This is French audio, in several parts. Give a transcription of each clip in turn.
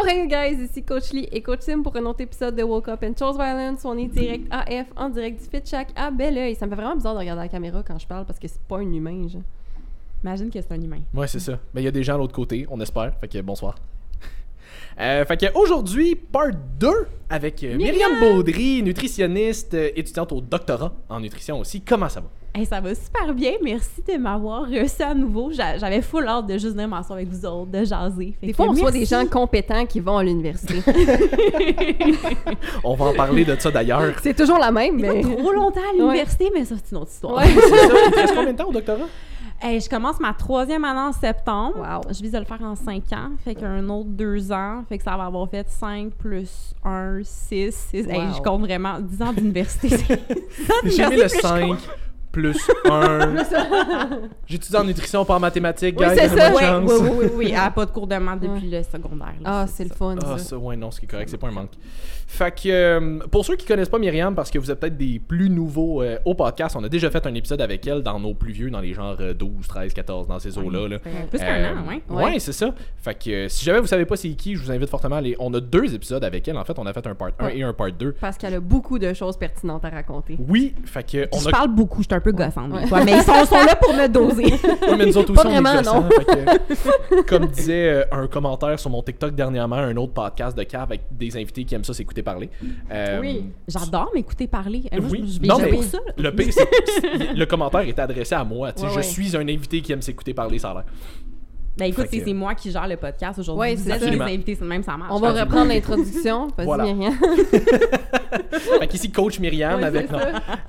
Hey guys, ici Coach Lee et Coach Sim pour un autre épisode de Woke Up and Chose Violence. On est direct AF en direct du Fit Shack à bel oeil. Ça me fait vraiment bizarre de regarder la caméra quand je parle parce que c'est pas un humain, genre. Imagine que c'est un humain. Ouais, c'est ça. Mais il y a des gens à l'autre côté, on espère. Fait que bonsoir. Euh, fait que aujourd'hui, part 2 avec euh, Myriam Baudry, nutritionniste, euh, étudiante au doctorat en nutrition aussi. Comment ça va? Hey, ça va super bien. Merci de m'avoir reçu à nouveau. J'a- J'avais full hâte de juste venir m'asseoir avec vous autres, de jaser. Fait Des que fois, on reçoit des gens compétents qui vont à l'université. On va en parler de ça d'ailleurs. c'est toujours la même, Pas mais. trop longtemps à l'université, mais ça, c'est une autre histoire. Ouais. c'est ça. Combien de temps au doctorat? Hey, je commence ma troisième année en septembre. Wow. Je vise de le faire en cinq ans. Fait qu'un autre deux ans. Fait que ça va avoir fait cinq plus un, six. six. Hey, je compte vraiment 10 ans d'université. Dix J'ai mis le 5 plus 1. J'étudie en nutrition, en mathématiques. Oui, guys, c'est ça. Oui, oui, oui, oui, oui. Elle a pas de cours de maths depuis le secondaire. là, Ah, c'est le fun, Ah, ça. ça, ouais, non, c'est correct, c'est pas un manque. Fait que, euh, pour ceux qui connaissent pas Myriam, parce que vous êtes peut-être des plus nouveaux euh, au podcast, on a déjà fait un épisode avec elle dans nos plus vieux, dans les genres euh, 12, 13, 14, dans ces eaux-là. Là. Plus qu'un Euh, an, ouais. Ouais, c'est ça. Fait que, si jamais vous savez pas c'est qui, je vous invite fortement à aller. On a deux épisodes avec elle, en fait, on a fait un part 1 Ouais. et un part 2. Parce qu'elle a beaucoup de choses pertinentes à raconter. Oui, fait que, on Je a. parle beaucoup, je suis un peu gossante Ouais. mais ils sont, sont là pour me doser. Ouais, mais nous autres Pas aussi, on est vraiment, gossants, non. que, comme disait un commentaire sur mon TikTok dernièrement, un autre podcast de cave avec des invités qui aiment ça s'écouter parler. Euh, Oui. J'adore m'écouter parler. Euh, moi, Oui. je, je, Non, je- mais pour ça. Le pire, c'est que le commentaire est adressé à moi. Ouais, je ouais. suis un invité qui aime s'écouter parler, ça a l'air. Ben écoute, c'est que- moi qui gère le podcast aujourd'hui. Vous c'est ça. les invités, c'est même, ça marche. On va Absolument. reprendre l'introduction. Vas-y, Voilà. Myriam. fait qu'ici, coach Myriam Ouais, avec. ça.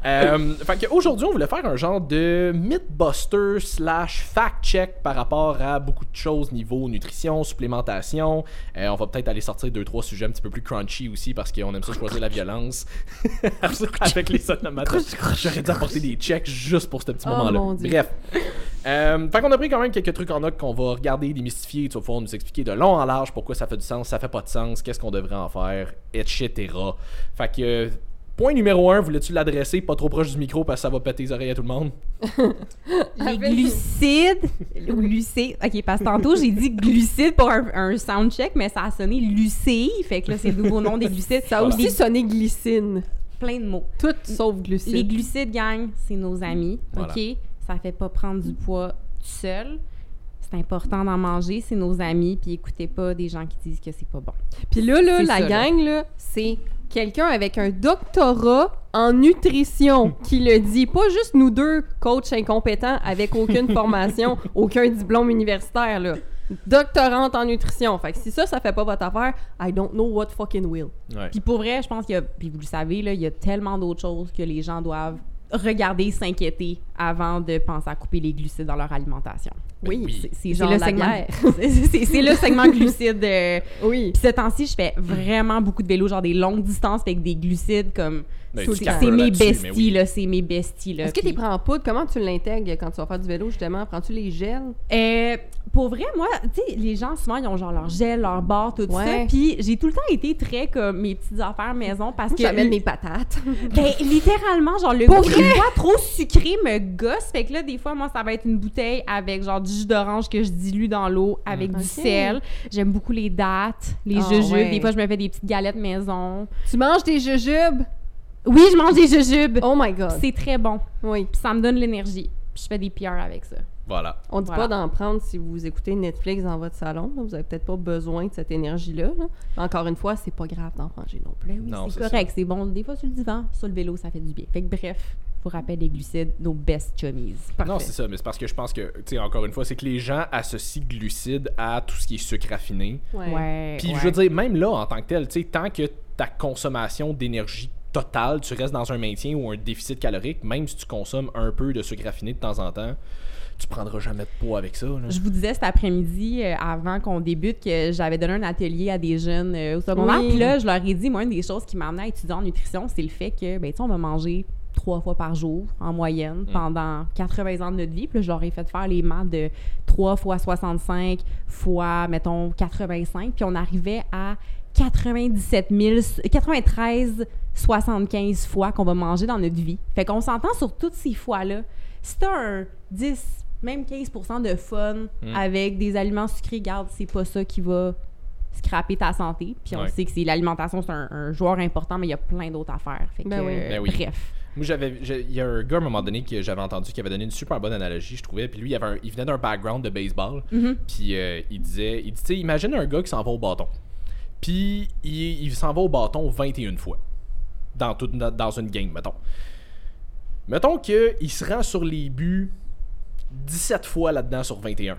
Euh, fait qu'aujourd'hui, on voulait faire un genre de mythbuster slash fact-check par rapport à beaucoup de choses niveau nutrition, supplémentation. Euh, on va peut-être aller sortir deux, trois sujets un petit peu plus crunchy aussi parce qu'on aime ça choisir la violence avec les onomatopées. J'aurais dû apporter des checks juste pour ce petit Oh, moment-là. Bref. Euh, fait qu'on a pris quand même quelques trucs en note qu'on va regarder, démystifier. Tu vas pouvoir nous expliquer de long en large pourquoi ça fait du sens, ça fait pas de sens, qu'est-ce qu'on devrait en faire, etc. Fait que, euh, point numéro un, voulais-tu l'adresser pas trop proche du micro parce que ça va péter les oreilles à tout le monde? Les glucides ou lucé. Ok, parce que tantôt j'ai dit glucides pour un, un soundcheck, mais ça a sonné lucé. Fait que là, c'est le nouveau nom des glucides. Ça a Voilà. aussi sonné glycine. plein de mots. Tout sauf glucide. Les glucides, gang, c'est nos amis. Voilà. OK? Ça fait pas prendre du poids tout seul. C'est important d'en manger, c'est nos amis, puis écoutez pas des gens qui disent que c'est pas bon. Puis là, là, la ça, gang, là, c'est quelqu'un avec un doctorat en nutrition qui le dit. Pas juste nous deux, coachs incompétents avec aucune formation, aucun diplôme universitaire, là. Doctorante en nutrition. Fait que si ça, ça fait pas votre affaire, I don't know what fucking will. Puis pour vrai, je pense qu'il y a, puis vous le savez, là, il y a tellement d'autres choses que les gens doivent regarder, s'inquiéter avant de penser à couper les glucides dans leur alimentation. Oui. C'est- Genre le la segment. c'est- le segment glucides. euh, Oui. Puis ce temps-ci, je fais vraiment beaucoup de vélo, genre des longues distances avec des glucides comme. Ben, C'est mes besties, oui. là. C'est mes besties, là. Est-ce que tu prends en poudre? Comment tu l'intègres quand tu vas faire du vélo, justement? Prends-tu les gels? Euh, pour vrai, moi, tu sais, les gens, souvent, ils ont genre leur gel, leur barre, tout Ouais. ça. Puis j'ai tout le temps été très comme mes petites affaires maison parce Moi, que. j'amène mes patates. Ben, littéralement, genre, le Pour goût trop sucré me gosse. Fait que là, des fois, moi, ça va être une bouteille avec genre du jus d'orange que je dilue dans l'eau avec du Ok. sel. J'aime beaucoup les dattes, les Ah, jujubes. ouais. Des fois, je me fais des petites galettes maison. tu manges des jujubes? Oui, je mange des jujubes. Oh my God. C'est très bon. Oui. Puis ça me donne l'énergie. Puis je fais des PR avec ça. Voilà. On dit Voilà. pas d'en prendre si vous écoutez Netflix dans votre salon. là. Vous avez peut-être pas besoin de cette énergie-là. là. Encore une fois, c'est pas grave d'en manger non plus. Ben oui, Non, c'est correct, c'est bon. Des fois sur le divan, sur le vélo, ça fait du bien. Fait que bref, pour rappel les glucides, nos best chummies. Non, c'est ça, mais c'est parce que je pense que, tu sais, encore une fois, c'est que les gens associent glucides à tout ce qui est sucre raffiné. Ouais. Puis ouais. je veux dire, même là, en tant que tel, tu sais, tant que ta consommation d'énergie totale, tu restes dans un maintien ou un déficit calorique, même si tu consommes un peu de sucre raffiné de temps en temps, tu prendras jamais de poids avec ça. là. Je vous disais cet après-midi, euh, avant qu'on débute, que j'avais donné un atelier à des jeunes euh, au secondaire. Oui. Puis là, je leur ai dit, moi, une des choses qui m'a amené à étudier en nutrition, c'est le fait que, ben, tu sais, on va manger trois fois par jour en moyenne pendant 80 ans de notre vie. Puis là, je leur ai fait faire les maths de 3 fois 65 fois, mettons, 85. Puis on arrivait à 97 000, 93 75 fois qu'on va manger dans notre vie. Fait qu'on s'entend sur toutes ces fois-là. Si t'as un 10, même 15% de fun Mm. avec des aliments sucrés, garde, c'est pas ça qui va scraper ta santé. Puis on Ouais. sait que c'est l'alimentation, c'est un, un joueur important, mais il y a plein d'autres affaires. Fait que, Ben oui. euh, Ben oui. Bref. Moi, j'avais. Il y a un gars à un moment donné que j'avais entendu qui avait donné une super bonne analogie, je trouvais. Puis lui, il, avait un- il venait d'un background de baseball. Mhm. Puis euh, il disait. Il dit, imagine un gars qui s'en va au bâton. Puis il, il s'en va au bâton 21 fois. Dans, toute, dans, une game, mettons. Mettons qu'il se rend sur les buts 17 fois là-dedans sur 21.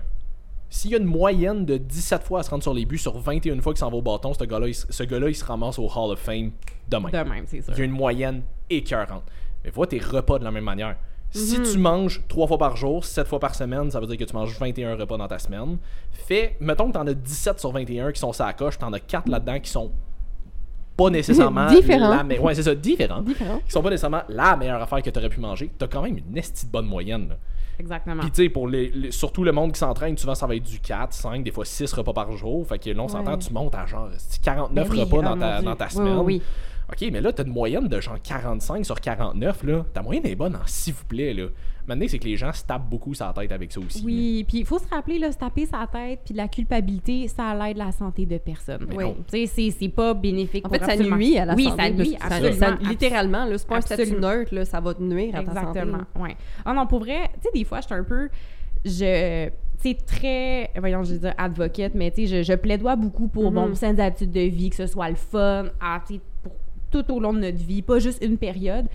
S'il y a une moyenne de 17 fois à se rendre sur les buts sur 21 fois qu'il s'en va au bâton, ce gars-là, il, se- ce gars-là, il se ramasse au Hall of Fame demain. De même, c'est sûr. Il y a une moyenne écœurante. Mais vois tes repas de la même manière. Si Mhm. tu manges 3 fois par jour, 7 fois par semaine, ça veut dire que tu manges 21 repas dans ta semaine. Fais, mettons que t'en as 17 sur 21 qui sont ça à coche, t'en as 4 là-dedans qui sont pas nécessairement Différents. la me- Ouais, c'est ça. Différent. Qui sont pas nécessairement la meilleure affaire que t'aurais pu manger. T'as quand même une estie de bonne moyenne. là. Exactement. Puis tu sais, pour les, les- surtout le monde qui s'entraîne, souvent ça va être du 4, 5, des fois 6 repas par jour. Fait que là, on s'entend, Ouais. tu montes à genre esti, 49 Ben oui, repas oh dans, ta, dans ta semaine? oui, oui. Ok, mais là, t'as une moyenne de genre 45 sur 49, là. Ta moyenne est bonne s'il vous plaît, là. Maintenant, c'est que les gens se tapent beaucoup sa tête avec ça aussi. Oui, puis il faut se rappeler, là, se taper sa tête, puis la culpabilité, ça l'aide la santé de personne. Mais Oui. non. Tu sais, c'est- c'est pas bénéfique En pour fait, ça absolument- nuit à la oui, santé. ça parce nuit, que ça- absolument. ça- abs- littéralement, c'est pas un statut Absolument. neutre, là, ça va te nuire à ta santé. Exactement, ouais. Ah non, pour vrai, tu sais, des fois, je suis un peu... Je... Tu sais, très... Voyons, je vais dire advocate, mais tu sais, je, je plaidois beaucoup pour, bon, Mhm. saines habitudes de vie, que ce soit le fun, à, tu sais, pour tout au long de notre vie, pas juste une période.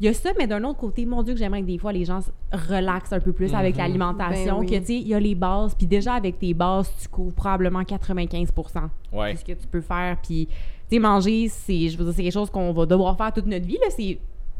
Il y a ça, mais d'un autre côté, mon Dieu, que j'aimerais que des fois, les gens se relaxent un peu plus avec Mhm. l'alimentation, Ben oui. que, tu sais, il y a les bases, puis déjà, avec tes bases, tu couvres probablement 95 Ouais. c'est ce que tu peux faire. Puis, tu sais, manger, c'est, je veux dire, c'est quelque chose qu'on va devoir faire toute notre vie. Là. C'est,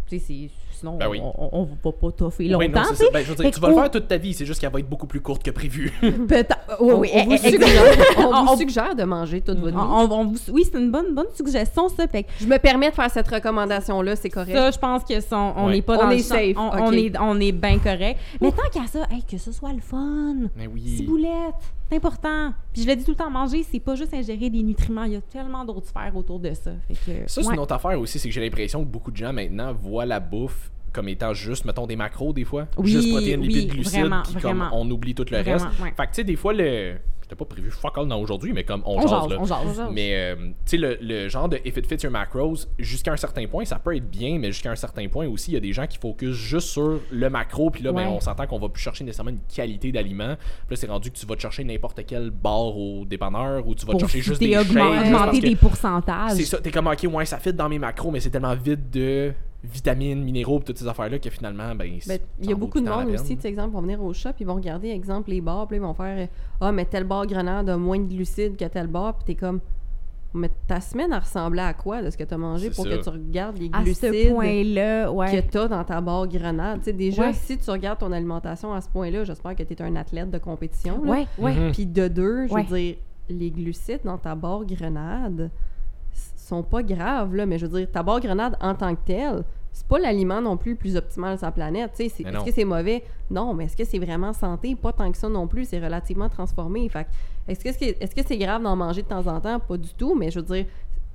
tu sais, c'est, sinon, Ben oui. on, on va pas toffer Oui, non, longtemps. ça. sais. Ben, je veux dire, tu vas le faire toute ta vie, c'est juste qu'elle va être beaucoup plus courte que prévu. Peut-être- oui, oui, on, vous suggère, on vous On- on- suggère de manger toute votre on- vie. on- vous- oui, c'est une bonne, bonne suggestion, ça. Fait que Je me permets de faire cette recommandation-là, c'est correct. ça, je pense que son- on Ouais. n'est pas On dans est le champ. safe, on est, on est bien correct. Mais tant qu'à ça, hey, que ce soit le fun. Mais oui. Ciboulette, c'est important. Puis je le dis tout le temps, manger, c'est pas juste ingérer des nutriments. Il y a tellement d'autres sphères autour de ça. Fait que, Ça, c'est ouais. une autre affaire aussi, c'est que j'ai l'impression que beaucoup de gens maintenant voient la bouffe comme étant juste, mettons, des macros des fois. Oui, juste protéines, oui, lipides, glucides, vraiment, puis comme vraiment. on oublie tout le Vraiment, reste. ouais. Fait que, tu sais, des fois, le... C'était pas prévu fuck all dans aujourd'hui, mais comme on, On jase, jase, là. on jase. Mais, euh, tu sais, le, le genre de if it fits your macros, jusqu'à un certain point, ça peut être bien, mais jusqu'à un certain point aussi, il y a des gens qui focusent juste sur le macro, puis là, ben, on s'entend qu'on va plus chercher nécessairement une qualité d'aliment. Puis là, c'est rendu que tu vas te chercher n'importe quel bar au dépanneur ou tu vas te chercher juste des shakes. augmenter des pourcentages. C'est ça, t'es comme, ok, ouais, ça fit dans mes macros, mais c'est tellement vide de vitamines, minéraux, pis toutes ces affaires-là que finalement, ben. Ben, il y a beaucoup de monde aussi, tu exemple, vont venir au shop, ils vont regarder, exemple, les bars, puis là, ils vont faire Ah, mais tel bar grenade a moins de glucides que tel bar, puis t'es comme Mais ta semaine a ressemblé à quoi de ce que t'as mangé C'est pour ça. que tu regardes les à ce glucides point-là, ouais. que t'as dans ta barre grenade? Tu sais, déjà, Ouais. si tu regardes ton alimentation à ce point-là, j'espère que t'es un athlète de compétition. là. Ouais, ouais. Mhm. Puis de deux, je Ouais. veux dire, les glucides dans ta barre grenade sont pas graves, là, mais je veux dire, ta barre grenade en tant que telle, c'est pas l'aliment non plus le plus optimal de sa planète. Est-ce que c'est mauvais? Non, mais est-ce que c'est vraiment santé? Pas tant que ça non plus, c'est relativement transformé. Fait que, est-ce que c'est est-ce que c'est grave d'en manger de temps en temps? Pas du tout, mais je veux dire,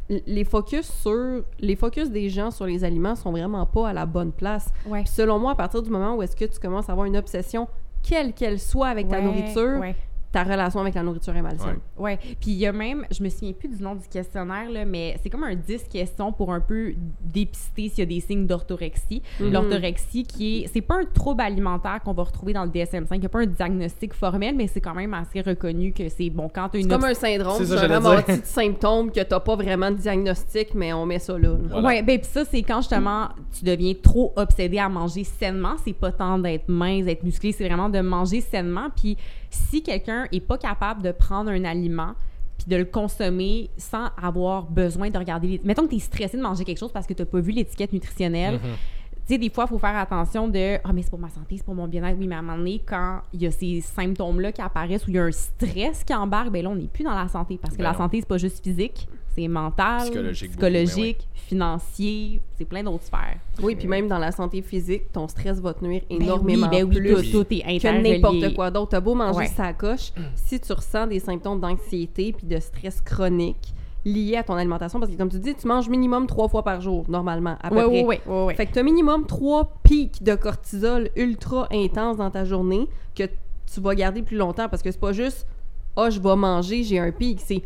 les focus sur les focus des gens sur les aliments sont vraiment pas à la bonne place. Ouais. Selon moi, à partir du moment où est-ce que tu commences à avoir une obsession, quelle qu'elle soit avec ta Ouais, nourriture, Ouais. Ta relation avec la nourriture est malsaine. Ouais. Puis il y a même, je me souviens plus du nom du questionnaire, là, mais c'est comme un 10 questions pour un peu dépister s'il y a des signes d'orthorexie. Mhm. L'orthorexie qui est, c'est pas un trouble alimentaire qu'on va retrouver dans le DSM-5, il n'y a pas un diagnostic formel, mais c'est quand même assez reconnu que c'est, bon, quand tu as une C'est comme un syndrome, C'est ça, c'est j'allais vraiment un petit symptôme que t'as pas vraiment de diagnostic, mais on met ça là. là. Voilà. Ouais, ben puis ça c'est quand justement tu deviens trop obsédé à manger sainement, c'est pas tant d'être mince, d'être musclé, c'est vraiment de manger sainement. Puis si quelqu'un est pas capable de prendre un aliment puis de le consommer sans avoir besoin de regarder les... mettons que tu es stressé de manger quelque chose parce que tu pas vu l'étiquette nutritionnelle. Mhm. Tu sais, des fois, il faut faire attention de Ah, mais c'est pour ma santé, c'est pour mon bien-être. Oui, mais à un moment donné, quand il y a ces symptômes-là qui apparaissent ou il y a un stress qui embarque, ben là, on n'est plus dans la santé. Parce que Ben la non. santé, c'est pas juste physique, c'est mental, Psychologique beaucoup, psychologique, financier, c'est plein d'autres sphères. Oui, puis même dans la santé physique, ton stress va te nuire Ben énormément oui, ben oui, plus tout, tout est que n'importe quoi d'autre. T'as beau manger Ouais. sa coche, si tu ressens des symptômes d'anxiété puis de stress chronique liés à ton alimentation, parce que comme tu dis, tu manges minimum trois fois par jour, normalement, à peu Ouais, près. ouais, ouais. Fait que tu as minimum trois pics de cortisol ultra intenses dans ta journée que tu vas garder plus longtemps parce que c'est pas juste ah je vais manger, j'ai un pic, c'est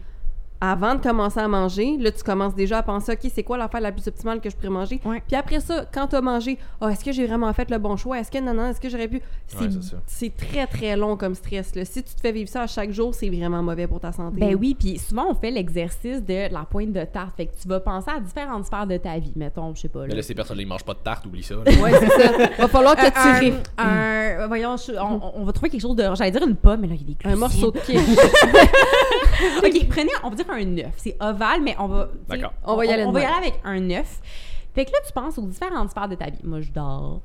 avant de commencer à manger, là, tu commences déjà à penser, OK, c'est quoi l'affaire la plus optimale que je pourrais manger? Ouais. Puis après ça, quand tu as mangé, ah, est-ce que j'ai vraiment fait le bon choix? Est-ce que non, non, est-ce que j'aurais pu. C'est Ouais, c'est ça. c'est très, très long comme stress. Là. Si tu te fais vivre ça à chaque jour, c'est vraiment mauvais pour ta santé. Ben oui, puis souvent on fait l'exercice de la pointe de tarte. Fait que tu vas penser à différentes sphères de ta vie. Mettons, je sais pas. Mais Là. là, ces personnes-là, ils mangent pas de tarte, oublie ça. là. Ouais, c'est ça. Va falloir que tu un, ré- un- voyons, je- on, on va trouver quelque chose de. J'allais dire une pomme, mais là, il y a des un morceau de quiche. ok, prenez, on va dire un œuf. C'est ovale, mais on va. On va y aller On, de va y aller avec un œuf. Fait que là, tu penses aux différentes sphères de ta vie. Moi, je dors.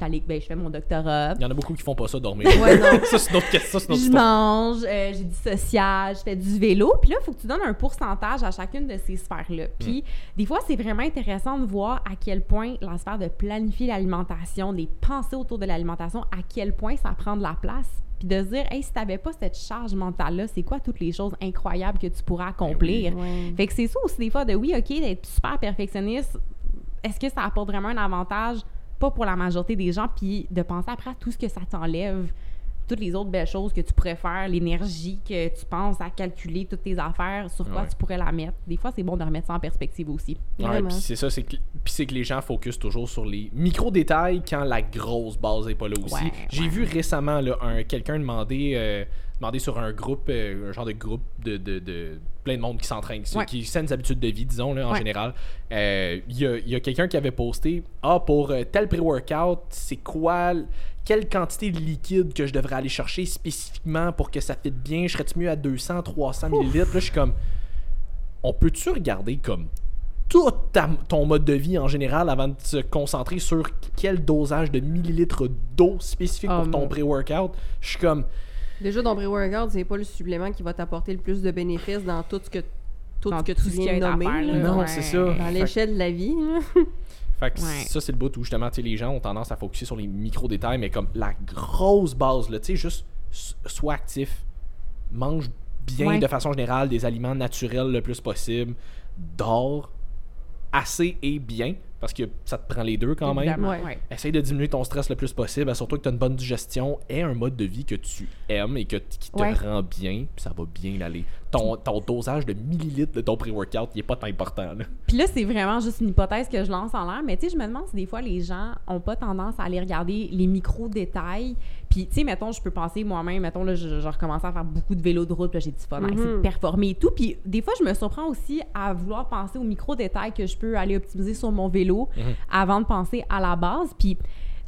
Ben, je fais mon doctorat. Il y en a beaucoup qui font pas ça, dormir. Ouais, non. ça, c'est une autre question. Je histoire. mange, euh, j'ai du social, je fais du vélo. Puis là, il faut que tu donnes un pourcentage à chacune de ces sphères-là. Puis des fois, c'est vraiment intéressant de voir à quel point la sphère de planifier l'alimentation, des pensées autour de l'alimentation, à quel point ça prend de la place. Puis de se dire, hey, si t'avais pas cette charge mentale-là, c'est quoi toutes les choses incroyables que tu pourrais accomplir? Ouais. Fait que c'est ça aussi des fois de oui, ok, d'être super perfectionniste, est-ce que ça apporte vraiment un avantage? Pas pour la majorité des gens, puis de penser après à tout ce que ça t'enlève, toutes les autres belles choses que tu pourrais faire, l'énergie que tu penses à calculer toutes tes affaires, sur quoi Ouais. tu pourrais la mettre. Des fois, c'est bon de remettre ça en perspective aussi. Ouais, puis c'est ça, c'est que, puis c'est que les gens focusent toujours sur les micro-détails quand la grosse base est pas là aussi. Ouais, J'ai ouais. vu récemment là, un, quelqu'un demander, euh, demander sur un groupe, euh, un genre de groupe de, de, de plein de monde qui s'entraîne, qui, Ouais. qui saines habitudes de vie, disons, là, en Ouais. général. Euh, Il y a, il y a quelqu'un qui avait posté Ah, pour euh, tel pré-workout, c'est quoi quelle quantité de liquide que je devrais aller chercher spécifiquement pour que ça fitte bien? Je serais-tu mieux à 200, 300 millilitres? Là, je suis comme on peut-tu regarder comme tout ta- ton mode de vie en général avant de se concentrer sur quel dosage de millilitres d'eau spécifique Oh, pour ton pré-workout? Je suis comme, Déjà, ton pré-workout, c'est pas le supplément qui va t'apporter le plus de bénéfices dans tout ce que, tout Dans ce que tout tu viens a de nommer. là. non, Ouais. c'est ça. Dans l'échelle de la vie. Fait que Ouais. ça, c'est le bout où justement, tu sais, les gens ont tendance à focuser sur les micro-détails, mais comme la grosse base, là, tu sais, juste sois actif, mange bien Ouais. de façon générale des aliments naturels le plus possible, dors assez et bien, parce que ça te prend les deux quand même. Évidemment, Ouais. ouais. Essaye de diminuer ton stress le plus possible, surtout que tu as une bonne digestion et un mode de vie que tu aimes et que, qui te Ouais. rend bien, puis ça va bien aller. Ton, ton dosage de millilitres de ton pré-workout, il est pas tant important. Là. Puis là, c'est vraiment juste une hypothèse que je lance en l'air, mais tu sais, je me demande si des fois les gens ont pas tendance à aller regarder les micro-détails. Puis, tu sais, mettons, je peux penser moi-même, mettons, là, je, je recommence à faire beaucoup de vélo de route, puis là, j'ai du fun à essayer de Mhm. performer et tout. Puis, des fois, je me surprends aussi à vouloir penser aux micro-détails que je peux aller optimiser sur mon vélo Mhm. avant de penser à la base. Puis,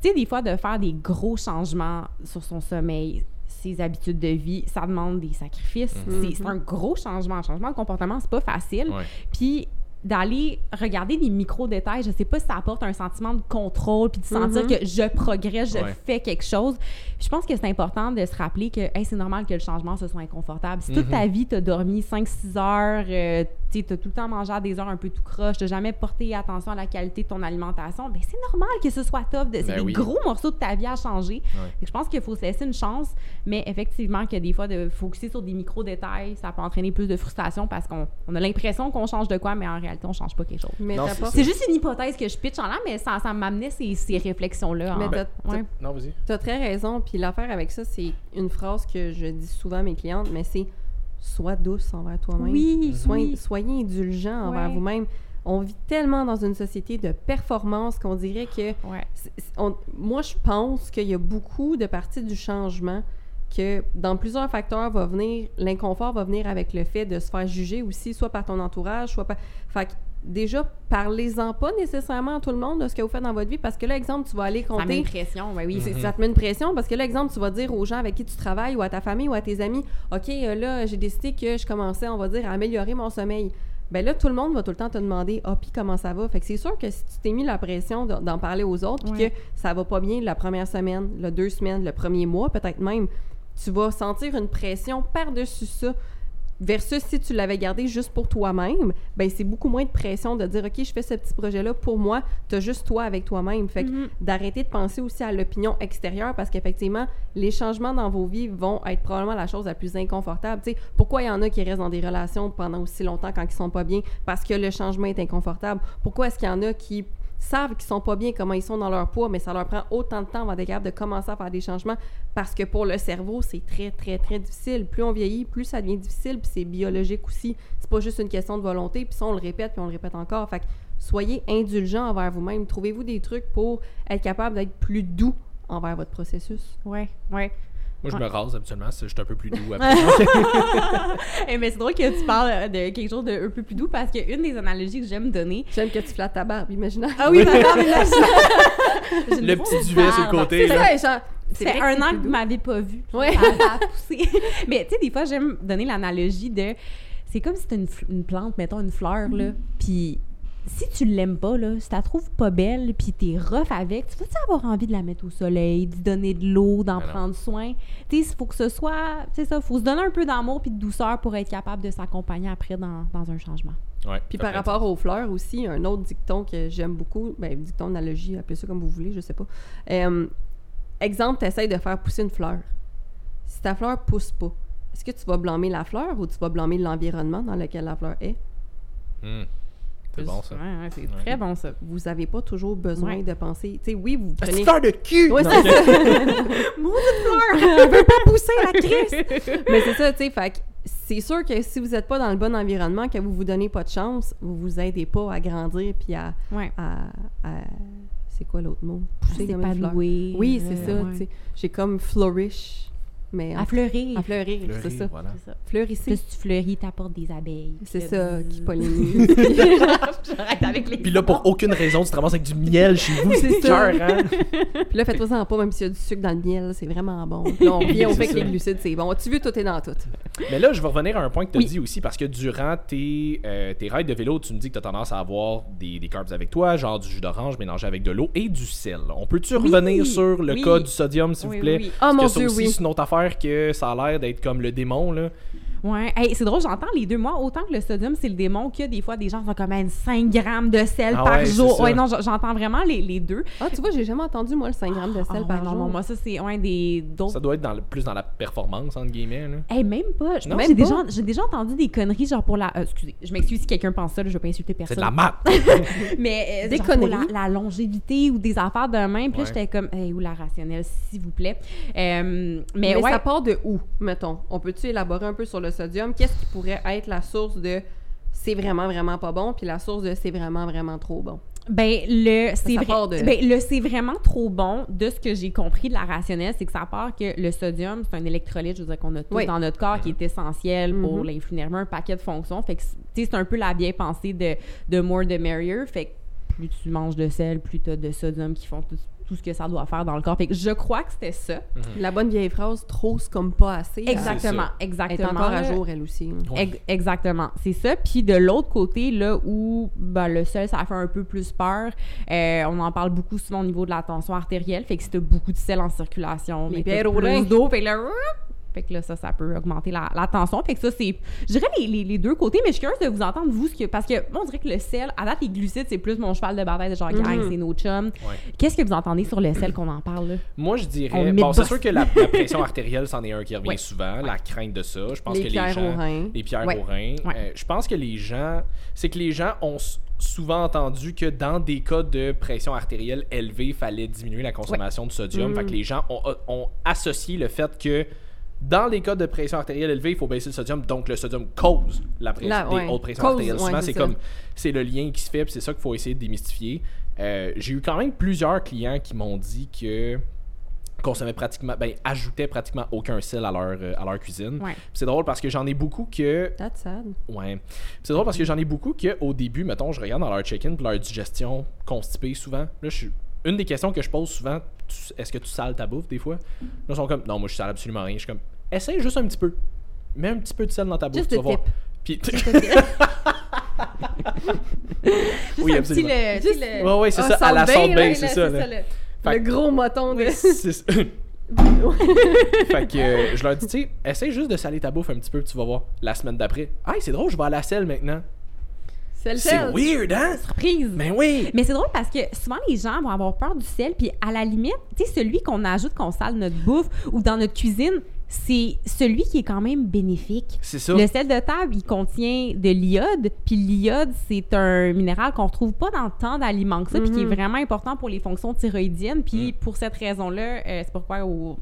tu sais, des fois, de faire des gros changements sur son sommeil, ses habitudes de vie, ça demande des sacrifices. C'est- C'est un gros changement. Un changement de comportement, c'est pas facile. Ouais. Puis d'aller regarder des micro-détails, je sais pas si ça apporte un sentiment de contrôle puis de sentir Mhm. que je progresse, je Ouais. fais quelque chose. Je pense que c'est important de se rappeler que hey, c'est normal que le changement ce soit inconfortable. Si toute Mhm. ta vie tu as dormi 5-6 heures, euh, tu as tout le temps mangé à des heures un peu tout croche, tu jamais porté attention à la qualité de ton alimentation, ben c'est normal que ce soit tough. de- C'est Ben des oui. gros morceaux de ta vie à changer. Ouais. Je pense qu'il faut se laisser une chance, mais effectivement que des fois de focuser sur des micro-détails, ça peut entraîner plus de frustration parce qu'on on a l'impression qu'on change de quoi, mais en réalité, on change pas quelque chose. Mais Non, t'apportes- C'est juste une hypothèse que je pitch en l'air, mais ça, ça m'amenait ces, ces réflexions-là. Mais en- t'as- t'as- ouais. Non, vas-y. T'as très raison. Puis l'affaire avec ça, c'est une phrase que je dis souvent à mes clientes, mais c'est sois douce envers toi-même. Oui, Soyez, oui. soyez indulgent envers Ouais. vous-même. On vit tellement dans une société de performance qu'on dirait que Ouais. on- moi, je pense qu'il y a beaucoup de parties du changement que dans plusieurs facteurs va venir, l'inconfort va venir avec le fait de se faire juger aussi, soit par ton entourage, soit par... Fait que déjà, parlez-en pas nécessairement à tout le monde de ce que vous faites dans votre vie, parce que là, exemple, tu vas aller Ça met compter... une pression, ben oui. C'est- Mhm. Ça te met une pression parce que là, exemple, tu vas dire aux gens avec qui tu travailles ou à ta famille ou à tes amis, OK, euh, là, j'ai décidé que je commençais, on va dire, à améliorer mon sommeil. Ben là, tout le monde va tout le temps te demander, ah, puis comment ça va? Fait que c'est sûr que si tu t'es mis la pression d'en parler aux autres, puis que ça va pas bien la première semaine, le deux semaines, le premier mois, peut-être même, tu vas sentir une pression par-dessus ça. Versus si tu l'avais gardé juste pour toi-même, ben c'est beaucoup moins de pression de dire OK, je fais ce petit projet-là pour moi, t'as juste toi avec toi-même. Fait que Mhm. d'arrêter de penser aussi à l'opinion extérieure parce qu'effectivement, les changements dans vos vies vont être probablement la chose la plus inconfortable. Tu sais, pourquoi il y en a qui restent dans des relations pendant aussi longtemps quand ils sont pas bien? Parce que le changement est inconfortable. Pourquoi est-ce qu'il y en a qui savent qu'ils sont pas bien, comment ils sont dans leur poids, mais ça leur prend autant de temps avant d'être capable de commencer à faire des changements parce que pour le cerveau, c'est très, très, très difficile. Plus on vieillit, plus ça devient difficile, puis c'est biologique aussi. C'est pas juste une question de volonté, puis on le répète, puis on le répète encore. Fait que soyez indulgents envers vous-même. Trouvez-vous des trucs pour être capable d'être plus doux envers votre processus? Ouais, ouais. Moi, je me rase habituellement, c'est juste un peu plus doux après. Eh, mais c'est drôle que tu parles euh, de quelque chose de un peu plus doux parce qu'une des analogies que j'aime donner. J'aime que tu flattes ta barbe, imaginaire. Ah oui, ma barbe une Le petit duvet sur le côté, C'est genre, C'est un an que vous m'avez pas vu. Ouais. Ça, ça a poussé. Mais tu sais, des fois, j'aime donner l'analogie de. C'est comme si c'était une, f- une plante, mettons une fleur, là. Puis si tu l'aimes pas, là, si tu la trouves pas belle, puis t'es rough avec, tu vas-tu avoir envie de la mettre au soleil, d'y donner de l'eau, d'en Ben prendre soin? Tu sais, il faut que ce soit. C'est ça, faut se donner un peu d'amour puis de douceur pour être capable de s'accompagner après dans, dans un changement. Ouais, Puis par rapport aux fleurs aussi, un autre dicton que j'aime beaucoup, ben dicton, analogie, appelez ça comme vous voulez, je sais pas. Euh, exemple, tu de faire pousser une fleur. Si ta fleur pousse pas, est-ce que tu vas blâmer la fleur ou tu vas blâmer l'environnement dans lequel la fleur est? C'est bon, ça. Ouais, ouais, c'est Ouais. très bon, ça. Vous avez pas toujours besoin Ouais. de penser. Tu sais, oui, vous Petite prenez. fleur de cul! Ouais, Non. c'est ça. Fleur! Elle veut pas pousser, la crise! Mais c'est ça, tu sais. Fait que c'est sûr que si vous n'êtes pas dans le bon environnement, que vous vous donnez pas de chance, vous vous aidez pas à grandir puis à. Ouais. à- à- c'est quoi l'autre mot? Pousser comme une fleur. Oui, c'est euh, ça, ouais. tu sais. J'ai comme flourish, mais À fleurir. à fleurir, c'est ça. voilà. C'est ça. Fleurisser. Plus tu fleuris, t'apportes des abeilles. C'est ça, qui bzzz. pollinise. J'arrête avec les Puis là, pour aucune raison, tu te ramasses avec du miel chez vous. C'est ça. cœur, hein? Puis là, faites-toi en pas, même s'il y a du sucre dans le miel, c'est vraiment bon. Puis là, on on C'est fait que les glucides, c'est bon. Tu vu, tout est dans tout. Mais là, je vais revenir à un point que tu as Oui. dit aussi, parce que durant tes, euh, tes rides de vélo, tu me dis que tu as tendance à avoir des, des carbs avec toi, genre du jus d'orange mélangé avec de l'eau et du sel. On peut-tu Oui, revenir sur le oui. cas du sodium, s'il Oui, vous plaît? oui, oui. Oh Parce mon que Dieu, aussi, c'est une autre affaire que ça a l'air d'être comme le démon, là. Ouais, Hey, c'est drôle, j'entends les deux. Moi, autant que le sodium, c'est le démon, que des fois, des gens sont comme à 5 grammes de sel Ah par ouais, jour. Ouais, non, j'entends vraiment les, les deux. Ah, tu vois, j'ai jamais entendu, moi, le 5 grammes de sel Ah, par non, jour. non, moi, ça, c'est un des d'autres. Ça doit être dans le- plus dans la performance, entre guillemets, là. Hey, même pas. Je Non? pense Même que j'ai pas? déjà, j'ai déjà entendu des conneries, genre pour la. euh, excusez, je m'excuse si quelqu'un pense ça, là, je vais pas insulter personne. C'est de la maths! Mais euh, Des genre pour conneries. La, la longévité ou des affaires de même. Puis là, j'étais comme, hey, ou la rationnelle, s'il vous plaît. Euh, Mais, mais, ouais. ça part de où, mettons? On peut-tu élaborer un peu sur le sodium? Qu'est-ce qui pourrait être la source de c'est vraiment, vraiment pas bon, puis la source de c'est vraiment, vraiment trop bon? Ben, le, c'est vrai- de- ben, le c'est vraiment trop bon de ce que j'ai compris de la rationnelle, c'est que ça part que le sodium, c'est un électrolyte, je veux dire, qu'on a Oui. dans notre corps qui est essentiel pour Mhm. l'influx nerveux, un paquet de fonctions. Fait que, tu sais, c'est un peu la vieille pensée de, de more the merrier. Fait que plus tu manges de sel, plus tu as de sodium qui font tout, tout ce que ça doit faire dans le corps. Fait que je crois que c'était ça. La bonne vieille phrase, trop c'est comme pas assez. Exactement. Elle est exactement. encore à jour, elle aussi. Ouais. Ex- exactement, c'est ça. Puis de l'autre côté, là où ben, le sel, ça fait un peu plus peur, euh, on en parle beaucoup souvent au niveau de la tension artérielle. Fait que si t'as beaucoup de sel en circulation, Les ben, t'as plus d'eau, fait que là, fait que là, ça, ça peut augmenter la, la tension. Fait que ça, c'est, je dirais les, les- les deux côtés, mais je suis curieuse de vous entendre, vous, ce que, parce que moi, on dirait que le sel, à date, les glucides, c'est plus mon cheval de bataille de genre, Mhm. gang, c'est nos chums. Ouais. Qu'est-ce que vous entendez sur le sel qu'on en parle, là? Moi, je dirais. Bon, c'est sûr que la, la pression artérielle, c'en est un qui revient Ouais. souvent, la crainte de ça. Je pense les que pierres les gens. au rein. Les pierres Ouais. au rein. Ouais. Euh, je pense que les gens. C'est que les gens ont souvent entendu que dans des cas de pression artérielle élevée, il fallait diminuer la consommation de sodium. Mm. Fait que les gens ont, ont associé le fait que. Dans les cas de pression artérielle élevée, il faut baisser le sodium, donc le sodium cause la pression, La- des ouais. hautes pressions Cause, artérielles. ouais, c'est comme c'est le lien qui se fait, c'est ça qu'il faut essayer de démystifier. Euh, J'ai eu quand même plusieurs clients qui m'ont dit que consommaient pratiquement, ben, ajoutaient pratiquement aucun sel à leur, euh, à leur cuisine. Ouais. C'est drôle parce que j'en ai beaucoup que That's sad. Ouais. C'est drôle parce que j'en ai beaucoup que au début, mettons, je regarde dans leur check-in leur digestion constipée souvent. Là, je suis. Une des questions que je pose souvent, est-ce que tu sales ta bouffe des fois? Là, ils sont comme, non, moi je sale absolument rien. Je suis comme, essaye juste un petit peu. Mets un petit peu de sel dans ta bouffe, Juste tu vas voir. tip. Puis, Juste Oui, un absolument. petit, le, tu sais, Juste- le- ouais, ouais, c'est Ah, ça, à la Salt Bae, là, c'est là, ça. c'est là. ça, le- Fait Le que- gros moton de. C'est ça. fait que euh, je leur dis, tu sais, essaye juste de saler ta bouffe un petit peu, puis tu vas voir. La semaine d'après, ah, c'est drôle, je vais à la selle maintenant. C'est weird, hein? surprise. Mais oui! Mais c'est drôle parce que souvent les gens vont avoir peur du sel, puis à la limite, tu sais, celui qu'on ajoute, qu'on sale notre bouffe ou dans notre cuisine, c'est celui qui est quand même bénéfique. C'est ça. Le sel de table, il contient de l'iode, puis l'iode, c'est un minéral qu'on retrouve pas dans tant d'aliments que ça, puis qui est Mhm. vraiment important pour les fonctions thyroïdiennes. Puis Mm. pour cette raison-là, euh, c'est pourquoi au,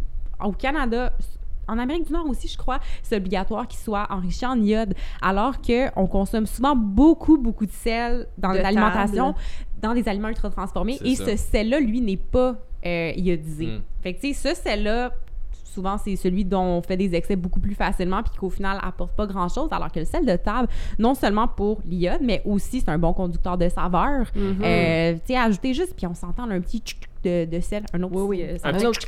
au Canada, en Amérique du Nord aussi, je crois, c'est obligatoire qu'il soit enrichi en iode, alors que on consomme souvent beaucoup, beaucoup de sel dans De l'alimentation, table. dans des aliments ultra transformés, et ça. ce sel-là, lui, n'est pas euh, iodisé. Mm. Fait que, tu sais, ce sel-là, souvent, c'est celui dont on fait des excès beaucoup plus facilement puis qu'au final apporte pas grand-chose, alors que le sel de table, non seulement pour l'iode, mais aussi c'est un bon conducteur de saveur. Euh, tu sais, ajouter juste, puis on s'entend là, un petit tchouc de, de sel, un autre Oui, oui. ça Un petit autre-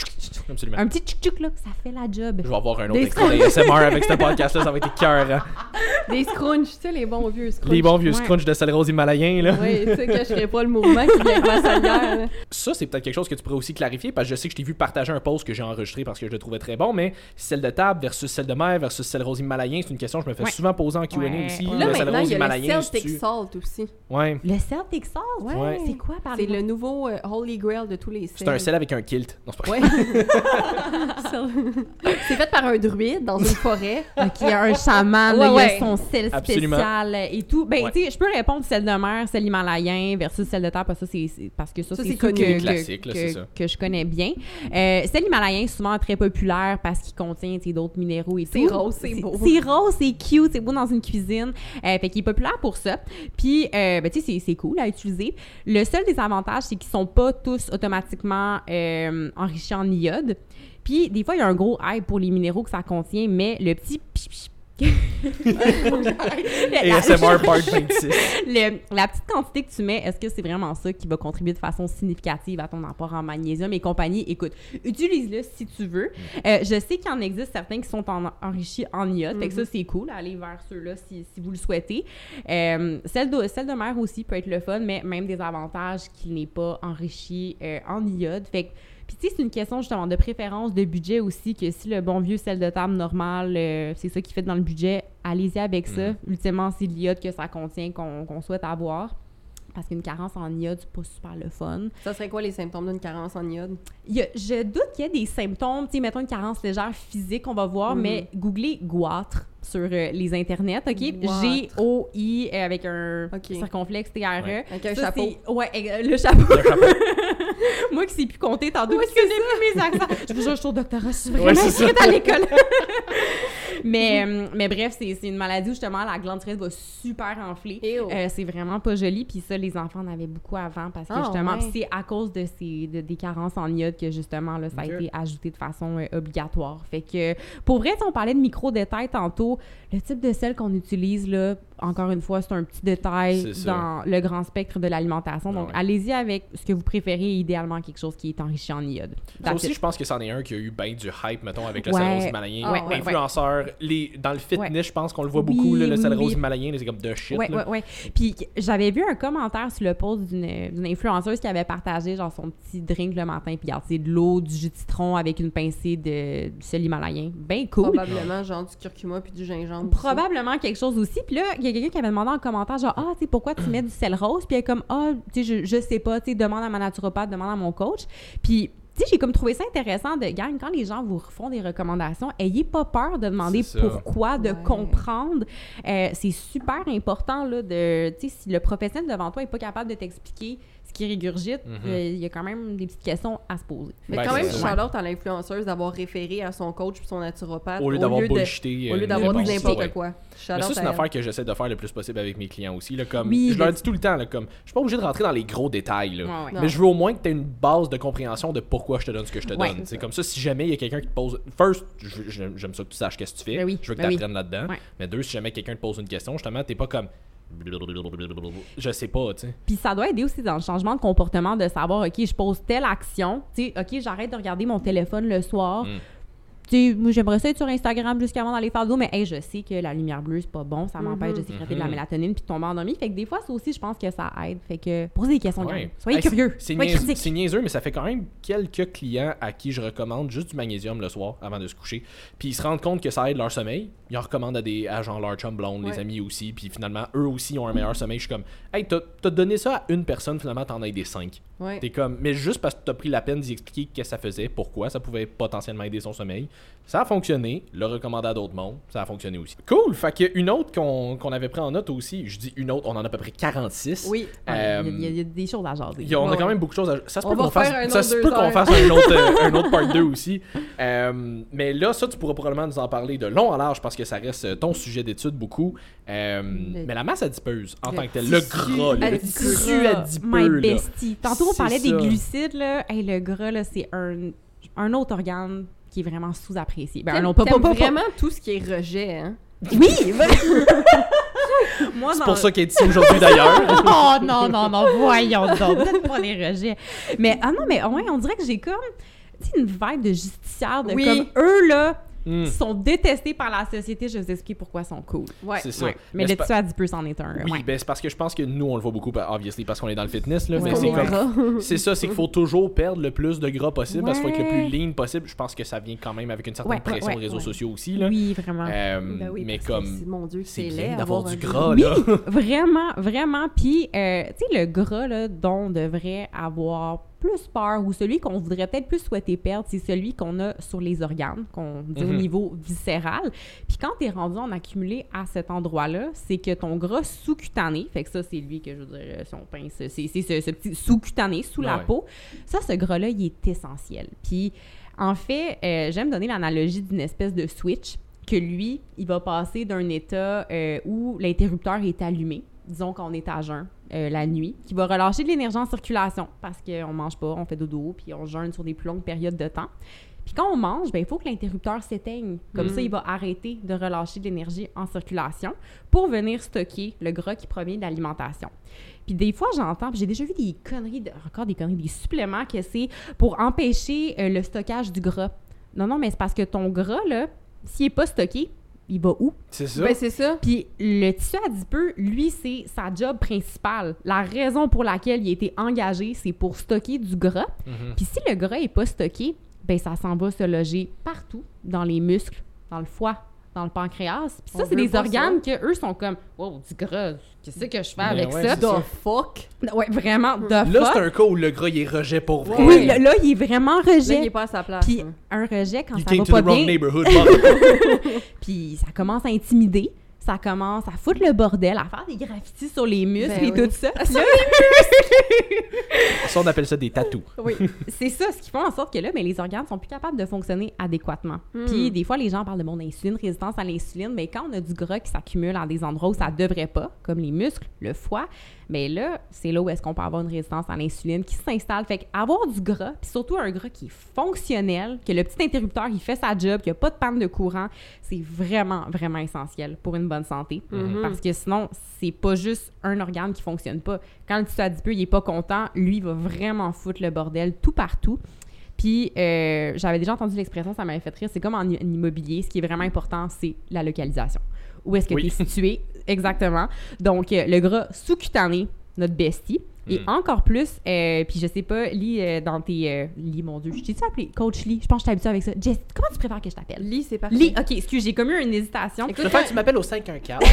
Absolument. un petit tchouc là, ça fait la job. Je vais avoir un autre Des extrait d'ASMR avec ce podcast-là, ça va être cœur. Des scrunchs, tu sais, les bons vieux scrunchs. Les bons vieux Ouais. scrunch de sel rose himalien, là. Oui, tu sais que je ferais pas le mouvement qui vient là. Ça, c'est peut-être quelque chose que tu pourrais aussi clarifier parce que je sais que je t'ai vu partager un post que j'ai enregistré parce que je le trouvais très bon, mais sel de table versus sel de mer versus sel rose himalayen, c'est une question que je me fais Ouais. souvent poser en Q&A Ouais. aussi. Là, le sel rose a le himalayen, Celtic Salt aussi. Ouais. Le Celtic Salt? Ouais. C'est quoi, par C'est le nouveau euh, Holy Grail de tous les sels. C'est un sel avec un kilt. Non, c'est pas Ouais. c'est fait par un druide dans une forêt. OK, un chaman, Ouais, là, il ouais. a son sel Absolument. spécial et tout. Ben, Ouais. tu sais, je peux répondre sel de mer, sel himalayen versus sel de terre, parce que ça, c'est- c'est parce que ça, Ça, c'est c'est ceux connu. que, Les que- classiques, là, que- c'est ça. que je connais bien. Euh, sel himalayen, souvent très populaire parce qu'il contient, d'autres minéraux et C'est tout. rose, c'est beau. C'est rose, c'est cute, c'est beau dans une cuisine. Euh, fait qu'il est populaire pour ça. Puis, euh, ben, tu sais, c'est- c'est cool à utiliser. Le seul désavantage, c'est qu'ils sont pas tous automatiquement euh, enrichis en iode. Puis, des fois, il y a un gros hype pour les minéraux que ça contient, mais le petit ASMR part 26. le- la petite quantité que tu mets, est-ce que c'est vraiment ça qui va contribuer de façon significative à ton apport en magnésium et compagnie? Écoute, utilise-le si tu veux. Euh, je sais qu'il en existe certains qui sont en- enrichis en iode, fait que ça, c'est cool. Allez vers ceux-là si, si vous le souhaitez. Euh, celle, de, celle de mer aussi peut être le fun, mais même des avantages qu'il n'est pas enrichi euh, en iode. Fait que puis tu sais, c'est une question justement de préférence, de budget aussi, que si le bon vieux sel de table normal, euh, c'est ça qui fait dans le budget, allez-y avec ça. Ultimement, c'est l'iode que ça contient qu'on qu'on souhaite avoir. Parce qu'une carence en iode, c'est pas super le fun. Ça serait quoi les symptômes d'une carence en iode? Il y a- je doute qu'il y ait des symptômes, tu sais, mettons une carence légère physique, on va voir, Mhm. mais googlez goitre sur euh, les internets, OK? Goitre. G-O-I euh, avec un Ok. circonflexe T-R-E. Ouais. Avec un Ça, chapeau. c'est- Ouais, ex- le chapeau. Le chapeau. Moi qui sais plus compter tantôt, Ouais, parce que je connais plus mes accents. Je vous jure, je suis au doctorat, je suis vraiment Ouais, inscrite à l'école. mais, euh, mais bref, c'est c'est une maladie où justement la glande thyroïde va super enfler. Oh. Euh, c'est vraiment pas joli. Puis ça, les enfants en avaient beaucoup avant parce que Ah, justement, ouais. c'est à cause de ces de- des carences en iode que justement là, ça a été ajouté de façon euh, obligatoire. Fait que pour vrai, si on parlait de micro-détails tantôt, le type de sel qu'on utilise là, encore une fois, c'est un petit détail dans le grand spectre de l'alimentation. Donc, Ouais. allez-y avec ce que vous préférez, idéalement quelque chose qui est enrichi en iode. Ça aussi, it. je pense que c'en est un qui a eu bien du hype, mettons, avec le Ouais. sel rose himalayen. Ah, ouais, ouais, Influenceurs, les, dans le fitness, Ouais. je pense qu'on le voit Oui, beaucoup, là, le oui, sel oui. rose himalayen, là, c'est comme de shit. Ouais, là. ouais, ouais. Puis j'avais vu un commentaire sur le post d'une d'une influenceuse qui avait partagé genre son petit drink le matin. Puis c'est de l'eau, du jus de citron avec une pincée de du sel himalayen. Ben cool. Probablement genre du curcuma puis du gingembre. aussi. Probablement quelque chose aussi. Puis là, il y a quelqu'un qui avait demandé en commentaire, genre, ah, tu sais, pourquoi tu mets du sel rose? Puis elle est comme, ah, tu sais, je, je sais pas, tu sais, demande à ma naturopathe, demande à mon coach. Puis, tu sais, j'ai comme trouvé ça intéressant de, gang, quand les gens vous font des recommandations, ayez pas peur de demander pourquoi, de Ouais. comprendre. Euh, c'est super important, là, de, tu sais, si le professionnel devant toi est pas capable de t'expliquer qui régurgite, Mhm. euh, il y a quand même des petites questions à se poser. Mais Ben, quand même, shout-out à l'influenceuse d'avoir référé à son coach puis son naturopathe Au lieu d'avoir bullshité. au lieu euh, d'avoir dit n'importe quoi. Mais ça, c'est une elle. affaire que j'essaie de faire le plus possible avec mes clients aussi. Là, comme, Oui, je leur le- dis tout le temps, là, comme, je suis pas obligé de rentrer dans les gros détails. Là. Ouais, ouais. Non. Mais je veux au moins que tu aies une base de compréhension de pourquoi je te donne ce que je te Ouais. donne. C'est comme ça, si jamais il y a quelqu'un qui te pose. First, j'aime ça que tu saches qu'est-ce que tu fais. Ben oui, Je veux que ben tu oui. apprennes là-dedans. Mais deux, si jamais quelqu'un te pose une question, justement, t'es pas comme. Je sais pas, tu sais. Puis ça doit aider aussi dans le changement de comportement de savoir, OK, je pose telle action, tu sais, OK, j'arrête de regarder mon téléphone le soir. Mm. Tu sais, moi, j'aimerais ça être sur Instagram jusqu'avant d'aller faire de l'eau, mais hey, je sais que la lumière bleue, c'est pas bon, ça m'empêche de sécréter de la Mhm. mélatonine puis de tomber endormi. Fait que des fois, ça aussi, je pense que ça aide. Fait que posez des questions, Ouais. Soyez Hey, curieux. C'est niaiseux, niaiseux, mais ça fait quand même quelques clients à qui je recommande juste du magnésium le soir avant de se coucher. Puis ils se rendent compte que ça aide leur sommeil. Ils en recommandent à des à genre leur chum blonde, les Ouais. amis aussi. Puis finalement, eux aussi ont un meilleur sommeil. Je suis comme, hey, t'as t'as donné ça à une personne, finalement, t'en as aidé cinq. Ouais. T'es comme, mais juste parce que t'as pris la peine d'y expliquer qu'est-ce que ça faisait, pourquoi ça pouvait potentiellement aider son sommeil. Ça a fonctionné, le recommander à d'autres mondes, ça a fonctionné aussi. Cool! Fait qu'il y a une autre qu'on qu'on avait pris en note aussi, je dis une autre, on en a à peu près 46. Oui. Euh, il, y a, il y a des choses à jaser. Il y a- on a Ouais. quand même beaucoup de choses à. Ça se On peut va qu'on fasse, faire un ça autre se deux peut qu'on fasse un autre, euh, un autre part 2 aussi. Euh, mais là, ça, tu pourras probablement nous en parler de long en large parce que ça reste euh, ton sujet d'étude beaucoup. Euh, Le- Mais la masse adipeuse en le tant que tel, le gras, là, le tissu adipeux. My bestie. Tantôt, on parlait des glucides, là. Hey, le gras, là, c'est un, un autre organe qui est vraiment sous-apprécié. Ben, non, pas, pas, t'aimes pas, pas- vraiment tout ce qui est rejet, hein? Oui! Moi, C'est dans- pour ça qu'elle est ici aujourd'hui d'ailleurs. oh non, non, non, voyons donc. Peut-être pas les rejets. Mais, ah non, mais ouais, on dirait que j'ai comme, tu sais, une vibe de justicière, de Oui. comme eux, là, Hmm. sont détestés par la société. Je vais vous expliquer pourquoi ils sont cool. Ouais. C'est ça. Ouais. Mais, c'est le tissu adipeux, c'en est un. Oui, ouais. ben c'est parce que je pense que nous, on le voit beaucoup, obviously, parce qu'on est dans le fitness, là, mais c'est comme... C'est ça, c'est qu'il faut toujours perdre le plus de gras possible, parce qu'il faut être le plus lean possible. Je pense que ça vient quand même avec une certaine pression ouais, des réseaux ouais. sociaux aussi, là. Oui, vraiment. Euh, Ben oui, mais comme... c'est- mon Dieu, C'est c'est bien laid d'avoir avoir du gras, Oui, là. vraiment, vraiment. Puis, euh, tu sais, le gras là, dont on devrait avoir plus peur ou celui qu'on voudrait peut-être plus souhaiter perdre, c'est celui qu'on a sur les organes, qu'on dit au Mhm. niveau viscéral. Puis quand tu es rendu en accumulé à cet endroit-là, c'est que ton gras sous-cutané, fait que ça, c'est lui que je veux dire, si on pince, c'est c'est ce, ce petit sous-cutané, sous la Ouais. peau. Ça, ce gras-là, il est essentiel. Puis, en fait, euh, j'aime donner l'analogie d'une espèce de switch que lui, il va passer d'un état euh, où l'interrupteur est allumé, disons qu'on est à jeun euh, la nuit, qui va relâcher de l'énergie en circulation parce qu'on mange pas, on fait dodo, puis on jeûne sur des plus longues périodes de temps. Puis quand on mange, ben, il faut que l'interrupteur s'éteigne. Comme Mm. ça, il va arrêter de relâcher de l'énergie en circulation pour venir stocker le gras qui provient de l'alimentation. Puis des fois, j'entends, j'ai déjà vu des conneries, de- encore des conneries, des suppléments que c'est pour empêcher euh, le stockage du gras. Non, non, mais c'est parce que ton gras, là, s'il n'est pas stocké, il va où? C'est ça. Ben, c'est ça. Puis le tissu adipeux, lui, c'est sa job principale. La raison pour laquelle il a été engagé, c'est pour stocker du gras. Mhm. Puis si le gras est pas stocké, ben ça s'en va se loger partout, dans les muscles, dans le foie, dans le pancréas. Puis ça, c'est des organes que eux sont comme, wow, du gras, qu'est-ce que je fais avec ouais, ça? The fuck. Ouais, vraiment, de Là, fuck. c'est un cas où le gras, il est rejet pour vrai. Oui, là, là, il est vraiment Là, il rejet. est pas à sa place. Puis hein. un rejet, quand You ça va to pas the wrong bien, puis ça commence à intimider. Ça commence à foutre le bordel, à faire des graffitis sur les muscles Ben et oui. tout ça. Puis là, ça, on appelle ça des tatous. Oui, c'est ça, ce qui fait en sorte que là, mais les organes sont plus capables de fonctionner adéquatement. Hmm. Puis des fois, les gens parlent de mon insuline, résistance à l'insuline, mais quand on a du gras qui s'accumule à des endroits où ça devrait pas, comme les muscles, le foie, mais là, c'est là où est-ce qu'on peut avoir une résistance à l'insuline qui s'installe. Fait qu'avoir du gras, puis surtout un gras qui est fonctionnel, que le petit interrupteur, il fait sa job, qu'il n'y a pas de panne de courant, c'est vraiment, vraiment essentiel pour une bonne santé. Mhm. Parce que sinon, c'est pas juste un organe qui fonctionne pas. Quand le tissu adipeux, il est pas content, lui, il va vraiment foutre le bordel tout partout. Puis, euh, j'avais déjà entendu l'expression, ça m'avait fait rire. C'est comme en, immobilier, ce qui est vraiment important, c'est la localisation. Où est-ce que Oui. tu es situé? Exactement? Donc, euh, le gras sous-cutané, notre bestie. Et Mm. encore plus, euh, puis je sais pas, Lis, euh, dans tes... euh, Lis, mon Dieu, je t'ai-tu appelé Coach Lis? Je pense que je suis habituée avec ça. Jess, comment tu préfères que je t'appelle? Lis, c'est parfait. Lis, ok, excuse, j'ai comme eu une hésitation. Je préfère que tu m'appelles au 514.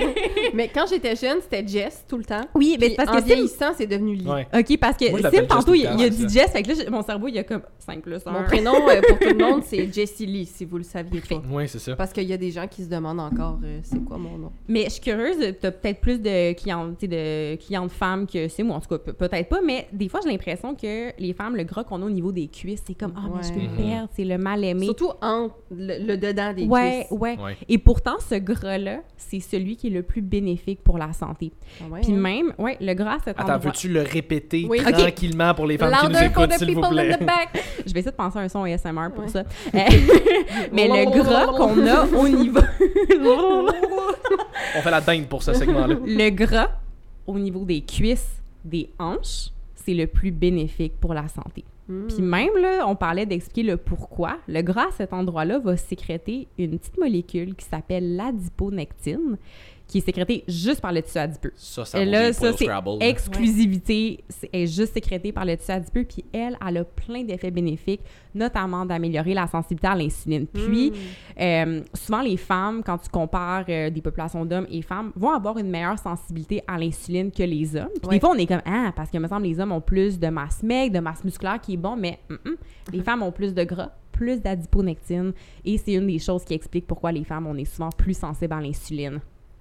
Mais quand j'étais jeune, c'était Jess tout le temps. Oui, mais parce en que Sim, vieillissant, c'est devenu Lis. ouais. OK, parce que Moi, Sim, tantôt, il, il a dit ça. Jess, fait que là, mon cerveau, il a comme 5 plus 1. Mon prénom euh, pour tout le monde, c'est Jessie Lee, si vous le saviez pas. Oui, c'est ça. Parce qu'il y a des gens qui se demandent encore euh, c'est quoi mon nom. Mais je suis curieuse, t'as peut-être plus de clientes, de clientes femmes que c'est moi, en tout cas, pe- peut-être pas, mais des fois, j'ai l'impression que les femmes, le gras qu'on a au niveau des cuisses, c'est comme, ah, mais je peux le perdre, c'est le mal aimé. Surtout entre le, le dedans des ouais, cuisses. ouais, Ouais. Et pourtant, ce gras-là, c'est celui qui est le plus bénéfique pour la santé. Ah ouais, Puis hein? même, ouais, le gras, à cet Attends, endroit... veux-tu le répéter Oui. Tranquillement pour les femmes qui nous écoutent, the s'il vous plaît? Je vais essayer de penser à un son ASMR pour Ouais. ça. Euh, mais le gras qu'on a au niveau... On fait la dinde pour ce segment-là. le gras au niveau des cuisses, des hanches, c'est le plus bénéfique pour la santé. Hmm. Puis même, là, on parlait d'expliquer le pourquoi. Le gras, à cet endroit-là, va sécréter une petite molécule qui s'appelle l'adiponectine, qui est sécrétée juste par le tissu adipeux. Ça, ça Et là, ça, c'est Scrabble. exclusivité, c'est est juste sécrétée par le tissu adipeux, puis elle, elle a plein d'effets bénéfiques, notamment d'améliorer la sensibilité à l'insuline. Puis, Mm. euh, souvent, les femmes, quand tu compares euh, des populations d'hommes et femmes, vont avoir une meilleure sensibilité à l'insuline que les hommes. Puis Ouais. des fois, on est comme, ah, parce que, me semble, les hommes ont plus de masse maigre, de masse musculaire qui est bon, mais mm, mm, les femmes ont plus de gras, plus d'adiponectine, et c'est une des choses qui explique pourquoi les femmes, on est souvent plus sensibles à l'insuline.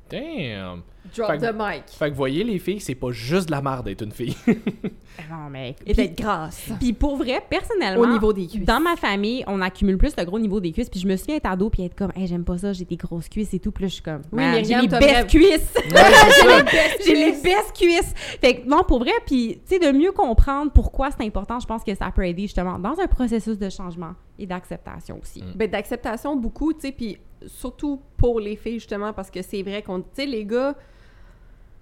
Damn. Drop Fait que- the mic. Fait que voyez, les filles, c'est pas juste de la merde d'être une fille. Ah Non, mais... Et d'être grasse. Puis pour vrai, personnellement, Au niveau des cuisses. dans ma famille, on accumule plus le gros niveau des cuisses. Puis je me souviens être ado puis être comme, hey, j'aime pas ça, j'ai des grosses cuisses et tout. Puis là, je suis comme, Oui, j'ai les vrai- cuisses. J'ai les best j'ai les cuisses. best cuisses. Fait que non, pour vrai, puis tu sais, de mieux comprendre pourquoi c'est important, je pense que ça peut aider justement dans un processus de changement et d'acceptation aussi. Ben, d'acceptation beaucoup, tu sais, puis surtout pour les filles, justement, parce que c'est vrai qu'on, tu sais, les gars,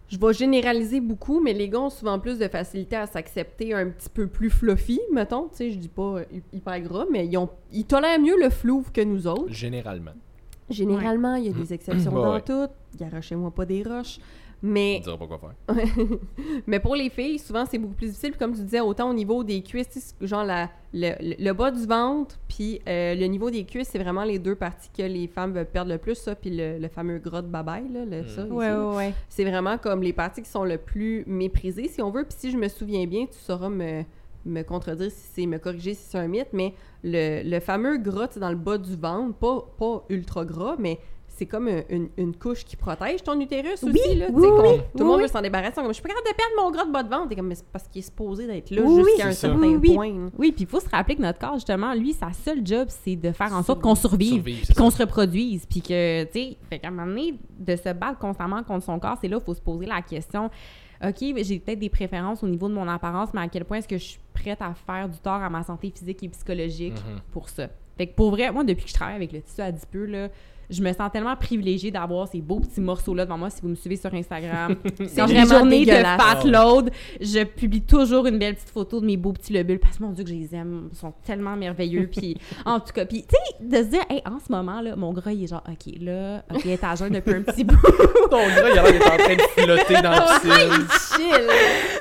je vais généraliser beaucoup, mais les gars ont souvent plus de facilité à s'accepter un petit peu plus fluffy, mettons, tu sais, je dis pas hy- hyper gras, mais ils, ont, ils tolèrent mieux le flou que nous autres. Généralement. Généralement, il y a des exceptions dans ouais. tout, garochez-moi pas des roches, mais On dirait pas quoi faire. mais pour les filles, souvent, c'est beaucoup plus difficile. Puis Comme tu disais, autant au niveau des cuisses, genre la, le, le- bas du ventre, puis euh, le niveau des cuisses, c'est vraiment les deux parties que les femmes veulent perdre le plus, ça, puis le, le fameux gras de babaille, là, le, ça, Ouais, ouais, ouais. C'est vraiment comme les parties qui sont le plus méprisées, si on veut. Puis si je me souviens bien, tu sauras me, me contredire si c'est me corriger si c'est un mythe, mais le, le fameux gras, dans le bas du ventre, pas, pas ultra gras, mais c'est comme un- une, une couche qui protège ton utérus Oui, aussi, là. tu oui, tout le monde oui. veut s'en débarrasser. Comme, je suis pas capable de perdre mon gras de bas de ventre. Comme, mais c'est parce qu'il est supposé d'être là Oui, jusqu'à un ça. certain Oui, oui. point. Oui, puis il faut se rappeler que notre corps, justement, lui, sa seule job, c'est de faire en sorte qu'on survive, puis qu'on se reproduise, puis que, tu sais, fait qu'à un moment donné, de se battre constamment contre son corps, c'est là où il faut se poser la question, OK, j'ai peut-être des préférences au niveau de mon apparence, mais à quel point est-ce que je suis prête à faire du tort à ma santé physique et psychologique Mhm. pour ça? Fait que pour vrai, moi, depuis que je travaille avec le tissu adipeux, là, je me sens tellement privilégiée d'avoir ces beaux petits morceaux-là devant moi. Si vous me suivez sur Instagram, C'est quand j'ai vraiment des journées de fat load, je publie toujours une belle petite photo de mes beaux petits lobules parce que mon Dieu que je les aime, ils sont tellement merveilleux. Puis en tout cas, puis tu sais, de se dire, hey, en ce moment là, mon gras il est genre, ok là, ok, elle est à jeun depuis un petit bout. Ton gars, il a l'air d'être en train de flotter dans la piscine. Chill!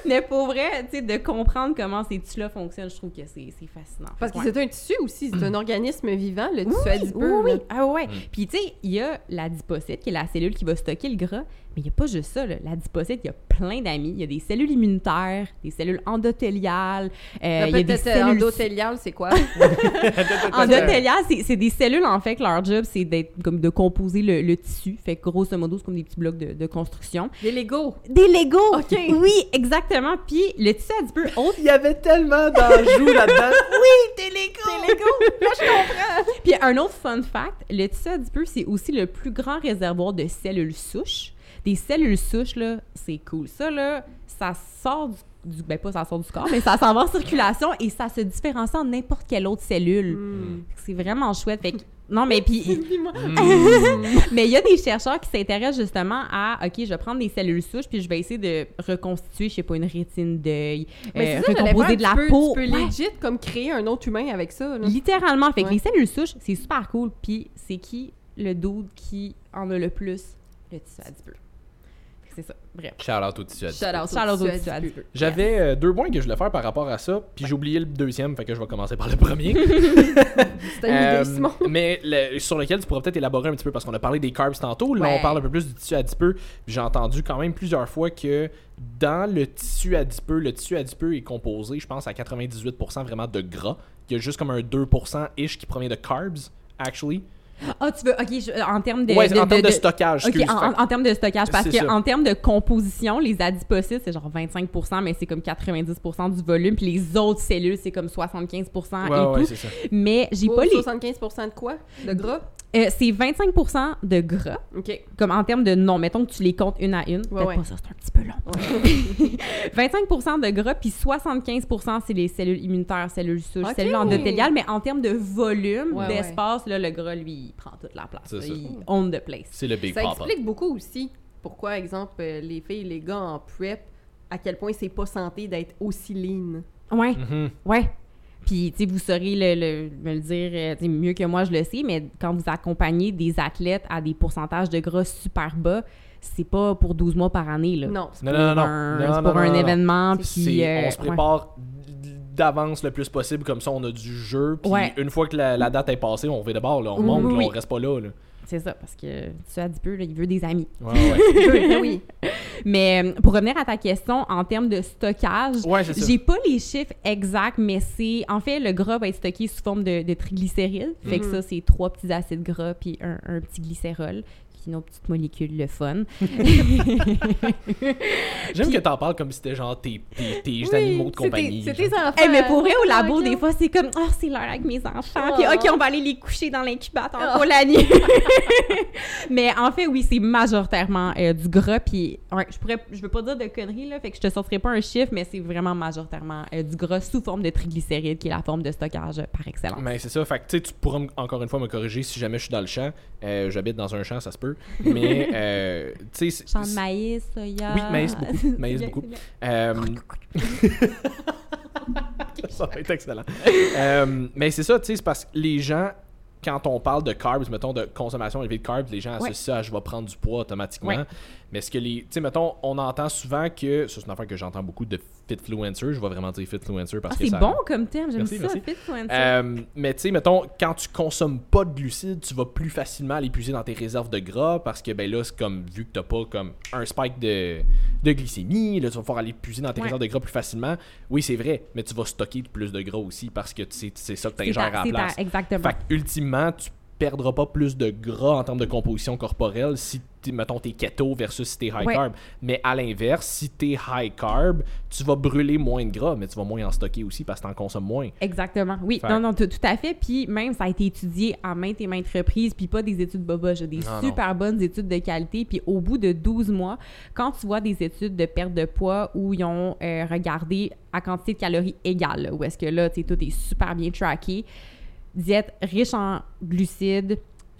Mais pour vrai, tu sais, de comprendre comment ces tissus-là fonctionnent, je trouve que c'est c'est fascinant. Parce que Ouais. c'est un tissu aussi, c'est un organisme vivant, le tissu adipeux. Oui, oui. Ah ouais. Mm. Puis il y a l'adipocyte, qui est la cellule qui va stocker le gras, mais il n'y a pas juste ça. là. L'adipocyte, il y a plein d'amis. Il y a des cellules immunitaires, des cellules endothéliales, euh, il y a des Peut-être euh, cellules... endothélial, c'est quoi? Endothéliales, c'est c'est des cellules, en fait, que leur job, c'est d'être comme de composer le, le tissu. Fait que grosso modo, c'est comme des petits blocs de, de construction. Des Legos. Des Legos! OK. Oui, exactement. Puis le tissu adipeux, autre Il y avait tellement d'enjeux là-dedans. des Legos! Des Legos! Là, je comprends! Puis un autre fun fact, le tissu adipeux, c'est aussi le plus grand réservoir de cellules souches. Des cellules souches, là, c'est cool. Ça, là, ça sort du... du- ben, pas ça sort du corps, mais ça s'en va en circulation et ça se différencie en n'importe quelle autre cellule. Hmm. C'est vraiment chouette. Fait que- non, mais puis... Dis-moi. Mais il y a des chercheurs qui s'intéressent justement à, OK, je vais prendre des cellules souches, puis je vais essayer de reconstituer, je sais pas, une rétine d'œil, Mais euh, recomposer de la tu peux, peau. Tu peux Ouais. legit comme créer un autre humain avec ça. là. Littéralement. Fait que Ouais. les cellules souches, c'est super cool. Puis c'est qui le dude qui en a le plus? Le tissu adipeux. Fait que c'est ça. Bref. Shout out au tissu adipeux. Shout out Shout out au tissu. J'avais euh, deux points que je voulais faire par rapport à ça, puis j'ai oublié le deuxième, fait que je vais commencer par le premier. C'était une Euh, idée, Simon. mais le- sur lequel tu pourrais peut-être élaborer un petit peu parce qu'on a parlé des carbs tantôt. Là, Ouais. on parle un peu plus du tissu adipeux. Puis J'ai entendu quand même plusieurs fois que dans le tissu adipeux, le tissu adipeux est composé, je pense, à 98% vraiment de gras. Il y a juste comme un 2% ish qui provient de carbs, actually. Ah, tu veux, OK, je- en termes de. ouais, en termes de, de- stockage. OK, excuse. en, en- en termes de stockage, parce que ça. en termes de composition, les adipocytes, c'est genre 25 mais c'est comme 90 du volume, puis les autres cellules, c'est comme 75 ouais, et ouais, tout. c'est ça. Mais j'ai Pour pas les. 75% de quoi? De gras? Euh, c'est 25% de gras, OK. comme en termes de non, mettons que tu les comptes une à une. Peut-être ouais. pas ça, c'est un petit peu long. 25% de gras, puis 75% c'est les cellules immunitaires, cellules souches, cellules endothéliales, mais en termes de volume, Ouais, d'espace, là, le gras, lui, il prend toute la place. C'est. Il own the place. C'est le Big Ça Papa. explique beaucoup aussi pourquoi, exemple, euh, les filles et les gars en prep, à quel point c'est pas santé d'être aussi lean. Ouais. Mhm. Ouais. Puis, tu sais, vous saurez le, le- me le dire euh, mieux que moi, je le sais, mais quand vous accompagnez des athlètes à des pourcentages de gras super bas, c'est pas pour 12 mois par année, là. Non. C'est Non, pour non, non, un, non, c'est non, pour un événement, puis... Euh, on se ouais. prépare d'avance le plus possible, comme ça on a du jeu. Puis Ouais. une fois que la, la date est passée, on revient de bord, là, on Oui, monte, oui, là, on reste pas là. là. C'est ça, parce que tu as dit peu, là, il veut des amis. Ouais, ouais. Ben oui. Mais euh, pour revenir à ta question, en termes de stockage, Ouais, j'ai pas les chiffres exacts, mais c'est... En fait, le gras va être stocké sous forme de, de triglycérides. Fait que Mhm. ça, c'est trois petits acides gras puis un, un petit glycérol, qui est nos petites molécules, le fun. J'aime que t'en parles comme si c'était genre tes, tes, tes Oui, animaux de compagnie. C'est tes enfants. Eh, mais pour vrai, au labo, Ok. des fois, c'est comme, oh, c'est l'heure avec mes enfants. Puis, Oh. OK, on va aller les coucher dans l'incubateur Oh. pour la nuit. mais en fait, oui, c'est majoritairement euh, du gras. Puis, ouais, je pourrais, je veux pas dire de conneries, là, fait que je te sortirai pas un chiffre, mais c'est vraiment majoritairement euh, du gras sous forme de triglycérides, qui est la forme de stockage euh, par excellence. Mais c'est ça, fait que tu pourras encore une fois me corriger si jamais je suis dans le champ. Euh, J'habite dans un champ, ça se peut. Mais, euh, tu sais. de maïs, soya. Oui, maïs beaucoup. Maïs beaucoup. Euh, ça va être excellent. Euh, mais c'est ça, tu sais, c'est parce que les gens, quand on parle de carbs, mettons, de consommation élevée de carbs, les gens associent Ouais. ça à je vais prendre du poids automatiquement. Ouais. Mais ce que les. Tu sais, mettons, on entend souvent que. Ça, c'est une affaire que j'entends beaucoup de fitfluencer. Je vais vraiment dire fitfluencer parce Ah, que c'est ça. bon comme terme, j'aime ça. merci. Fitfluencer. Euh, mais tu sais, mettons, quand tu consommes pas de glucides, tu vas plus facilement aller puiser dans tes réserves de gras parce que ben là, c'est comme vu que t'as pas comme un spike de, de glycémie, là, tu vas pouvoir aller puiser dans tes Ouais. réserves de gras plus facilement. Oui, c'est vrai, mais tu vas stocker plus de gras aussi parce que c'est ça que ta- à la ta- place. Exactement. Fait ultimement, tu perdras pas plus de gras en termes de composition corporelle si mettons t'es keto versus si t'es high Ouais. carb. Mais à l'inverse, si t'es high carb, tu vas brûler moins de gras, mais tu vas moins en stocker aussi parce que t'en consommes moins. Exactement. Oui, Fait- non, non, tout, tout à fait. Puis même, ça a été étudié à maintes et maintes reprises, puis pas des études boba, j'ai des Non, super bonnes études de qualité. Puis au bout de 12 mois, quand tu vois des études de perte de poids où ils ont euh, regardé à quantité de calories égale, où est-ce que là, tu tout est super bien tracké, diète riche en glucides,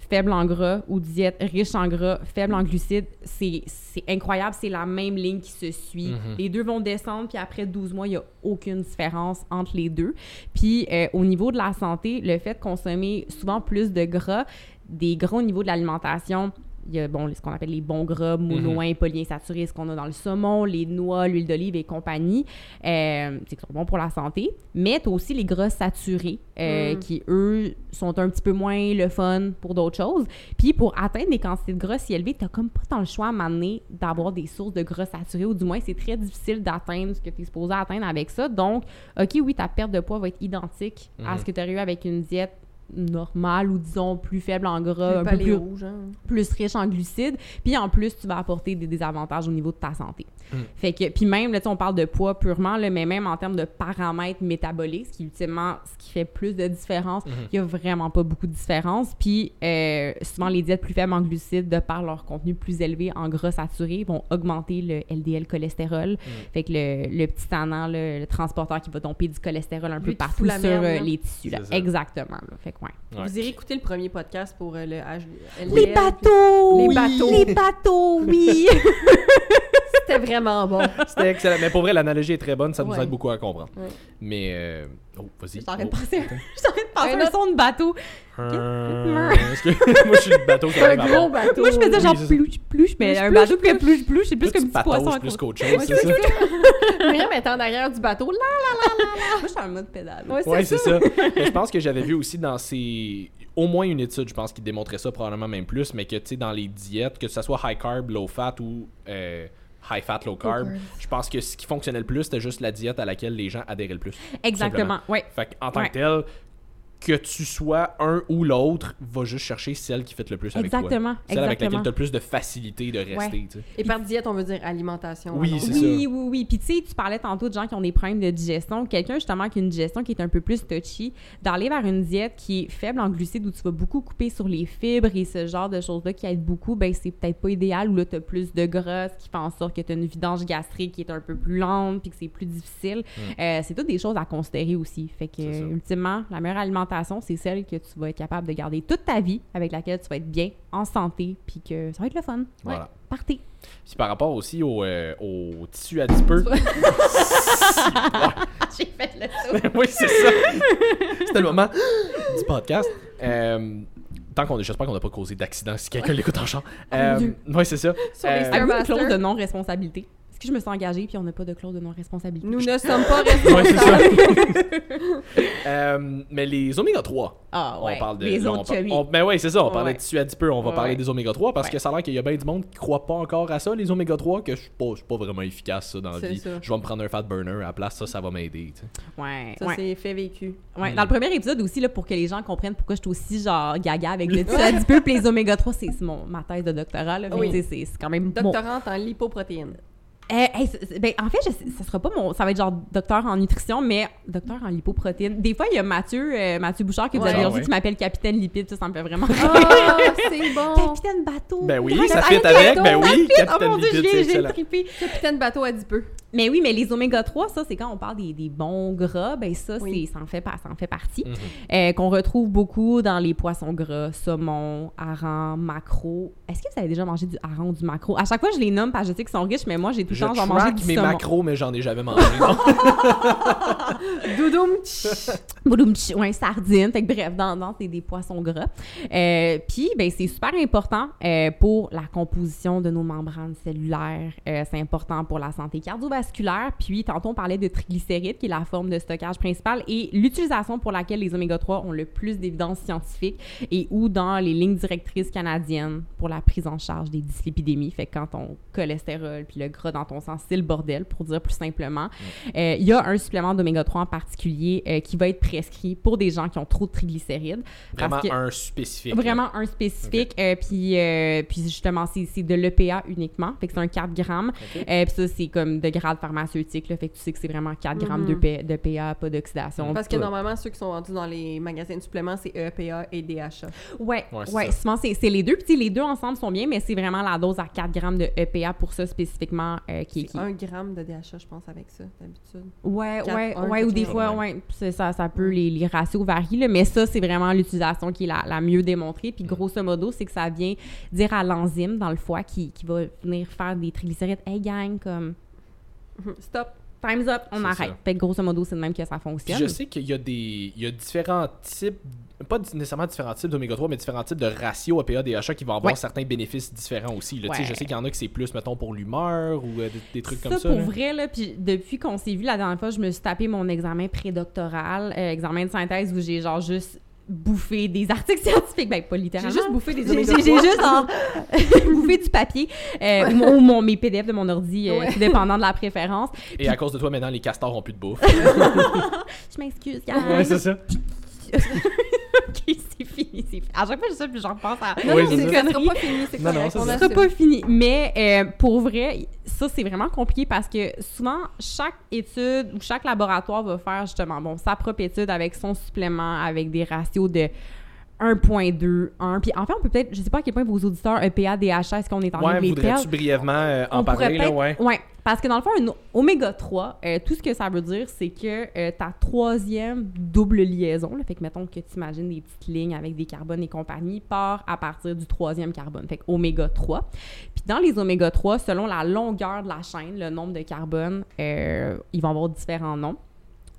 faible en gras ou diète riche en gras, faible en glucides, c'est c'est incroyable, c'est la même ligne qui se suit. Mhm. Les deux vont descendre, puis après 12 mois, il n'y a aucune différence entre les deux. Puis euh, au niveau de la santé, le fait de consommer souvent plus de gras, des gras au niveau de l'alimentation, il y a bon, ce qu'on appelle les bons gras, monoïns, polyinsaturés, ce qu'on a dans le saumon, les noix, l'huile d'olive et compagnie, euh, c'est qui sont bons pour la santé. Mais tu as aussi les gras saturés, euh, Mm. qui, eux, sont un petit peu moins le fun pour d'autres choses. Puis pour atteindre des quantités de gras si élevées, tu comme pas tant le choix à m'amener d'avoir des sources de gras saturés, ou du moins, c'est très difficile d'atteindre ce que tu es supposé atteindre avec ça. Donc, OK, oui, ta perte de poids va être identique à Mhm. ce que tu aurais eu avec une diète normale ou disons plus faible en gras, un peu plus plus riche en glucides, puis en plus tu vas apporter des désavantages au niveau de ta santé. Mm. Fait que puis même là on parle de poids purement là, mais même en termes de paramètres métaboliques, ce qui est ultimement ce qui fait plus de différence, Mhm. il y a vraiment pas beaucoup de différence. Puis euh, souvent les diètes plus faibles en glucides de par leur contenu plus élevé en gras saturé vont augmenter le LDL cholestérol. Mm. Fait que le, le petit tannant le transporteur qui va domper du cholestérol un Lui peu partout sur merde, euh, les tissus là. Exactement là. Fait ouais. Vous irez écouter le premier podcast pour euh, le H- LDL. Les bateaux! Les bateaux. Les bateaux, oui! C'était vraiment bon. C'était excellent. Mais pour vrai, l'analogie est très bonne, ça nous Ouais. aide beaucoup à comprendre. Ouais. Mais. euh, Oh, vas-y. Train de Oh. penser, j'étais en train de penser Un à un son de bateau. Euh, est-ce que- Moi, je suis le bateau qui C'est un arrive gros bateau. Moi, je faisais genre Oui, c'est ça. plouche, plouche, mais Plouche, un bateau qui plouche, plouche, c'est plus Toi, comme tu un petit poisson. patoses à plus côté. qu'autre chose, c'est ça? Myriam en arrière du bateau. Là, Moi, je suis en mode pédale. ouais, Ouais, c'est ça. Mais je pense que j'avais vu aussi dans ces. Au moins une étude, je pense, qui démontrait ça, probablement même plus, mais que, tu sais, dans les diètes, que ce soit high carb, low fat ou euh, high fat, low carb, je pense que ce qui fonctionnait le plus, c'était juste la diète à laquelle les gens adhéraient le plus. Exactement, ouais. Fait en tant Ouais. que tel, que tu sois un ou l'autre, va juste chercher celle qui fait le plus avec toi. Exactement, Celle avec laquelle tu as le plus de facilité de rester, Ouais. Et par diète, on veut dire alimentation. Oui, c'est Oui, ça. oui, oui. Puis tu sais, tu parlais tantôt de gens qui ont des problèmes de digestion. Quelqu'un justement qui a une digestion qui est un peu plus touchy, d'aller vers une diète qui est faible en glucides où tu vas beaucoup couper sur les fibres et ce genre de choses-là qui aident beaucoup, ben c'est peut-être pas idéal où là tu as plus de gras, qui fait en sorte que tu as une vidange gastrique qui est un peu plus lente puis que c'est plus difficile. Euh, c'est toutes des choses à considérer aussi. Fait que ultimement, la meilleure alimentation, c'est celle que tu vas être capable de garder toute ta vie, avec laquelle tu vas être bien, en santé, puis que ça va être le fun. Ouais, Voilà. partez. Puis par rapport aussi au, euh, au tissu adipeux. J'ai fait le tour. oui, c'est ça. C'était le moment du podcast. Euh, tant qu'on j'espère qu'on n'a pas causé d'accident si quelqu'un l'écoute en chant. Euh, ouais, c'est ça. Sur les Euh, clause de non-responsabilité? Est-ce que je me suis engagée puis on n'a pas de clause de non-responsabilité? Nous ne sommes pas Ouais, c'est ça. responsables. Euh, mais les oméga 3, Ah ouais, on parle de. les là, on autres chubby. on- Ben oui, c'est ça, on parlait Ouais. dessus un petit peu. On va Ouais, parler ouais. des oméga 3 parce Ouais. que ça a l'air qu'il y a bien du monde qui croit pas encore à ça, les oméga 3, que je suis pas, je suis pas vraiment efficace ça, dans la vie. ça. Je vais me prendre un fat burner à la place, ça, ça va m'aider. tu sais. Ouais, Ça, ouais. c'est fait vécu. Ouais, Mm. Dans le premier épisode aussi, là, pour que les gens comprennent pourquoi je suis aussi genre gaga avec le petit peu puis les oméga 3, c'est ma thèse de doctorat. Là, Oui. c'est c'est quand même Doctorante en lipoprotéines. Euh, hey, ben, en fait, je ça sera pas mon. Ça va être genre docteur en nutrition, mais docteur en lipoprotéines. Des fois, il y a Mathieu, euh, Mathieu Bouchard, que vous Ouais. avez reçu, ouais. qui m'appelle Capitaine Lipide. Ça, ça me fait vraiment. Ah, c'est bon. Capitaine Bateau! Ben oui, ça à- fit avec, Bateau, ben oui! Capitaine oh mon Dieu, Lipide, j'ai trippé. Capitaine bateau adipeux. Mais oui, mais les oméga 3, ça, c'est quand on parle des, des bons gras, ben ça, Oui. c'est, ça, en fait, ça en fait partie. Mhm. Euh, qu'on retrouve beaucoup dans les poissons gras, saumon, hareng, maquereau. Est-ce que vous avez déjà mangé du hareng ou du maquereau? À chaque fois, je les nomme parce que je sais qu'ils sont riches, mais moi, j'ai tout temps track du mes saumon. macros, mais j'en ai jamais mangé. Doudoum. Boudoum, tch, ouais, sardines. Fait que bref, dans, dans c'est des poissons gras. Euh, Puis, ben, c'est super important euh, pour la composition de nos membranes cellulaires. Euh, c'est important pour la santé cardiovasculaire. Puis, tantôt, on parlait de triglycérides, qui est la forme de stockage principale, et l'utilisation pour laquelle les oméga 3 ont le plus d'évidence scientifique et ou dans les lignes directrices canadiennes pour la prise en charge des dyslipidémies. Fait que quand ton cholestérol puis le gras dans ton sang, c'est le bordel, pour dire plus simplement. Euh, Il y a un supplément d'oméga 3 en particulier euh, qui va être prescrit pour des gens qui ont trop de triglycérides. Vraiment Parce que- un spécifique. là. Vraiment un spécifique. euh, puis, euh, puis justement, c'est c'est de l'EPA uniquement. Fait que c'est un 4 grammes. Euh, puis ça, c'est comme de grade pharmaceutique. Là, fait que tu sais que c'est vraiment 4 grammes Mhm. de P- de PA, pas d'oxydation. Parce que normalement, ceux qui sont vendus dans les magasins de suppléments, c'est EPA et DHA. Ouais, Ouais, ouais, c'est ça. souvent c'est c'est les deux. Puis les deux ensemble sont bien, mais c'est vraiment la dose à 4 grammes de EPA pour ça spécifiquement euh, qui, qui... un gramme de DHA, je pense, avec ça, d'habitude. Ouais, Quatre, ouais, un, ouais, ou des fois, ouais, ça, ça peut, les, les ratios varient, là, mais ça, c'est vraiment l'utilisation qui est la, la mieux démontrée. Puis grosso modo, c'est que ça vient dire à l'enzyme dans le foie qui, qui va venir faire des triglycérides. Hey gang, comme, Stop. Time's up, on arrête. ça. Fait que grosso modo, c'est de même que ça Puis fonctionne. je sais qu'il y a des il y a différents types pas nécessairement différents types d'oméga 3 mais différents types de ratios EPA DHA qui vont avoir Ouais. certains bénéfices différents aussi là. Ouais. je sais qu'il y en a qui c'est plus mettons pour l'humeur ou euh, des, des trucs ça, comme ça. pour là. vrai, là, puis depuis qu'on s'est vu la dernière fois, je me suis tapé mon examen prédoctoral, euh, examen de synthèse où j'ai genre juste bouffé des articles scientifiques, ben pas J'ai littéralement. juste bouffé des J'ai j'ai- j'ai juste genre, bouffé du papier euh, ou, mon- ou mon, mes PDF de mon ordi, euh, Ouais. tout dépendant de la préférence. Et à cause de toi maintenant les castors ont plus de bouffe. Je m'excuse, gang. ça. ok, c'est fini, c'est fini. À chaque fois, je sais, puis j'en repense à. Non, Oui, non, c'est pas fini, c'est Non, non, correct. c'est on ça. Ça assume. pas fini. Mais euh, pour vrai, ça, c'est vraiment compliqué parce que souvent, chaque étude ou chaque laboratoire va faire justement bon, sa propre étude avec son supplément, avec des ratios de 1.2, 1. Puis en fait, on peut peut-être, je sais pas à quel point vos auditeurs EPA, DHA, est-ce qu'on est en train Ouais, de les voudrais-tu perdre? brièvement euh, en On parler là, ouais. ouais. Parce que dans le fond, un oméga 3, euh, tout ce que ça veut dire, c'est que euh, ta troisième double liaison, là, fait que mettons que tu imagines des petites lignes avec des carbones et compagnie, part à partir du troisième carbone, fait que oméga 3. Puis dans les oméga 3, selon la longueur de la chaîne, le nombre de carbones, ils vont avoir différents noms.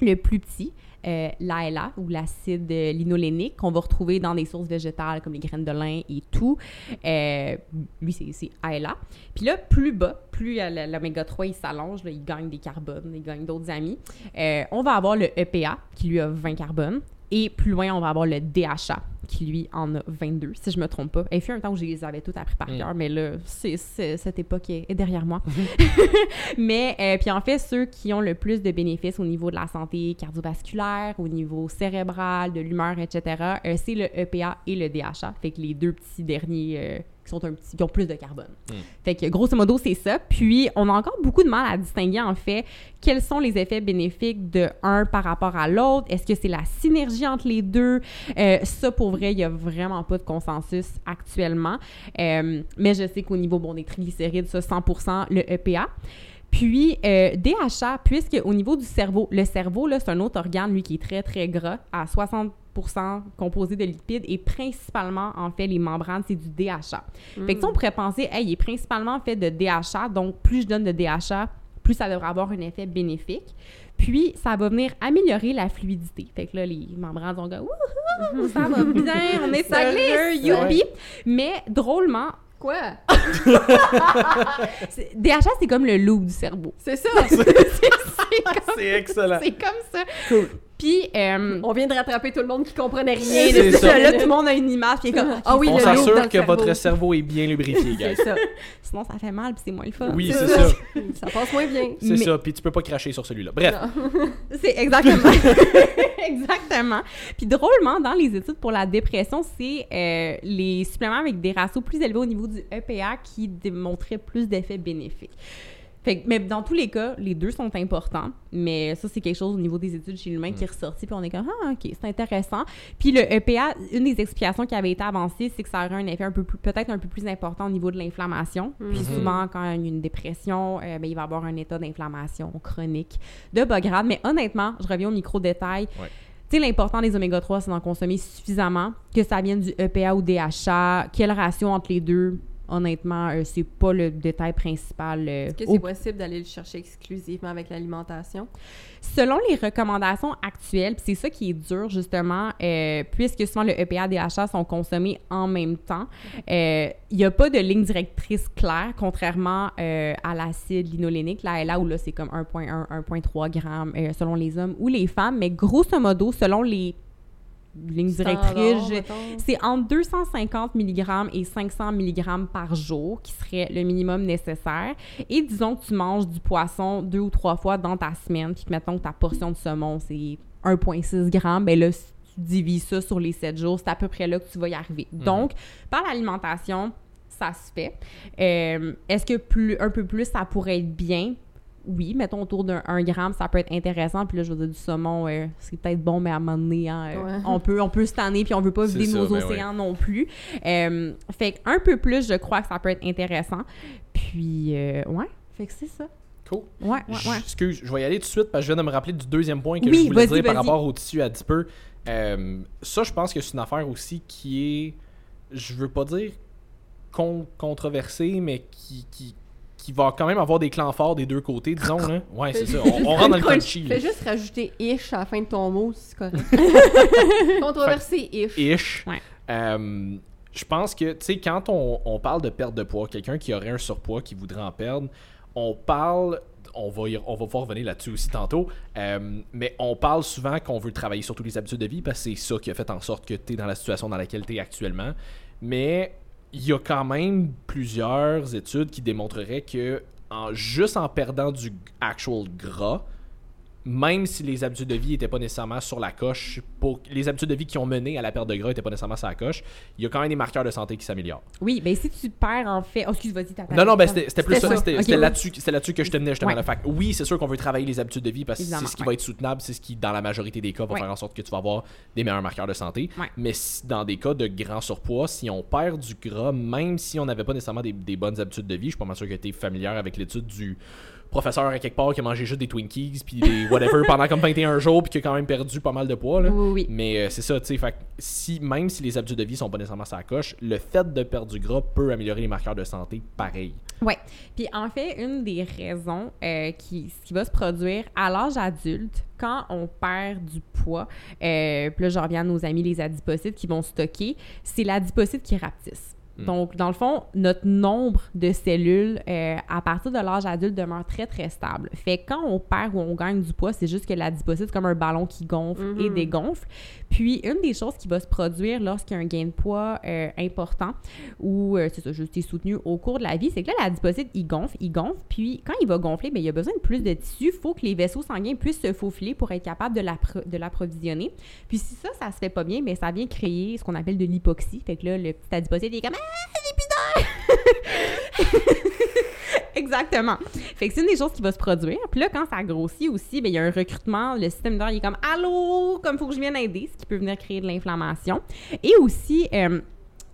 Le plus petit, euh, l'ALA ou l'acide linolénique qu'on va retrouver dans des sources végétales comme les graines de lin et tout. Euh, lui, c'est ALA. Puis là, plus bas, plus l'oméga 3 il s'allonge, il gagne des carbones, il gagne d'autres amis. Euh, on va avoir le EPA qui lui a 20 carbones. Et plus loin, on va avoir le DHA qui lui en a 22, si je me trompe pas. Il fut un temps où je les avais toutes appris par Mm. cœur, mais là, cette époque est, est derrière moi. mais euh, puis en fait, ceux qui ont le plus de bénéfices au niveau de la santé cardiovasculaire, au niveau cérébral, de l'humeur, etc., euh, c'est le EPA et le DHA. Fait que les deux petits derniers euh, qui sont un petit, qui ont plus de carbone. Mm. Fait que grosso modo, c'est ça. Puis on a encore beaucoup de mal à distinguer en fait quels sont les effets bénéfiques de un par rapport à l'autre. Est-ce que c'est la synergie entre les deux? Euh, ça, pour vrai, il n'y a vraiment pas de consensus actuellement. Euh, mais je sais qu'au niveau bon, des triglycérides, ça, 100% le EPA. Puis, euh, DHA, puisque au niveau du cerveau, le cerveau, là, c'est un autre organe, lui, qui est très, très gras, à 60 composé de lipides et principalement, en fait, les membranes, c'est du DHA. Fait que, tu sais, on pourrait penser, hey, il est principalement fait de DHA, donc plus je donne de DHA, plus ça devrait avoir un effet bénéfique. Puis, ça va venir améliorer la fluidité. Fait que là, les membranes vont dire Wouhou, ça va bien, on est Ça glisse. youpi! Mais drôlement, Quoi? DHA, c'est comme le loup du cerveau. C'est ça! c'est comme, C'est excellent. c'est comme ça. Cool. Puis, euh, On vient de rattraper tout le monde qui comprenait rien C'est de ça. ça. là, tout le monde a une image, puis est comme, Ah oui, On le loup dans s'assure le que cerveau. votre cerveau est bien lubrifié, C'est guys. ça. sinon ça fait mal, puis c'est moins le fun. Oui, C'est c'est ça. ça. Ça passe moins bien. C'est Mais- ça. Puis tu peux pas cracher sur celui-là. Bref. C'est exactement. exactement. Puis drôlement, dans les études pour la dépression, c'est euh, les suppléments avec des ratios plus élevés au niveau du EPA qui démontraient plus d'effets bénéfiques. Fait mais dans tous les cas, les deux sont importants, mais ça, c'est quelque chose au niveau des études chez l'humain qui est ressorti, puis on est comme, ah, OK, c'est intéressant. Puis le EPA, une des explications qui avait été avancée, c'est que ça aurait un effet un peu plus, peut-être un peu plus important au niveau de l'inflammation. Puis Mhm. souvent, quand il y a une dépression, euh, ben, il va avoir un état d'inflammation chronique de bas grade. Mais honnêtement, je reviens au micro-détail. Ouais. Tu sais, l'important des oméga 3, c'est d'en consommer suffisamment, que ça vienne du EPA ou DHA, quel ratio entre les deux. Honnêtement, euh, c'est pas le détail principal. euh, Est-ce que au- c'est possible d'aller le chercher exclusivement avec l'alimentation? Selon les recommandations actuelles, puis c'est ça qui est dur justement, euh, puisque souvent le EPA DHA sont consommés en même temps, euh, il n'y a pas de ligne directrice claire, contrairement à l'acide linolénique, là, là où là c'est comme 1,1, 1,3 grammes selon les hommes ou les femmes, mais grosso modo, selon les je- mettons. c'est entre 250 mg et 500 mg par jour qui serait le minimum nécessaire. Et disons que tu manges du poisson deux ou trois fois dans ta semaine, puis que mettons que ta portion de saumon, c'est 1,6 g, ben là, si tu divises ça sur les 7 jours, c'est à peu près là que tu vas y arriver. Donc, par l'alimentation, ça se fait. Euh, Est-ce que plus, un peu plus, ça pourrait être bien? Oui, mettons autour d'un 1 gramme, ça peut être intéressant. Puis là, je veux dire, du saumon, euh, c'est peut-être bon, mais à un moment donné, hein, euh, Ouais. on, peut, on peut se tanner, puis on veut pas vider nos ben océans non plus. Euh, fait un peu plus, je crois que ça peut être intéressant. Puis, euh, ouais, fait que c'est ça. Cool. Ouais, ouais, ouais. Excuse, je vais y aller tout de suite parce que je viens de me rappeler du deuxième point que Oui, je voulais dire par rapport au tissu adipeux. Euh, ça, je pense que c'est une affaire aussi qui est, je veux pas dire con- controversée, mais qui, qui, qui va quand même avoir des clans forts des deux côtés, disons. Là. Ouais, c'est ça. On, on rentre dans le crunchy. Fais juste rajouter ish à la fin de ton mot, si c'est correct. Controversé ish. ish. Ouais. Euh, je pense que, tu sais, quand on, on parle de perte de poids, quelqu'un qui aurait un surpoids, qui voudrait en perdre, on parle, on va, y- on va pouvoir revenir là-dessus aussi tantôt, euh, mais on parle souvent qu'on veut travailler sur toutes les habitudes de vie parce que c'est ça qui a fait en sorte que tu es dans la situation dans laquelle tu es actuellement. Mais il y a quand même plusieurs études qui démontreraient que en, juste en perdant du actual gras, même si les habitudes de vie n'étaient pas nécessairement sur la coche, pour les habitudes de vie qui ont mené à la perte de gras n'étaient pas nécessairement sur la coche, il y a quand même des marqueurs de santé qui s'améliorent. Oui, ben si tu perds en fait. Oh, excuse, vas-y, t'as Non, non, ben c'était plus ça. ça. C'était là-dessus que je tenais justement. Ouais. Fait oui, c'est sûr qu'on veut travailler les habitudes de vie parce que c'est ce qui ouais. va être soutenable, c'est ce qui, dans la majorité des cas, va Ouais. faire en sorte que tu vas avoir des meilleurs marqueurs de santé. Mais dans des cas de grand surpoids, si on perd du gras, même si on n'avait pas nécessairement des, des bonnes habitudes de vie, je suis pas mal sûr que tu es familière avec l'étude du professeur à quelque part qui a mangé juste des Twinkies puis des whatever pendant comme 21 jours puis qui a quand même perdu pas mal de poids. Là. Oui, oui. Mais euh, c'est ça, tu sais, si, même si les habitudes de vie sont pas nécessairement sa coche, le fait de perdre du gras peut améliorer les marqueurs de santé pareil. Ouais. Puis en fait, une des raisons euh, qui, qui va se produire à l'âge adulte, quand on perd du poids, euh, puis là, je reviens à nos amis les adipocytes qui vont stocker, c'est l'adipocyte qui rapetisse. Mm. Donc, dans le fond, notre nombre de cellules euh, à partir de l'âge adulte demeure très, très stable. Fait que quand on perd ou on gagne du poids, c'est juste que l'adipocyte, c'est comme un ballon qui gonfle et Mhm. dégonfle. Puis, une des choses qui va se produire lorsqu'il y a un gain de poids euh, important ou, euh, c'est ça, juste est soutenu au cours de la vie, c'est que là, l'adipocyte, il gonfle, il gonfle. Puis, quand il va gonfler, bien, il y a besoin de plus de tissu. Il faut que les vaisseaux sanguins puissent se faufiler pour être capable de l'appro- de l'approvisionner. Puis, si ça, ça se fait pas bien, mais ça vient créer ce qu'on appelle de l'hypoxie. Fait que là, le petit adipocyte, il est comme Ah! Exactement. Fait que c'est une des choses qui va se produire. Puis là, quand ça grossit aussi, ben, il y a un recrutement. Le système d'heure, il est comme Allô, comme faut que je vienne aider, ce qui peut venir créer de l'inflammation. Et aussi, euh,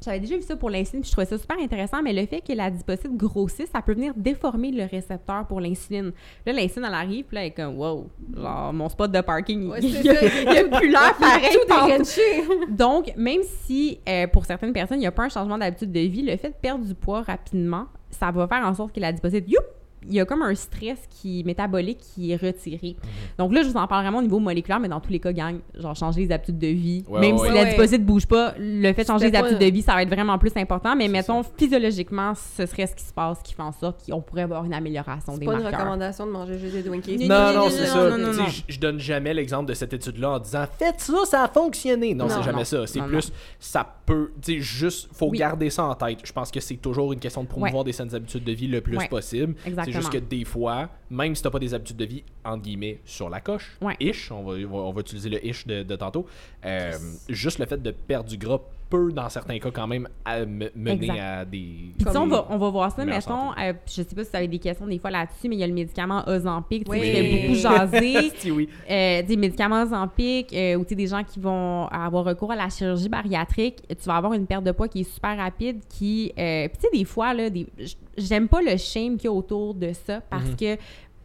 j'avais déjà vu ça pour l'insuline, puis je trouvais ça super intéressant, mais le fait que l'adipocyte grossisse, ça peut venir déformer le récepteur pour l'insuline. Là, l'insuline, elle arrive, puis là, elle est comme, wow, genre, mon spot de parking, Ouais, il c'est il y a, ça. il y a plus l'air pareil. Tout. Donc, même si euh, pour certaines personnes, il n'y a pas un changement d'habitude de vie, le fait de perdre du poids rapidement, ça va faire en sorte que l'adipocyte, youp, il y a comme un stress qui métabolique qui est retiré. Mhm. Donc là, je vous en parle vraiment au niveau moléculaire, mais dans tous les cas, gang, genre changer les habitudes de vie. Ouais, Même ouais, si ouais. l'adiposite bouge pas, le fait de changer les habitudes de vie, ça va être vraiment plus important. Mais C'est mettons, physiologiquement, ce serait ce qui se passe qui fait en sorte qu'on pourrait avoir une amélioration C'est des pas une marqueurs. recommandation de manger juste des Twinkies. Non, Non, c'est ça. non, non, Tu sais, non. Je, donne jamais l'exemple de cette étude-là en disant faites ça, ça a fonctionné. Non, Non, c'est jamais non. ça. C'est Non, plus, ça peut, tu sais, juste, faut Oui. garder ça en tête. Je pense que c'est toujours une question de promouvoir des saines habitudes de vie le plus Ouais. possible. Exactement. Juste que des fois, même si t'as pas des habitudes de vie, entre guillemets, sur la coche, Ouais. ish, on va, on va- utiliser le ish de, de tantôt, euh, juste le fait de perdre du gras peut, dans certains cas, quand même, à me- mener à des. Puis tu on va, on va voir ça, mettons, euh, je sais pas si vous avez des questions des fois là-dessus, mais il y a le médicament Ozempic, tu Oui. qui fait beaucoup jaser. Si, oui. Euh, des médicaments Ozempic, euh, ou tu sais, des gens qui vont avoir recours à la chirurgie bariatrique, tu vas avoir une perte de poids qui est super rapide, qui... euh, Puis tu sais, des fois, là, des- j'aime pas le shame qu'il y a autour de ça, parce Mhm. que...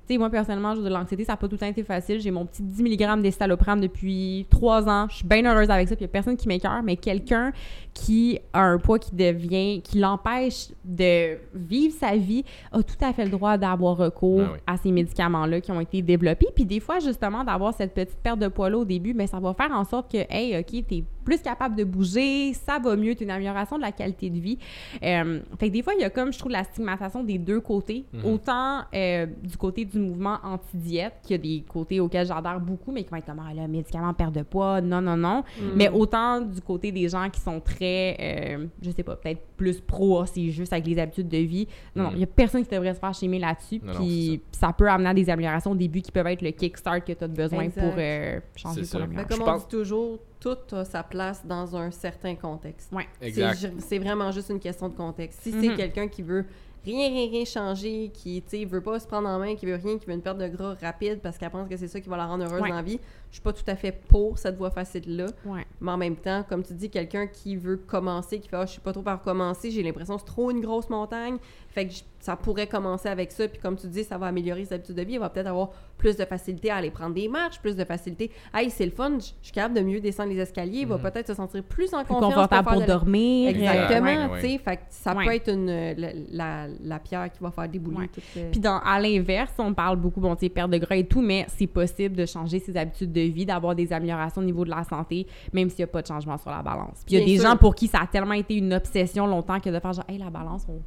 Tu sais, moi, personnellement, je veux dire, l'anxiété, ça n'a pas tout le temps été facile. J'ai mon petit 10 mg d'estalopram depuis trois ans. Je suis bien heureuse avec ça. Puis il n'y a personne qui m'écœure. Mais quelqu'un qui a un poids qui devient, qui l'empêche de vivre sa vie, a tout à fait le droit d'avoir recours Ah oui. à ces médicaments-là qui ont été développés. Puis des fois, justement, d'avoir cette petite perte de poids-là au début, mais ça va faire en sorte que, hey, OK, t'es plus capable de bouger, ça va mieux, t'as une amélioration de la qualité de vie. Euh, fait que des fois, il y a comme, je trouve, la stigmatisation des deux côtés. Mhm. Autant euh, du côté du mouvement anti-diète, qu'il y a des côtés auxquels j'adhère beaucoup, mais qui vont être comme, ah, là, médicament, perte de poids, non, non, non. Mm. Mais autant du côté des gens qui sont très, euh, je sais pas, peut-être plus pro, c'est juste avec les habitudes de vie. Non, non, Mm. il y a personne qui devrait se faire chimer là-dessus. Puis ça peut amener à des améliorations au début qui peuvent être le kickstart que tu as besoin Exact. pour euh, changer Mais meilleur. comme on pense- dit toujours, tout a sa place dans un certain contexte. Ouais. Exact. C'est vraiment juste une question de contexte. Si c'est quelqu'un qui veut rien, rien, rien changer, qui, tu veut pas se prendre en main, qui veut rien, qui veut une perte de gras rapide parce qu'elle pense que c'est ça qui va la rendre heureuse Ouais. dans la vie, je suis pas tout à fait pour cette voie facile-là. Ouais. Mais en même temps, comme tu dis, quelqu'un qui veut commencer, qui fait ah, je suis pas trop par commencer, j'ai l'impression que c'est trop une grosse montagne. Fait que je- ça pourrait commencer avec ça. Puis comme tu dis, ça va améliorer ses habitudes de vie. Il va peut-être avoir plus de facilité à aller prendre des marches, plus de facilité. Hey, c'est le fun, je je suis capable de mieux descendre les escaliers. Il va Mhm. peut-être se sentir plus en Plus confiance. confortable faire pour de la- dormir. euh, Exactement, Ouais, ouais. tu sais. Fait que ça Ouais. peut être une, la, la, la pierre qui va faire débouler Ouais. tout le... Puis dans, à l'inverse, on parle beaucoup, bon, tu sais, perte de gras et tout, mais c'est possible de changer ses habitudes de vie, d'avoir des améliorations au niveau de la santé, même s'il n'y a pas de changement sur la balance. Puis il y a Bien des sûr. gens pour qui ça a tellement été une obsession longtemps que de faire genre, hey, la balance, on,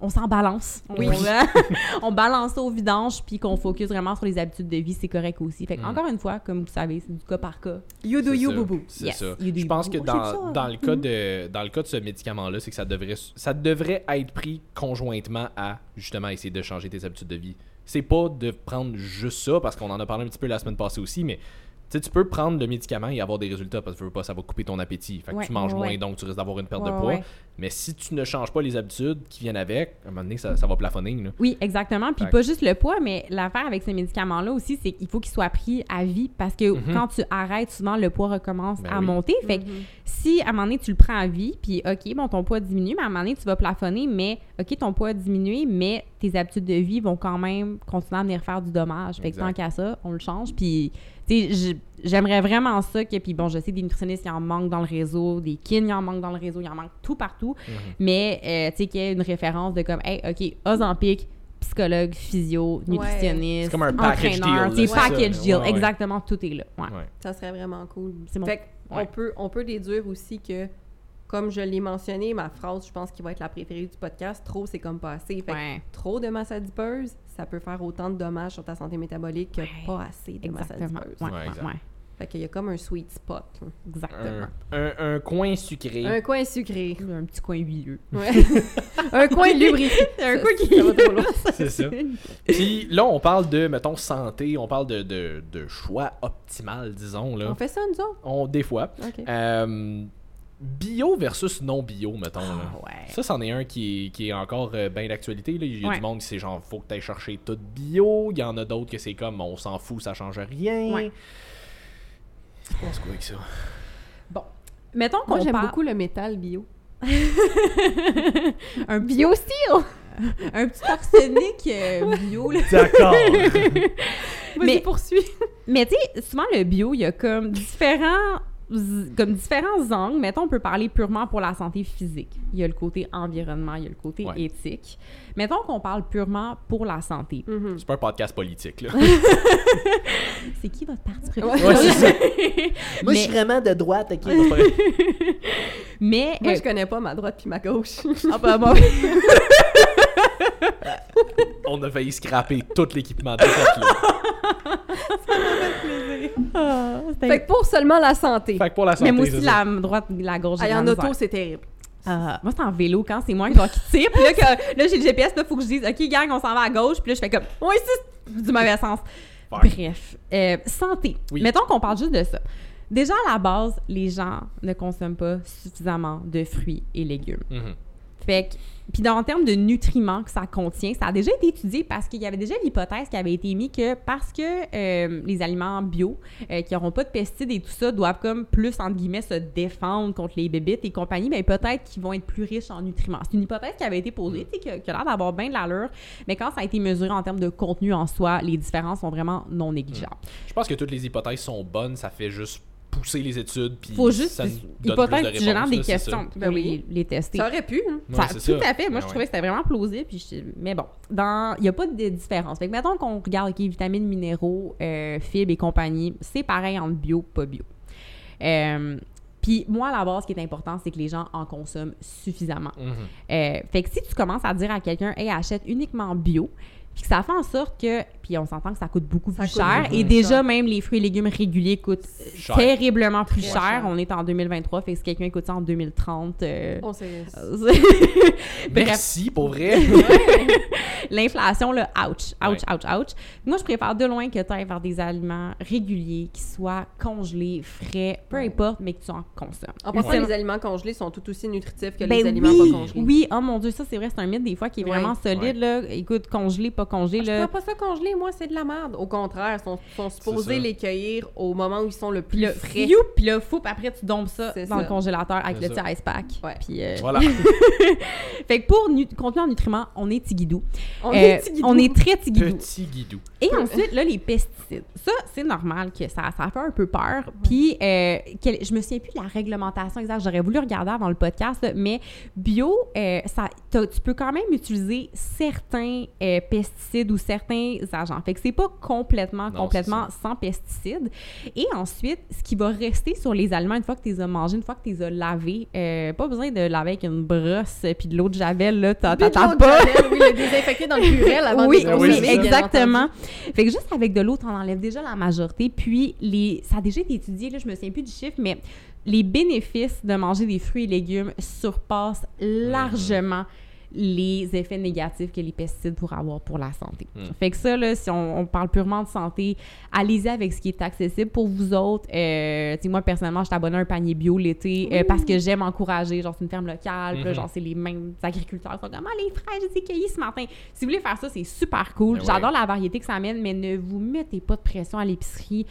on s'en balance. Oui. On, on balance ça au vidange, puis qu'on focus vraiment sur les habitudes de vie, c'est correct aussi. Fait que, Mm. encore une fois, comme vous savez, c'est du cas par cas. You do you, boubou. C'est Yes, ça. you do Je pense que Oh, dans, dans, le cas de, dans le cas de ce médicament-là, c'est que ça devrait, ça devrait être pris conjointement à justement essayer de changer tes habitudes de vie. C'est pas de prendre juste ça, parce qu'on en a parlé un petit peu la semaine passée aussi, mais tu sais, tu peux prendre le médicament et avoir des résultats parce que tu veux pas, ça va couper ton appétit. Fait que Ouais, tu manges ouais, moins, donc tu risques d'avoir une perte Ouais, de poids. ouais. Mais si tu ne changes pas les habitudes qui viennent avec, à un moment donné, ça, ça va plafonner. Là. Oui, exactement. Puis Fait pas juste le poids, mais l'affaire avec ces médicaments-là aussi, c'est qu'il faut qu'ils soient pris à vie parce que Mhm. quand tu arrêtes, souvent le poids recommence Ben à oui. monter. Fait que Mhm. si à un moment donné tu le prends à vie, puis OK, bon, ton poids diminue, mais à un moment donné tu vas plafonner, mais OK, ton poids a diminué, mais tes habitudes de vie vont quand même continuer à venir faire du dommage. Fait que Exact. tant qu'à ça, on le change. Puis, tu sais, j- j'aimerais vraiment ça que, puis bon, je sais des nutritionnistes, il en manque dans le réseau, des kin, il en manque dans le réseau, il en manque tout partout, Mhm. mais euh, tu sais, qu'il y ait une référence de comme, hey, OK, Ozempic, psychologue, physio, nutritionniste, C'est comme un package entraîneur, deal, c'est package ça. deal, Ouais, ouais. exactement, tout est là. Ouais. Ouais. Ça serait vraiment cool. C'est mon- Fait qu'on ouais. peut, on peut déduire aussi que, comme je l'ai mentionné, ma phrase, je pense, qui va être la préférée du podcast, trop, c'est comme pas assez. Fait que Ouais. trop de masse adipeuse, ça peut faire autant de dommages sur ta santé métabolique que Ouais. pas assez de masse Exactement. adipeuse. Ouais, Ouais, ouais, exact. ouais. Fait qu'il y a comme un sweet spot. Exactement. Un, un- un coin sucré. Un coin sucré. Un petit coin huileux. Ouais. un coin lubrifié. Un coin qui- ça va trop loin. C'est ça. Puis là, on parle de, mettons, santé, on parle de, de, de choix optimal, disons. Là. On fait ça, nous autres? On, des fois. OK. Euh, bio versus non bio, mettons. là. Ah, ouais. Ça, c'en est un qui est, qui est encore euh, bien d'actualité. Il y a Ouais. du monde qui c'est genre, faut que tu ailles chercher tout bio. Il y en a d'autres que c'est comme, on s'en fout, ça change rien. Ouais. Tu penses quoi avec ça? Bon. Mettons qu'on Moi, j'aime parle- beaucoup le métal bio. un bio style? un petit arsenic euh, bio là. D'accord. Mais- poursuis. Mais tu sais, souvent le bio, il y a comme différents comme différents angles. Mettons, on peut parler purement pour la santé physique. Il y a le côté environnement, il y a le côté Ouais. éthique. Mettons qu'on parle purement pour la santé. Mhm. C'est pas un podcast politique, là. C'est qui votre parti préféré? Ouais. Ça. Moi, je suis vraiment de droite, ok? Mais, Moi, euh, je connais pas ma droite puis ma gauche. ah, bah, bon. On a failli scraper tout l'équipement de cette, là. Ah, c'était- fait que pour seulement la santé. Fait que pour la santé, mais moi c'est aussi, ça. la droite, la gauche, j'ai Hey, de la en misère. auto, c'est terrible. Ah, moi, c'est en vélo quand c'est moi qui dois qui tire. Puis là, que- là j'ai le GPS, là, faut que je dise, OK, gang, on s'en va à gauche. Puis là, je fais comme, oui, c'est du mauvais sens. Fine. Bref, euh, santé. Oui. Mettons qu'on parle juste de ça. Déjà, à la base, les gens ne consomment pas suffisamment de fruits et légumes. Mhm. Fait que, puis dans en termes de nutriments que ça contient, ça a déjà été étudié parce qu'il y avait déjà l'hypothèse qui avait été émise que parce que euh, les aliments bio, euh, qui n'auront pas de pesticides et tout ça, doivent comme plus, entre guillemets, se défendre contre les bébites et compagnie, ben peut-être qu'ils vont être plus riches en nutriments. C'est une hypothèse qui avait été posée, qui a- qui a l'air d'avoir bien de l'allure, mais quand ça a été mesuré en termes de contenu en soi, les différences sont vraiment non négligeables. Je pense que toutes les hypothèses sont bonnes, ça fait juste pousser les études, puis Faut juste, ça hypothèse génère réponses, des questions Ben oui. les, les tester. Ça aurait pu, hein. Ouais, Ça- c'est tout ça. à fait. Moi, je ouais. trouvais que c'était vraiment plausible. Puis je- Mais bon, dans... il n'y a pas de différence. Fait que mettons qu'on regarde OK, vitamines, minéraux, euh, fibres et compagnie, c'est pareil entre bio, pas bio. Euh, Puis moi, à la base, ce qui est important, c'est que les gens en consomment suffisamment. Mhm. Euh, fait que si tu commences à dire à quelqu'un, hey, achète uniquement bio, puis que ça fait en sorte que, puis on s'entend que ça coûte beaucoup Ça plus coûte cher, beaucoup et déjà cher. même les fruits et légumes réguliers coûtent Cher. terriblement plus cher. cher. On est en 2023, fait que si quelqu'un écoute ça en 2030, euh, On sait. Merci, pour vrai. l'inflation, là, ouch, ouch, Ouais. ouch, ouch. Moi, je préfère de loin que tu ailles vers des aliments réguliers qui soient congelés, frais, peu importe, mais que tu en consommes. En passant, les aliments congelés sont tout aussi nutritifs que Ben les aliments oui, pas congelés. oui, oh mon dieu, ça c'est vrai, c'est un mythe des fois qui est Ouais. vraiment solide là. Écoute, congelé, pas congelé Ah, Je là. prends pas ça congelé, moi, c'est de la merde. Au contraire, ils sont, sont supposés les cueillir au moment où ils sont le plus frais. puis là, fou, puis après tu dompes ça dans ça. le congélateur avec le petit ice pack. Ouais. Puis euh, voilà. fait que pour nu- contenu en nutriments, on est tigidou. On Euh, est tigidou. on est très tigidou. Petit guidou. Et ensuite, là, les pesticides. Ça, c'est normal que ça, ça fait un peu peur. Puis, euh, je me souviens plus de la réglementation exacte. J'aurais voulu regarder avant le podcast, là, mais bio, euh, ça, tu peux quand même utiliser certains euh, pesticides ou certains agents. Fait que c'est pas complètement, Non, complètement sans pesticides. Et ensuite, ce qui va rester sur les aliments une fois que tu les as mangés, une fois que tu les as lavés, euh, pas besoin de laver avec une brosse puis de l'eau de javel, là, de pas. Javel, oui, le désinfecter dans le purel avant Oui, de oui, exactement. Fait que juste avec de l'eau, t'en enlèves déjà la majorité. Puis, les, ça a déjà été étudié, là, je me souviens plus du chiffre, mais les bénéfices de manger des fruits et légumes surpassent largement les effets négatifs que les pesticides pourraient avoir pour la santé. Mm. Fait que ça, là, si on, on parle purement de santé, allez-y avec ce qui est accessible pour vous autres. Euh, tu sais, moi, personnellement, je t'abonne à un panier bio l'été euh, parce que j'aime encourager, genre, c'est une ferme locale, puis là, Mhm. genre, c'est les mêmes agriculteurs qui sont comme, ah, les fraises, j'ai cueillies ce matin. Si vous voulez faire ça, c'est super cool. Ben ouais. J'adore la variété que ça amène, mais ne vous mettez pas de pression à l'épicerie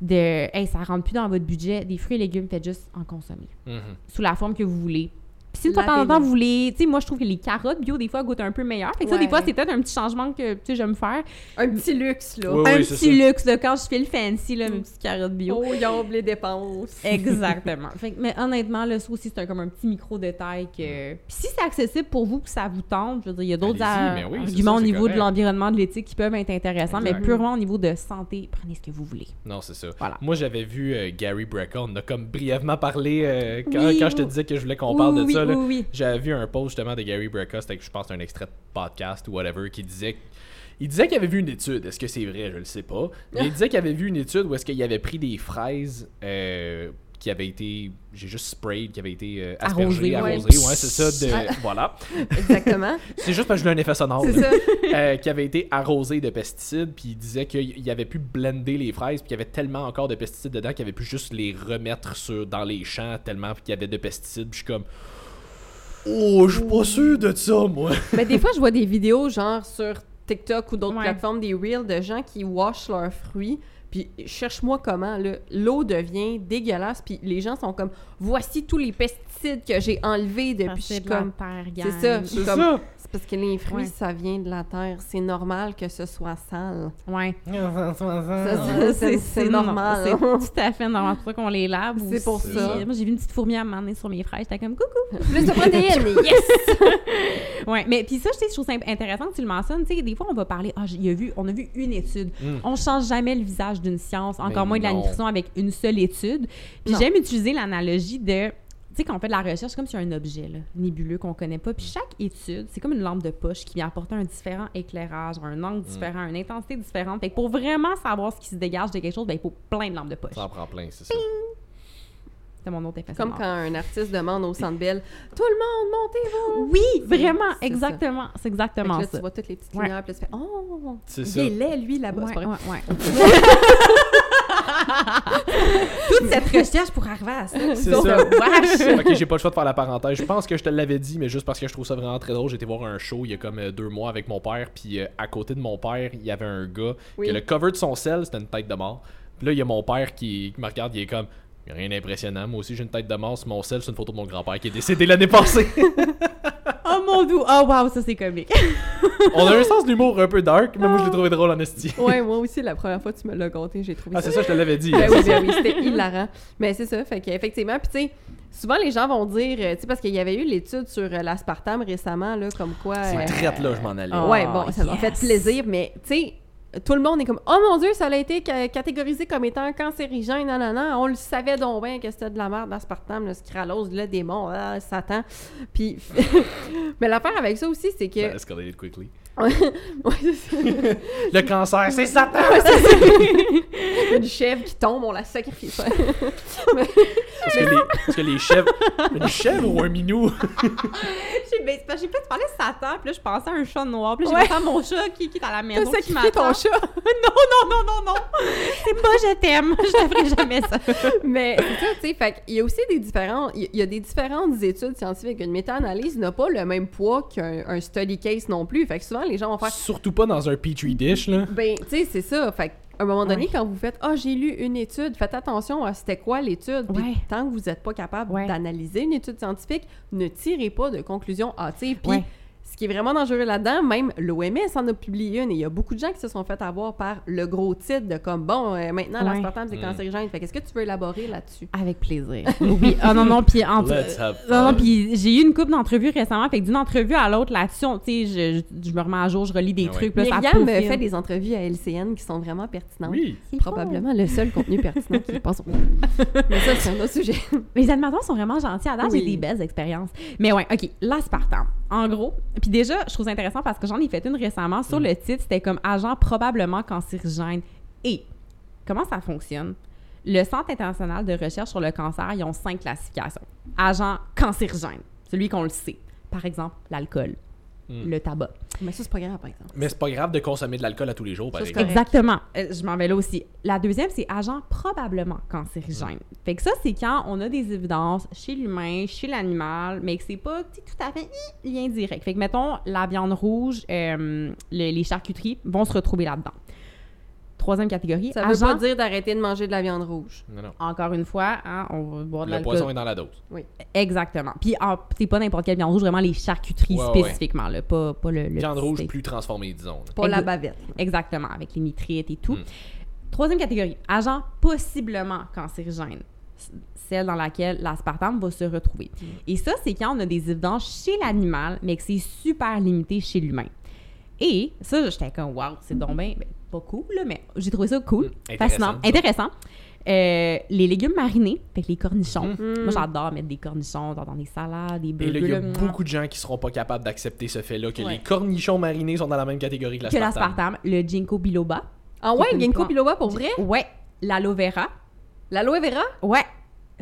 de, hey, ça rentre plus dans votre budget. Des fruits et légumes, faites juste en consommer Mhm. sous la forme que vous voulez. Puis si de temps en temps, vous voulez... Tu sais, moi, je trouve que les carottes bio, des fois, goûtent un peu meilleur. Fait que ça, des fois, c'est peut-être un petit changement que, tu sais, j'aime faire. Un petit luxe, là. Oui, un oui, petit ça. luxe, là, quand je fais le fancy, là, mes petites carottes bio. Oh, yombe les dépenses. Exactement. Fait que, mais honnêtement, là, ça aussi, c'est un- comme un petit micro-détail que... Puis si c'est accessible pour vous, que ça vous tente, je veux dire, il y a d'autres oui, arguments ça, au niveau correct. de l'environnement, de l'éthique qui peuvent être intéressants, mais purement au niveau de santé, prenez ce que vous voulez. Non, c'est ça. Voilà. Moi, j'avais vu euh, Gary Brecka. On a comme brièvement parlé euh, quand, Oui, quand je te disais que je voulais qu'on Oui, parle de oui, ça. Là. oui, oui. J'avais vu un post justement de Gary Brecka. C'était, je pense, un extrait de podcast ou whatever qui disait. Il disait qu'il avait vu une étude. Est-ce que c'est vrai? Je le sais pas. Mais il disait qu'il avait vu une étude où est-ce qu'il avait pris des fraises euh, qui avaient été. J'ai juste sprayed, qui avaient été euh, aspergées, Arrosées, arrosées. ouais. Ouais, c'est ça. de- voilà. Exactement. C'est juste parce que je voulais un effet sonore. C'est là. ça. Euh, qui avait été arrosé de pesticides, puis il disait qu'il avait pu blender les fraises, puis qu'il y avait tellement encore de pesticides dedans qu'il avait pu juste les remettre sur, dans les champs, tellement qu'il y avait de pesticides. Puis je suis comme. Oh, je suis pas sûr de ça, moi. Mais des fois, je vois des vidéos, genre sur TikTok ou d'autres Ouais. plateformes, des reels de gens qui washent leurs fruits. Puis cherche-moi comment, là, l'eau devient dégueulasse. Puis les gens sont comme, voici tous les pesticides que j'ai enlevés depuis. Je suis comme, c'est ça. C'est comme, ça. C'est parce que les fruits, Ouais. ça vient de la terre. C'est normal que ce soit sale. Ouais. Ça, Ah, c'est- c'est normal. C'est tout à fait normal. C'est pour ça qu'on les lave. C'est pour ça. Moi, j'ai vu une petite fourmi à m'emmener sur mes fraises. J'étais comme coucou. Plus de protéines, yes! Ouais, mais puis ça, je sais, je trouve ça intéressant que tu le mentionnes. Tu sais, des fois, on va parler, ah, y a vu, on a vu une étude. Mm. On change jamais le visage d'une science, encore Mais moins de la nutrition avec une seule étude. Puis j'aime utiliser l'analogie de, sais, quand on fait de la recherche, c'est comme sur un objet là, nébuleux qu'on connaît pas. Puis chaque étude, c'est comme une lampe de poche qui vient apporter un différent éclairage, un angle différent, une intensité différente. Fait que pour vraiment savoir ce qui se dégage de quelque chose, ben, il faut plein de lampes de poche. Ça en prend plein, c'est ça. C'est mon autre effet Comme sonore. quand un artiste demande au Centre Bell « Tout le monde, montez-vous! Oui, vraiment, c'est exactement. C'est Fait que exactement là, ça. tu vois toutes les petites Ouais. lumières, puis là, tu fais « Oh! Il ça. est laid, lui, là-bas. Ouais, ouais, ouais. Toute cette recherche pour arriver à ça. C'est ça. wesh. ok, j'ai pas le choix de faire la parenthèse. Je pense que je te l'avais dit, mais juste parce que je trouve ça vraiment très drôle. J'ai été voir un show il y a comme euh, deux mois avec mon père, puis euh, à côté de mon père, il y avait un gars Oui. que le cover de son sel, c'était une tête de mort. Puis là, il y a mon père qui, qui me regarde, il est comme. A Rien d'impressionnant. Moi aussi, j'ai une tête de mort. Sur mon sel, c'est une photo de mon grand-père qui est décédé l'année passée. Oh mon dieu. Oh wow, ça c'est comique. On a un sens d'humour un peu dark, mais moi, je l'ai trouvé drôle en esti. Ouais, moi aussi, la première fois que tu me l'as compté, j'ai trouvé Ah, ça c'est ça, je te l'avais dit. Ben oui, ben oui, c'était hilarant. Mais c'est ça, fait qu'effectivement, puis tu sais, souvent les gens vont dire, euh, tu sais, parce qu'il y avait eu l'étude sur euh, l'aspartame récemment, là, comme quoi... C'est euh, traite là, je m'en allais. Oh, ouais, bon, ça m'a yes. fait plaisir, mais tu sais, tout le monde est comme, oh mon Dieu, ça a été ca- catégorisé comme étant cancérigène, non, non, non, on le savait donc bien que c'était de la merde, l'aspartame, le scralose, le démon, ah, Satan. Puis, mais l'affaire avec ça aussi, c'est que... Le cancer, c'est Satan! Il y a une chèvre qui tombe, on la sacrifie. Est-ce que, les, est-ce que les chèvres. Une chèvre ou un minou? J'ai ben, parce tu parlais de Satan, puis là je pensais à un chat noir, puis là, j'ai Ouais. pensé à mon chat qui, qui est à la T'as maison qui sacrifié ton chat? non, non, non, non, non. C'est pas je t'aime. Je ne ferai jamais ça. Mais tu sais, fait qu'il y a aussi des différents, il y- il y a des différentes études scientifiques. Une méta-analyse n'a pas le même poids qu'un un study case non plus. Fait que souvent, les gens vont faire, Surtout pas dans un petri dish, là. ben, tu sais, c'est ça. Fait qu'à un moment donné, Ouais. quand vous faites, ah, j'ai lu une étude, faites attention à c'était quoi l'étude. Puis Ouais. tant que vous n'êtes pas capable Ouais. d'analyser une étude scientifique, ne tirez pas de conclusions hâtives. Puis qui est vraiment dangereux là-dedans, même l'OMS en a publié une et il y a beaucoup de gens qui se sont fait avoir par le gros titre de comme bon, euh, maintenant Ouais. l'aspartame c'est Mm. cancérigène. Fait qu'est-ce que tu veux élaborer là-dessus? Avec plaisir. Oui. Ah non, non, puis entre. Non, non, puis j'ai eu une couple d'entrevues récemment, fait que d'une entrevue à l'autre là-dessus, tu sais, je, je, je me remets à jour, je relis des Ah ouais. trucs, puis là, Myriam fait des entrevues à LCN qui sont vraiment pertinentes. Oui. C'est Probablement le seul contenu pertinent qui passe au Mais ça, c'est un autre sujet. Les animateurs sont vraiment gentils. À date, Oui. j'ai des belles expériences. Mais ouais, OK, l'aspartame. En gros, puis déjà, je trouve ça intéressant parce que j'en ai fait une récemment. Sur le titre, c'était comme agent probablement cancérigène. Et comment ça fonctionne? Le Centre international de recherche sur le cancer, ils ont cinq classifications. Agent cancérigène, celui qu'on le sait. Par exemple, l'alcool, Mm. le tabac. Mais ça, c'est pas grave, par exemple. Mais c'est pas grave de consommer de l'alcool à tous les jours, par Ça, exemple. Exactement. Je m'en vais là aussi. La deuxième, c'est agent probablement cancérigène. Fait que ça, c'est quand on a des évidences chez l'humain, chez l'animal, mais que c'est pas tout à fait lien direct. Fait que, mettons, la viande rouge, euh, le- les charcuteries vont se retrouver là-dedans. Troisième catégorie, Ça veut agent, pas dire d'arrêter de manger de la viande rouge. Non, non. encore une fois, hein, on va boire de Le l'alcool. poisson est dans la dose. Exactement. Puis, c'est pas n'importe quelle viande rouge, vraiment les charcuteries Ouais, ouais. spécifiquement, là, pas, pas le, le Viande rouge plus transformée, disons. là. Pas la bavette. Exactement, avec les nitrites et tout. Mm. Troisième catégorie, agent possiblement cancérigène, celle dans laquelle l'aspartame va se retrouver. Et ça, c'est quand on a des évidences chez l'animal, mais que c'est super limité chez l'humain. Et ça, j'étais comme, waouh, c'est donc bien, ben, pas cool, là, mais j'ai trouvé ça cool, Mm, fascinant, intéressant, intéressant. Euh, les légumes marinés, fait que les cornichons. Mm. Moi, j'adore mettre des cornichons dans, dans des salades, des Et là, il y a burgers. là, beaucoup de gens qui seront pas capables d'accepter ce fait-là, que Ouais. les cornichons marinés sont dans la même catégorie que que l'aspartame. l'aspartame, le ginkgo biloba. Ah ouais, une ginkgo biloba pour vrai? Ouais, l'aloe vera? L'aloe vera? Ouais,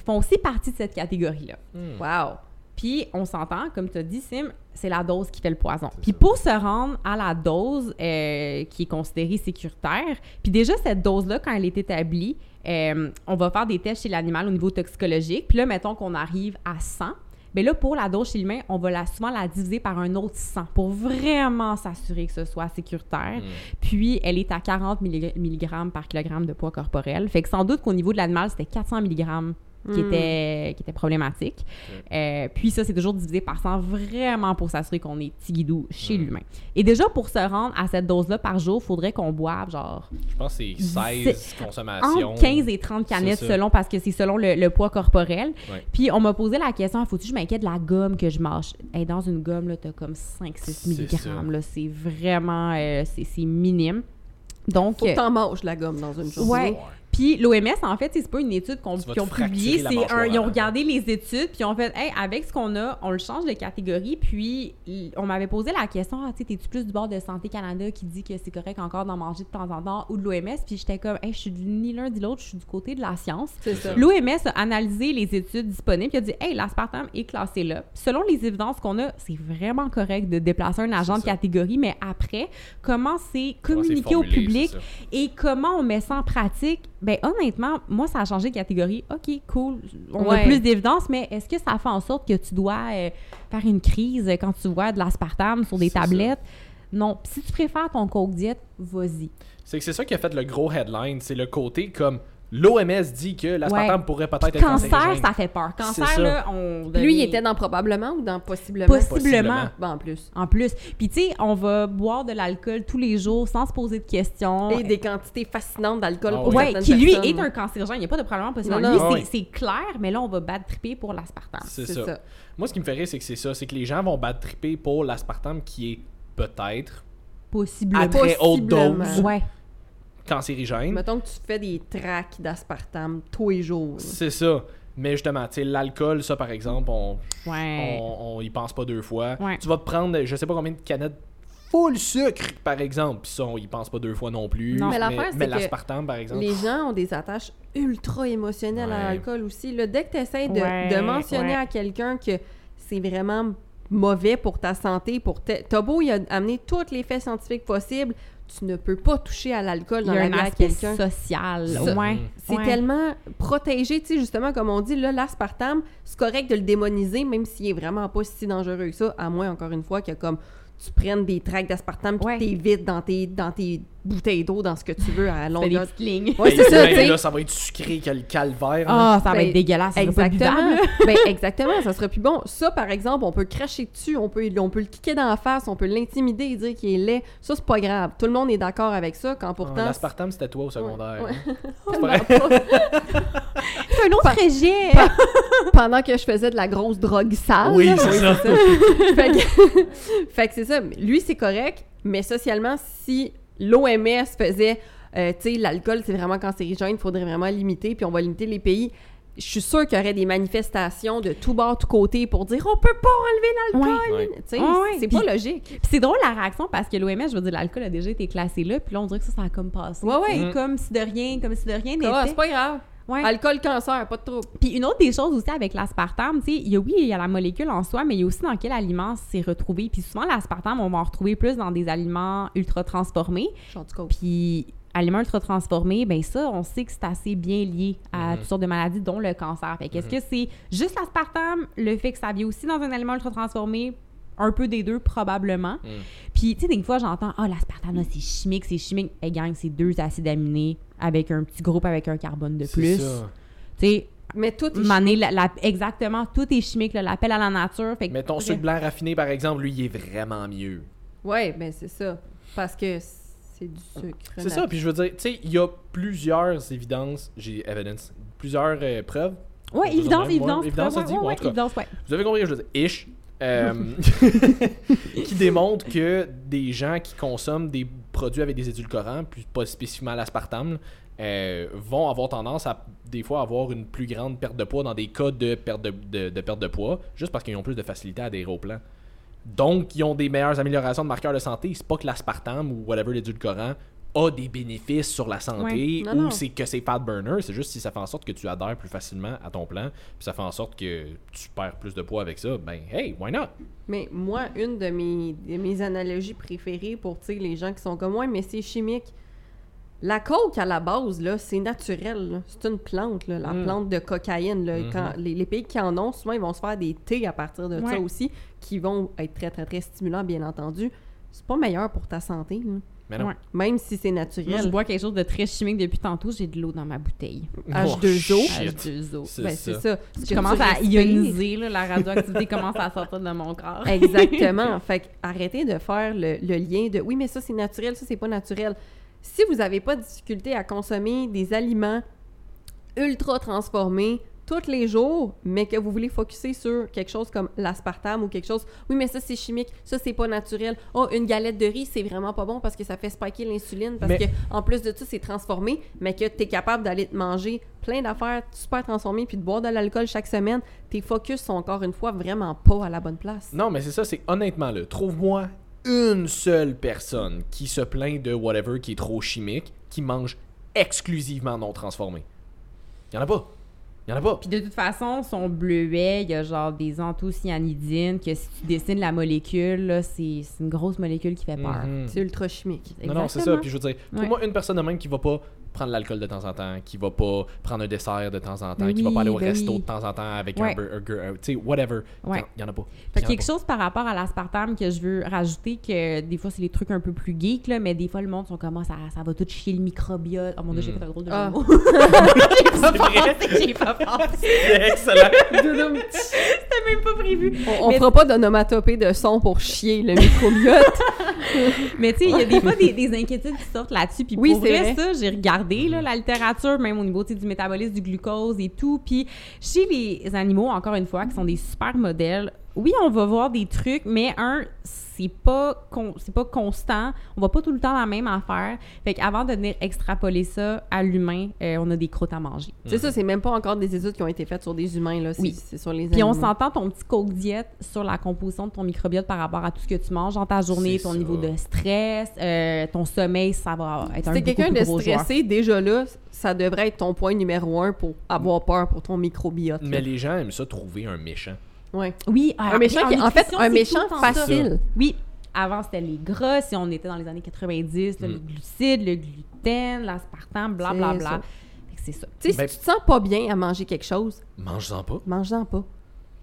font aussi partie de cette catégorie-là. Hmm. Wow. Puis, on s'entend, comme tu as dit, Sim, c'est la dose qui fait le poison. Puis, ça. pour se rendre à la dose euh, qui est considérée sécuritaire, puis déjà, cette dose-là, quand elle est établie, euh, on va faire des tests chez l'animal au niveau toxicologique. Puis là, mettons qu'on arrive à 100. Mais là, pour la dose chez l'humain, on va la, souvent la diviser par un autre 100 pour vraiment s'assurer que ce soit sécuritaire. Mm. Puis, elle est à 40 mg par kilogramme de poids corporel. Fait que sans doute qu'au niveau de l'animal, c'était 400 mg qui, Mm. était, qui était problématique. Euh, puis ça, c'est toujours divisé par 100, vraiment pour s'assurer qu'on est tigidou chez Mm. l'humain. Et déjà, pour se rendre à cette dose-là par jour, faudrait qu'on boive genre Je pense que c'est 16 consommations. entre 15 et 30 canettes selon, parce que c'est selon le, le poids corporel. Ouais. Puis on m'a posé la question, faut-tu que je m'inquiète de la gomme que je mange? Hey, dans une gomme, là, t'as comme 5-6 C'est ça. mg. là. C'est vraiment, euh, c'est c'est minime. Donc, Faut euh, que t'en manges la gomme dans une journée. Ouais. Puis l'OMS, en fait, c'est pas une étude qu'on, qu'ils ont publiée. C'est un, ils ont regardé les études, puis ils ont fait, hey, avec ce qu'on a, on le change de catégorie. Puis on m'avait posé la question, ah, tu sais, t'es-tu plus du bord de Santé Canada qui dit que c'est correct encore d'en manger de temps en temps ou de l'OMS? Puis j'étais comme, hey, je suis ni l'un ni l'autre, je suis du côté de la science. C'est ça. L'OMS a analysé les études disponibles et a dit Hey, l'aspartame est classé là. Selon les évidences qu'on a, c'est vraiment correct de déplacer un agent de ça. catégorie, mais après, comment c'est communiqué au public et comment on met ça en pratique? Ben honnêtement, moi, ça a changé de catégorie. OK, cool. On a Ouais. plus d'évidence, mais est-ce que ça fait en sorte que tu dois euh, faire une crise quand tu vois de l'aspartame sur des ça. tablettes? Non. Si tu préfères ton coke diète, vas-y. C'est que c'est ça qui a fait le gros headline. C'est le côté comme l'OMS dit que l'aspartame Ouais. pourrait peut-être être Cancer, cancérigène. ça fait peur. Cancer, ça. là, on. Lui, il était dans probablement ou dans possiblement? Possiblement. Ben, en plus. En plus. Puis, tu sais, on va boire de l'alcool tous les jours sans se poser de questions. Et des quantités fascinantes d'alcool Ah pour ouais. Certaines qui lui personnes. est un cancérigène. Il n'y a pas de problème possible. Non, Lui, c'est- clair, mais là, on va bad tripper pour l'aspartame. C'est ça. ça. Moi, ce qui me fait rire, c'est que c'est ça. C'est que les gens vont bad tripper pour l'aspartame qui est peut-être Possiblement. à très haute dose Ouais. Cancérigène. Mettons que tu fais des tracks d'aspartame tous les jours. C'est ça. Mais justement, tu sais, l'alcool, ça par exemple, on, Ouais. on, on y pense pas deux fois. Ouais. Tu vas te prendre, je sais pas combien de canettes full sucre, par exemple. Puis ça, on y pense pas deux fois non plus. Non. Mais l'aspartame, par exemple. Les gens ont des attaches ultra émotionnelles à l'alcool aussi. Là, dès que tu essaies de, Ouais, de mentionner ouais. à quelqu'un que c'est vraiment mauvais pour ta santé, pour t'as beau y a- amener tous les faits scientifiques possibles, tu ne peux pas toucher à l'alcool dans la vie à quelqu'un. social. Ça- Ouais. C'est Ouais. tellement protégé, tu sais, justement, comme on dit, là, l'aspartame, c'est correct de le démoniser, même s'il est vraiment pas si dangereux que ça, à moins, encore une fois, que comme tu prennes des tracts d'aspartame puis Ouais. que t'évites dans tes, dans tes bouteilles d'eau, dans ce que tu veux, à longueur. petites lignes. Ouais, c'est ça, même tu sais. là, ça va être sucré que le calvaire. Ah, ça va Ben, être dégueulasse. ça sera pas Exactement. ben, exactement, ça serait plus bon. Ça, par exemple, on peut cracher dessus, on peut, on peut le kicker dans la face, on peut l'intimider et dire qu'il est laid. Ça, c'est pas grave. Tout le monde est d'accord avec ça, quand Ah, pourtant... L'aspartame, c'était toi au secondaire. Ouais. hein. c'est vrai. tellement pas- C'est un autre rejet. Pendant que je faisais de la grosse drogue sale. Oui, c'est ça. fait que, fait que c'est ça. Lui, c'est correct, mais socialement, si l'OMS faisait, euh, tu sais, l'alcool, c'est vraiment cancérigène, il faudrait vraiment limiter, puis on va limiter les pays. Je suis sûre qu'il y aurait des manifestations de tout bord, tout côté pour dire on peut pas enlever l'alcool. Ouais. Tu sais, Ouais, ouais. c'est pas logique. Puis c'est drôle la réaction parce que l'OMS, je veux dire, l'alcool a déjà été classé là, puis là, on dirait que ça, ça a comme passé. Ouais, ouais. Mm. Comme si de rien, comme si de rien Ah, n'était. c'est pas grave. Ouais. Alcool, cancer, pas de trouble. Puis une autre des choses aussi avec l'aspartame, tu sais, il y a oui, il y a la molécule en soi, mais il y a aussi dans quel aliment c'est retrouvé. Puis souvent, l'aspartame, on va en retrouver plus dans des aliments ultra transformés. Puis aliments ultra transformés, ben ça, on sait que c'est assez bien lié à Mhm. toutes sortes de maladies, dont le cancer. Fait qu'est-ce que c'est juste l'aspartame, le fait que ça vient aussi dans un aliment ultra transformé, un peu des deux probablement. Mm. Puis, tu sais, des fois, j'entends Ah, l'aspartame, là, c'est chimique, c'est chimique. Hey, gang, c'est deux acides aminés avec un petit groupe avec un carbone de C'est plus. ça. Tu sais, Mais tout est mané, la- la- exactement, tout est chimique, l'appel à la nature. Fait que- Mais ton sucre blanc raffiné, par exemple, lui, il est vraiment mieux. Ouais, ben c'est ça. Parce que c'est du sucre. C'est ça, puis je veux dire, tu sais, il y a plusieurs évidences, j'ai evidence, plusieurs euh, preuves. Ouais, Plus ou évidence, évidence. Évidence, ça dit, ouais, ouais, évidence, ouais. Vous avez compris, je veux dire, ish. Euh, qui démontre que des gens qui consomment des produits avec des édulcorants, plus pas spécifiquement l'aspartame, euh, vont avoir tendance à des fois avoir une plus grande perte de poids dans des cas de perte de, de- de perte de poids, juste parce qu'ils ont plus de facilité à adhérer au plan. Donc, ils ont des meilleures améliorations de marqueurs de santé. C'est pas que l'aspartame ou whatever l'édulcorant a des bénéfices sur la santé Ouais. Non, ou c'est que c'est fat burner, c'est juste si ça fait en sorte que tu adhères plus facilement à ton plan, puis ça fait en sorte que tu perds plus de poids avec ça, ben hey, why not? Mais moi, une de mes, de mes analogies préférées pour les gens qui sont comme moi, mais c'est chimique. La coke, à la base, là, c'est naturel. là. C'est une plante, là, la Mm. plante de cocaïne. là. Mhm. Quand, les, les pays qui en ont, souvent, ils vont se faire des thés à partir de ça aussi, qui vont être très, très, très stimulants, bien entendu. C'est pas meilleur pour ta santé. là. Mais non. Ouais. Même si c'est Moi, naturel. je bois quelque chose de très chimique depuis tantôt. J'ai de l'eau dans ma bouteille. H2O. Oh, shit. H2O. C'est Ben, ça. c'est ça. Que Je commence à ioniser, là, la radioactivité commence à sortir de mon corps. Exactement. fait que arrêtez de faire le, le lien de oui, mais ça c'est naturel, ça c'est pas naturel. Si vous n'avez pas de difficulté à consommer des aliments ultra transformés tous les jours, mais que vous voulez focuser sur quelque chose comme l'aspartame ou quelque chose, oui, mais ça c'est chimique, ça c'est pas naturel. Oh, une galette de riz, c'est vraiment pas bon parce que ça fait spiker l'insuline, parce Mais- que en plus de ça, c'est transformé, mais que tu es capable d'aller te manger plein d'affaires super transformées puis de boire de l'alcool chaque semaine, tes focus sont encore une fois vraiment pas à la bonne place. Non, mais c'est ça, c'est honnêtement là. Trouve-moi une seule personne qui se plaint de whatever qui est trop chimique, qui mange exclusivement non transformé. Y en a pas. Y en a pas. Puis de toute façon, son bleuet, il y a genre des anthocyanidines que si tu dessines la molécule, là, c'est une grosse molécule qui fait peur. Mhm. C'est ultra chimique. Non, non, c'est ça. Puis je veux dire, trouve-moi une personne de même qui va pas prendre l'alcool de temps en temps, qui va pas prendre un dessert de temps en temps, Ben qui va oui, pas aller au ben resto oui. de temps en temps avec Ouais. un burger, tu sais, whatever. Ouais. Y en a pas. Fait quelque pas. chose par rapport à l'aspartame que je veux rajouter, que des fois, c'est les trucs un peu plus geeks, là, mais des fois, le monde sont comme, Ah, ça, ça va tout chier le microbiote. Oh mon dieu, j'ai Mm. fait un drôle de Ah. de mots. J'ai pas pensé, j'ai pas pensé. Excellent. C'était même pas prévu. On, on Mais- fera pas d'onomatopée de son pour chier le microbiote. Mais tu sais, il y a des fois des, des inquiétudes qui sortent là-dessus. Puis Oui, pour vrai. ça, j'ai regardé là, la littérature, même au niveau du métabolisme du glucose et tout. Puis chez les animaux, encore une fois, qui sont des super modèles, oui, on va voir des trucs, mais un, c'est pas, con- c'est pas constant. On va pas tout le temps la même affaire. Fait qu'avant de venir extrapoler ça à l'humain, euh, on a des croûtes à manger. c'est ça, c'est même pas encore des études qui ont été faites sur des humains, là. C'est, Oui. c'est sur les Puis on s'entend ton petit coke diète sur la composition de ton microbiote par rapport à tout ce que tu manges dans ta journée, ton ça. niveau de stress, euh, ton sommeil, ça va être un Si quelqu'un de joueur. stressé, déjà là, ça devrait être ton point numéro un pour avoir peur pour ton microbiote. là. Mais les gens aiment ça trouver un méchant. Ouais. Oui, ah, Un méchant, en qui, en fait, un méchant facile. Oui, avant c'était les gras, si on était dans les années 90, là, Mm. le glucide, le gluten, l'aspartame, blablabla. C'est ça. Fait que c'est ça. Tu sais, Ben- si tu te sens pas bien à manger quelque chose, Mange-en pas. mange-en pas.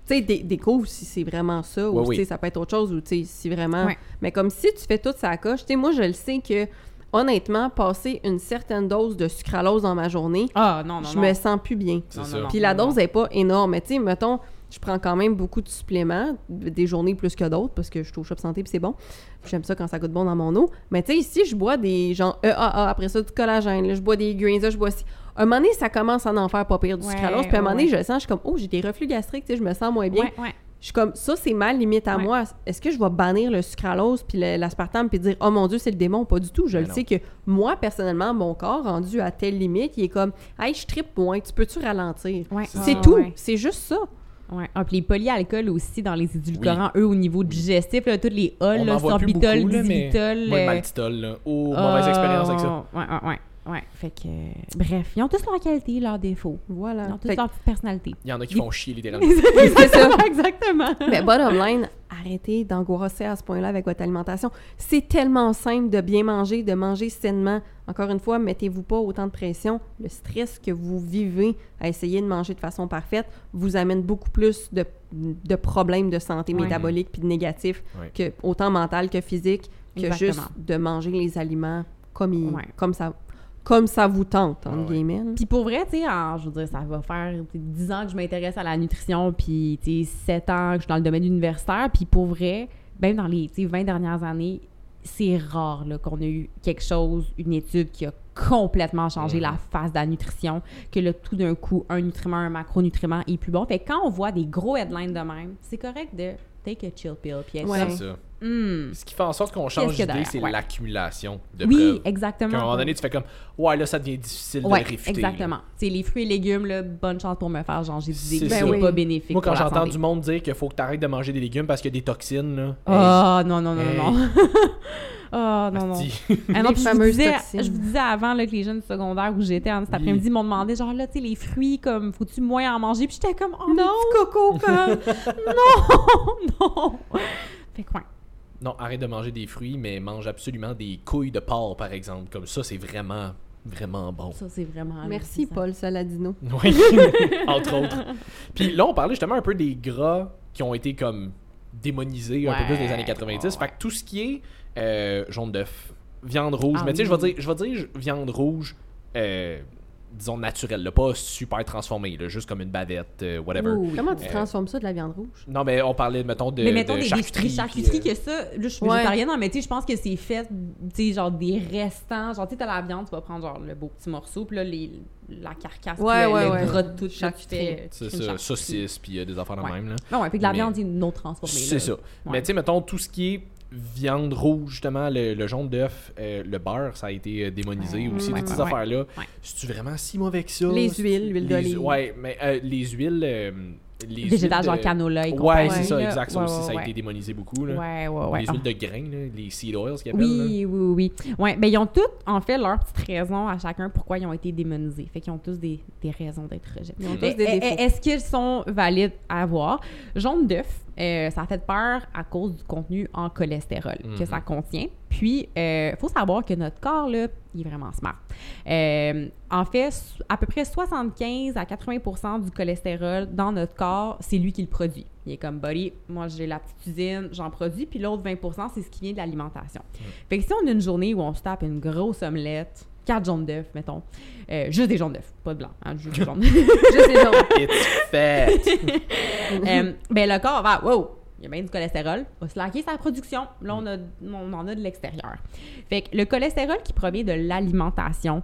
Tu sais, dé- découvre si c'est vraiment ça, ou oui. sais, ça peut être autre chose, ou tu sais, si vraiment... Ouais. Mais comme si tu fais toute sa coche, tu sais, moi, je le sais que, honnêtement, passer une certaine dose de sucralose dans ma journée, Ah non, non, je non. me sens plus bien. Puis la dose est pas énorme. Mais tu sais, mettons, je prends quand même beaucoup de suppléments, des journées plus que d'autres, parce que je suis au shop santé puis c'est bon. J'aime ça quand ça goûte bon dans mon eau. Mais tu sais, ici, je bois des genre EAA, après ça, du collagène, là, je bois des greens, là, je bois ci. Un moment donné, ça commence à en faire pas pire du Ouais, sucralose. Puis à un moment donné, ouais. je le sens, je suis comme, oh, j'ai des reflux gastriques, tu sais, je me sens moins bien. Ouais, ouais. Je suis comme, ça, c'est ma limite à Ouais. moi. Est-ce que je vais bannir le sucralose puis l'aspartame puis dire, oh mon Dieu, c'est le démon? Pas du tout. Je Mais le non. sais que moi, personnellement, mon corps, rendu à telle limite, il est comme, hey, je trippe moins, tu peux-tu ralentir? Ouais, C'est ouais, tout. ouais. C'est juste ça. Ouais. Ah, puis les polyalcools aussi dans les édulcorants, eux, au niveau digestif, là, toutes les plus sorbitol, mais- le euh, maltitol, là. Oh, mauvaise expérience avec ça. Ouais, ouais, ouais. Ouais, fait que... euh, bref, ils ont tous leurs qualités, leurs défauts. Voilà. Ils ont tous Fait leur petite personnalité. Il y en a qui font chier littéralement. c'est ça. Exactement. Mais bottom line, arrêtez d'angoisser à ce point-là avec votre alimentation. C'est tellement simple de bien manger, de manger sainement. Encore une fois, mettez-vous pas autant de pression. Le stress que vous vivez à essayer de manger de façon parfaite vous amène beaucoup plus de, de problèmes de santé Ouais. métabolique puis de négatifs, Ouais. que, autant mental que physique, que Exactement. juste de manger les aliments comme, il- Ouais. comme, ça, comme ça vous tente, entre Ah ouais. guillemets. Puis pour vrai, tu sais, je veux dire, ça va faire tu sais, 10 ans que je m'intéresse à la nutrition, puis tu sais, 7 ans que je suis dans le domaine universitaire, puis pour vrai, même dans les tu sais, 20 dernières années, c'est rare là, qu'on a eu quelque chose, une étude qui a complètement changé la face de la nutrition, que là, tout d'un coup, un nutriment, un macronutriment est plus bon. Fait que quand on voit des gros headlines de même, c'est correct de take a chill pill, puis être Ouais. ça. Hmm, Ce qui fait en sorte qu'on change d'idée, c'est Ouais. l'accumulation de Oui, preuves. exactement. Qu'à un moment donné, tu fais comme, ouais, là, ça devient difficile Ouais, de réfuter. exactement. C'est les fruits et légumes, là, bonne chance pour me faire changer d'idée. ça. C'est Ben oui. pas bénéfique. Moi, quand j'entends du monde dire qu'il faut que tu arrêtes de manger des légumes parce qu'il y a des toxines, là. Ah, non, non, non, Hey. non, non. Ah, non, non. Ah non, Les je vous, disais, je vous disais avant là, que les jeunes du secondaire où j'étais cet Oui. après-midi m'ont demandé genre là, tu sais, les fruits, comme, faut-tu moins en manger? Puis j'étais comme, oh Non. non, coco, comme, non, non. Fait que, ouais. Non, arrête de manger des fruits, mais mange absolument des couilles de porc, par exemple. Comme ça, c'est vraiment, vraiment bon. Ça, c'est vraiment. Merci. Paul Saladino. Oui, entre autres. Puis là, on parlait justement un peu des gras qui ont été comme démonisés un peu plus des années 90. ouais, Fait que tout ce qui est euh, jaune d'œuf, viande rouge. Ah mais tu sais, je vais dire, je vais dire viande rouge, euh, disons naturelle, là, pas super transformée, là, juste comme une bavette, euh, whatever. Ouh. Comment tu Euh, transformes ça de la viande rouge? Non, mais on parlait, mettons, de, mais mettons de des, charcuterie. des charcuteries puis, euh, que ça, là je suis Ouais. végétarienne, non, mais tu sais, je pense que c'est fait, tu sais, genre des restants. Genre, tu sais, t'as la viande, tu vas prendre genre le beau petit morceau, puis là, les, la carcasse, Ouais, le, ouais, le ouais. gras de tout, là, tu Charcuterie. tu C'est ça, charcuterie. saucisse, puis euh, des affaires de Ouais. même. Là. Non, ouais, puis que la Mais- viande est non transformée. C'est ça. Ouais. Mais tu sais, mettons, tout ce qui est viande rouge, justement, le, le jaune d'œuf, euh, le beurre, ça a été euh, démonisé Ouais, aussi, ouais, toutes ces ouais. affaires-là. Ouais. C'est-tu vraiment si mauvais que ça? Les huiles, l'huile d'olive. Ouais, mais euh, les huiles... euh, les Végétales, huiles genre de- canola et Ouais, c'est ça, exact. Ça Ouais, aussi, ouais, ça a ouais. été démonisé beaucoup. Là. Ouais, ouais, ouais. Les Ah. huiles de grains, là, les seed oils, qu'ils appellent. là. Oui, oui, oui, oui. Ouais, ben ils ont toutes, en fait, leur petite raison à chacun pourquoi ils ont été démonisés. Fait qu'ils ont tous des, des raisons d'être rejetés. Ils ont tous Mais, des défauts. Est-ce qu'ils sont valides à avoir? Jaune d'œuf, euh, ça a fait peur à cause du contenu en cholestérol que Mhm. ça contient. Puis, il faut savoir que notre corps, là, il est vraiment smart. Euh, en fait, à peu près 75 à 80 du cholestérol dans notre corps, c'est lui qui le produit. Il est comme, buddy, moi j'ai la petite usine, j'en produis, puis l'autre 20% c'est ce qui vient de l'alimentation. Fait que si on a une journée où on se tape une grosse omelette, quatre jaunes d'œufs, mettons, euh, juste des jaunes d'œufs, pas de blanc, hein, juste des jaunes d'œufs. Juste les jaunes. It's! Euh, ben le corps va, wow, il y a bien du cholestérol, va slacker sa production. Là, on, a, on en a de l'extérieur. Fait que le cholestérol qui provient de l'alimentation,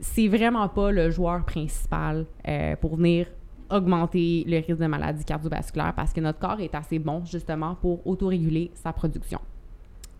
c'est vraiment pas le joueur principal euh, pour venir augmenter le risque de maladie cardiovasculaire parce que notre corps est assez bon justement pour autoréguler sa production.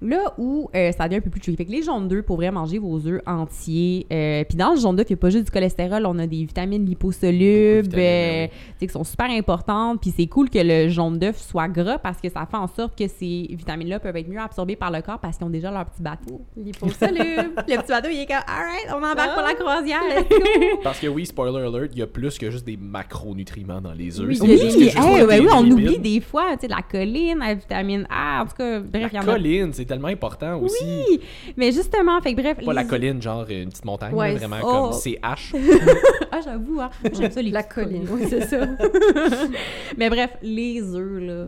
Là où euh, ça devient un peu plus tricky. Fait que les jaunes d'œufs, pour vrai, manger vos œufs entiers. Euh, Puis dans le jaune d'œuf, il n'y a pas juste du cholestérol, on a des vitamines liposolubles, de euh, oui. qui sont super importantes. Puis c'est cool que le jaune d'œuf soit gras parce que ça fait en sorte que ces vitamines-là peuvent être mieux absorbées par le corps parce qu'ils ont déjà leur petit bateau. Liposoluble. le petit bateau, il est comme, alright, on embarque Ah. pour la croisière, let's go! Parce que oui, spoiler alert, il y a plus que juste des macronutriments dans les œufs. Oui, Oui, que juste hey, des ouais, oui, on oublie des fois, tu sais, la choline, la vitamine A, en tout cas, bref, il y en a. colline, c'est tellement important aussi. Oui, mais justement, fait que bref. Pas la colline, genre une petite montagne, Ouais, là, vraiment oh. comme CH. Ah, j'avoue, hein. J'aime ça, les La colline, oui, c'est ça. Mais bref, les œufs, là,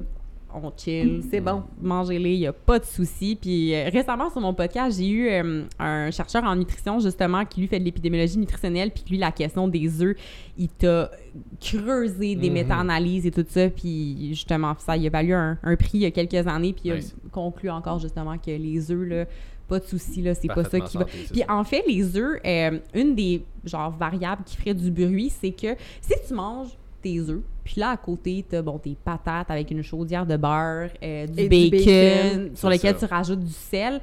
on chill. C'est bon. Mangez-les, il n'y a pas de souci. Puis euh, récemment, sur mon podcast, j'ai eu euh, un chercheur en nutrition, justement, qui lui fait de l'épidémiologie nutritionnelle, puis lui, la question des œufs, il t'a creusé des Mhm. méta-analyses et tout ça, puis justement, ça, il a valu un, un prix il y a quelques années, puis Nice. il a conclu encore, justement, que les œufs, là, pas de souci, là, c'est pas ça qui va... Puis en fait, les œufs, euh, une des genre variables qui ferait du bruit, c'est que si tu manges tes œufs, puis là à côté, t'as bon, tes patates avec une chaudière de beurre, euh, du, Et bacon, du bacon. sur lequel ça. tu rajoutes du sel.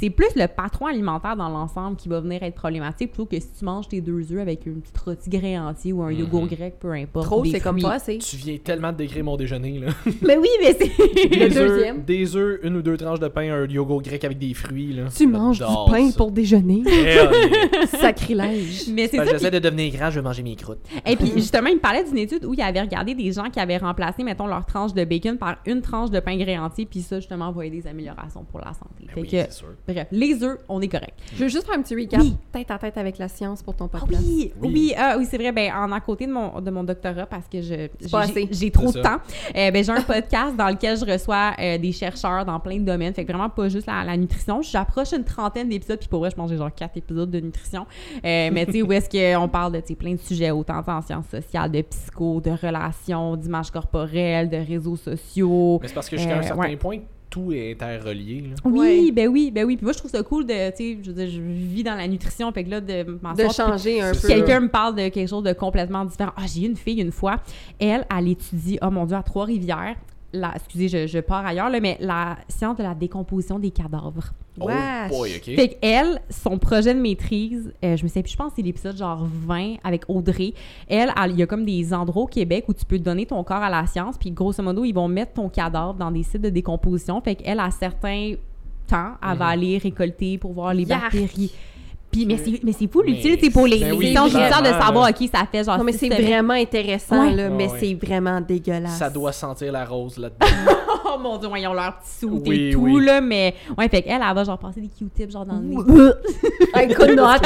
C'est plus le patron alimentaire dans l'ensemble qui va venir être problématique plutôt que si tu manges tes deux œufs avec une petite rôti grain entier ou un Mhm. yogourt grec, peu importe. Trop, c'est comme pas assez. Tu viens tellement de décrire mon déjeuner, là. Mais oui, mais c'est. Le deuxième. Des œufs, une ou deux tranches de pain, un yogourt grec avec des fruits, là. Tu manges du pain ça. pour déjeuner? Sacrilège. mais c'est ça. J'essaie de devenir grand, je vais manger mes croûtes. Et puis justement, il me parlait d'une étude où il avait regardé des gens qui avaient remplacé, mettons, leur tranche de bacon par une tranche de pain grain entier, puis ça, justement, aider des améliorations pour la santé. Ben Fait oui, que, c'est sûr. Bref, les œufs, on est correct. Je veux juste faire un petit recap. Oui. Tête à tête avec la science pour ton Ah podcast. oui, Oui. oui, ah oui, c'est vrai. Ben, en à côté de mon, de mon doctorat, parce que je j'ai- trop de temps, euh, ben, j'ai un podcast dans lequel je reçois euh, des chercheurs dans plein de domaines. Fait que vraiment pas juste la, la nutrition. J'approche une trentaine d'épisodes, puis pour vrai, je mange genre quatre épisodes de nutrition. Euh, mais tu sais, où est-ce qu'on parle de tu sais, plein de sujets, autant en sciences sociales, de psycho, de relations, d'image corporelle, de réseaux sociaux. Mais c'est parce que jusqu'à un Euh, certain ouais. point, tout est interrelié, là. Oui, Ouais. ben oui, ben oui. Puis moi, je trouve ça cool de, tu sais, je vis dans la nutrition, fait que là, de De changer un peu. Quelqu'un me parle de quelque chose de complètement différent. Ah, j'ai eu une fille une fois. Elle, elle étudie, oh mon Dieu, à Trois-Rivières. La, excusez, je, je pars ailleurs, là, mais la science de la décomposition des cadavres. Wesh. Oh boy, ok. Fait qu'elle, son projet de maîtrise, euh, je me sais plus, je pense que c'est l'épisode genre 20 avec Audrey. Elle, il y a comme des endroits au Québec où tu peux donner ton corps à la science, puis grosso modo, ils vont mettre ton cadavre dans des sites de décomposition. Fait qu'elle, à certains temps, elle va Mhm. aller récolter pour voir les Yark. bactéries. Puis, mais c'est, mais c'est fou Mais l'utile, c'est pour les, ben les oui, judiciaires de savoir, là. OK, ça fait genre Non, mais c'est vraiment intéressant, Ouais. là, mais Ouais, c'est vraiment dégueulasse. Ça doit sentir la rose là-dedans. Oh mon Dieu, ouais, ils ont leur petit soude Oui, et tout, oui. là, mais... Ouais, fait qu'elle, elle va genre passer des Q-tips genre dans le nez. I could not.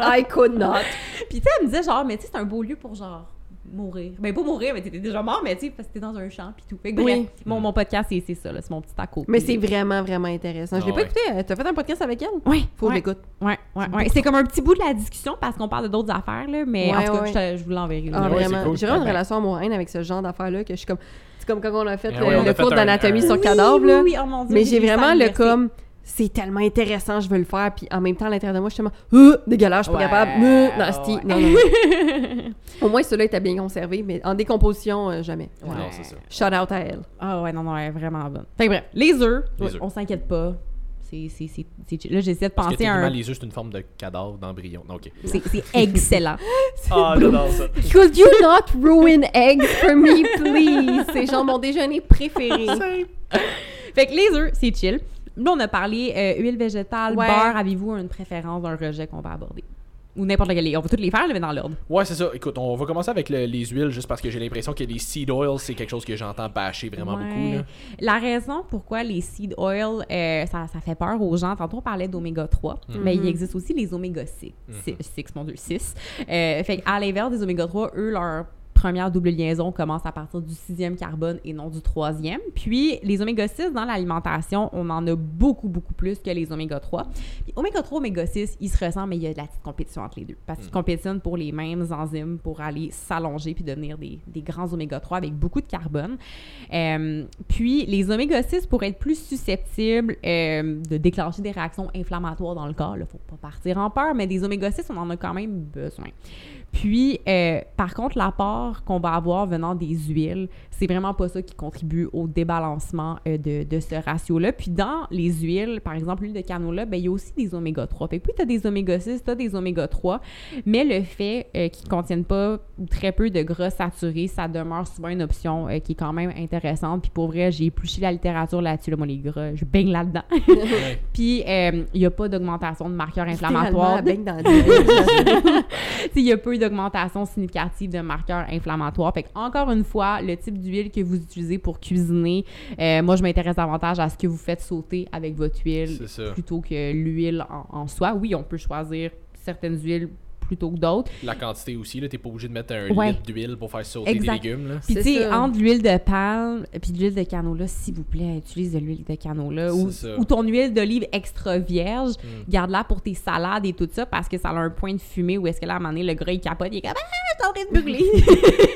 I could not. Puis tu sais, elle me disait genre, mais tu sais, c'est un beau lieu pour genre mourir. Ben, pas mourir, mais t'étais déjà mort, mais tu sais, parce que t'es dans un champ pis tout. Fait que bref, Oui. mon, mon podcast, c'est c'est ça, là, c'est mon petit à côté. Mais c'est vraiment, vraiment intéressant. Je l'ai Ah pas ouais. écouté. euh, T'as fait un podcast avec elle? Ouais, Faut que l'écoute. ouais, ouais, ouais. C'est comme un petit bout de la discussion parce qu'on parle de d'autres affaires, là, mais en tout cas, ouais. je, vous l'enverrai. là. Ah, Ouais, c'est vraiment. cool. J'ai vraiment une relation amour-haine avec ce genre d'affaires-là que je suis comme. C'est comme quand on a fait Ah le, ouais, on a le fait cours un- d'anatomie un- sur Oui, cadavre, oui, là. oui, oh mon Dieu, Mais oui, j'ai vraiment le comme. C'est tellement intéressant, je veux le faire. Puis en même temps, à l'intérieur de moi, je suis tellement. Euh, dégueulasse, je suis pas capable. Euh, ouais, nasty. ouais. Non, non, non. Au moins, celui-là était bien conservé, mais en décomposition, euh, jamais. Ouais. Non, c'est ça. Shout out à elle. Ah ouais, non, non, elle est vraiment bonne. Fait que bref, les œufs, Les ouais, œufs. on s'inquiète pas. C'est, c'est, c'est. Là, j'essaie de Parce que penser à techniquement, un... les œufs, c'est une forme de cadavre d'embryon. Non, Ok. C'est, c'est excellent. Ah, j'adore ça. Could you not ruin eggs for me, please? C'est genre mon déjeuner préféré. fait que les œufs, c'est chill. Là, on a parlé euh, huile végétale, Ouais. beurre. Avez-vous une préférence d'un rejet qu'on va aborder? Ou n'importe lequel. On va toutes les faire, mais dans l'ordre. Ouais, c'est ça. Écoute, on va commencer avec le- les huiles, juste parce que j'ai l'impression que les seed oils, c'est quelque chose que j'entends bâcher vraiment Ouais. beaucoup. Là. La raison pourquoi les seed oil, euh, ça, ça fait peur aux gens, tantôt on parlait d'oméga 3, Mhm. mais il existe aussi les oméga 6, 6, mon Dieu, 6. Euh, fait à l'inverse des oméga 3, eux, leur première double liaison commence à partir du sixième carbone et non du troisième. Puis les oméga 6 dans l'alimentation, on en a beaucoup, beaucoup plus que les oméga 3. Puis oméga 3, oméga 6, ils se ressemblent, mais il y a de la petite compétition entre les deux. Parce qu'ils compétitionnent pour les mêmes enzymes pour aller s'allonger puis devenir des, des grands oméga 3 avec beaucoup de carbone. Euh, puis les oméga 6 pour être plus susceptibles euh, de déclencher des réactions inflammatoires dans le corps. Il ne faut pas partir en peur, mais des oméga 6, on en a quand même besoin. Puis, euh, par contre, l'apport qu'on va avoir venant des huiles, c'est vraiment pas ça qui contribue au débalancement euh, de, de ce ratio-là. Puis, dans les huiles, par exemple, l'huile de canola, ben, il y a aussi des oméga 3. Fait que oui, tu as des oméga 6, tu as des oméga 3, mais le fait euh, qu'ils ne contiennent pas ou très peu de gras saturés, ça demeure souvent une option euh, qui est quand même intéressante. Puis, pour vrai, j'ai épluché la littérature là-dessus, là, moi, les gras, je baigne là-dedans. Puis, euh, il n'y a pas d'augmentation de marqueurs inflammatoires. Il y a peu d'augmentation significative de marqueurs inflammatoires. Fait que, encore une fois, le type d'huile que vous utilisez pour cuisiner, euh, moi, je m'intéresse davantage à ce que vous faites sauter avec votre huile plutôt que l'huile en, en soi. Oui, on peut choisir certaines huiles plutôt que d'autres. La quantité aussi, là, t'es pas obligé de mettre un Ouais. litre d'huile pour faire sauter Exact. des légumes. Là. Puis, tu sais, entre l'huile de palme et de l'huile de canola, s'il vous plaît, utilise de l'huile de canola ou, ou ton huile d'olive extra vierge. Mm. Garde-la pour tes salades et tout ça parce que ça a un point de fumée où est-ce que là, à un moment donné, le gras, il capote, il est comme Ah, train de brûler.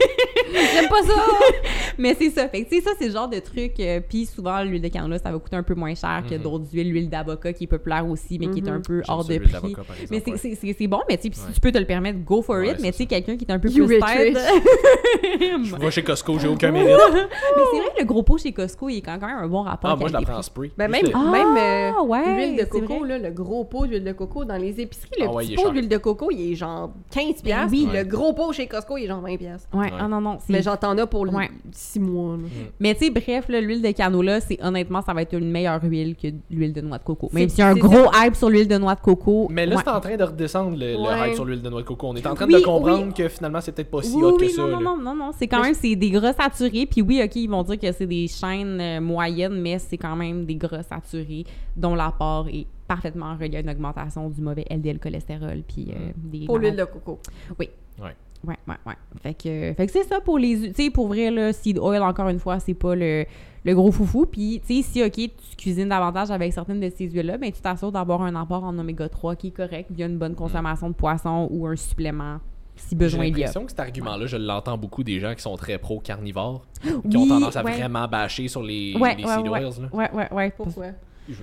J'aime pas ça! Mais c'est ça. Fait que, tu sais, ça, c'est le genre de truc. euh, Puis souvent, l'huile de canola, ça va coûter un peu moins cher que Mhm. d'autres huiles. L'huile d'avocat qui est populaire aussi, mais qui est un peu hors de prix. d'avocat, par exemple, Mais c'est- ouais. c'est c'est- c'est bon, mais tu sais, puis si tu peux te le permettre, go for Ouais, it. Mais c'est tu sais, quelqu'un qui est un peu You plus tête. Je vais chez Costco, j'ai aucun mérite. mais c'est vrai que le gros pot chez Costco, il est quand même un bon rapport. Ah, moi, je la prends en spray. Ben même, le- Ah, même euh, ouais, l'huile de coco, là, le gros pot d'huile de coco dans les épiceries, le Ah ouais, petit pot d'huile de coco, il est genre 15 piastres, oui. le gros pot chez Costco, il est genre 20 piastres. Ouais, Ouais. ah non, non. Mais genre, t'en as pour Ouais. 6 mois. là. Mais tu sais, bref, là, l'huile de canola, c'est honnêtement, ça va être une meilleure huile que l'huile de noix de coco. Même C'est- s'il y a un gros hype sur l'huile de noix de coco. Mais là, c'est en train de redescendre le, hype sur l'huile de noix de coco. On est en train Oui, de comprendre oui. que finalement, c'est peut-être pas si oui, hot oui, que ça. non, là. non, non, non, non, c'est quand Mais même, c'est des gras saturés. Puis oui, OK, ils vont dire que c'est des chaînes euh, moyennes, mais c'est quand même des gras saturés dont l'apport est parfaitement relié à une augmentation du mauvais LDL cholestérol puis euh, des Pour l'huile de coco. Ouais. Ouais, ouais, ouais. Fait que, fait que c'est ça pour les... Tu sais, pour vrai, là, seed oil, encore une fois, c'est pas le, le gros foufou. Puis, tu sais, si, OK, tu cuisines davantage avec certaines de ces huiles-là, ben tu t'assures d'avoir un apport en oméga 3 qui est correct via une bonne consommation de poisson ou un supplément si J'ai besoin il y a. l'impression que cet argument-là, je l'entends beaucoup des gens qui sont très pro-carnivores, qui Oui, ont tendance à ouais. vraiment bâcher sur les, Ouais, les ouais, seed ouais. oils. là. Ouais, ouais, ouais. Pourquoi? Je-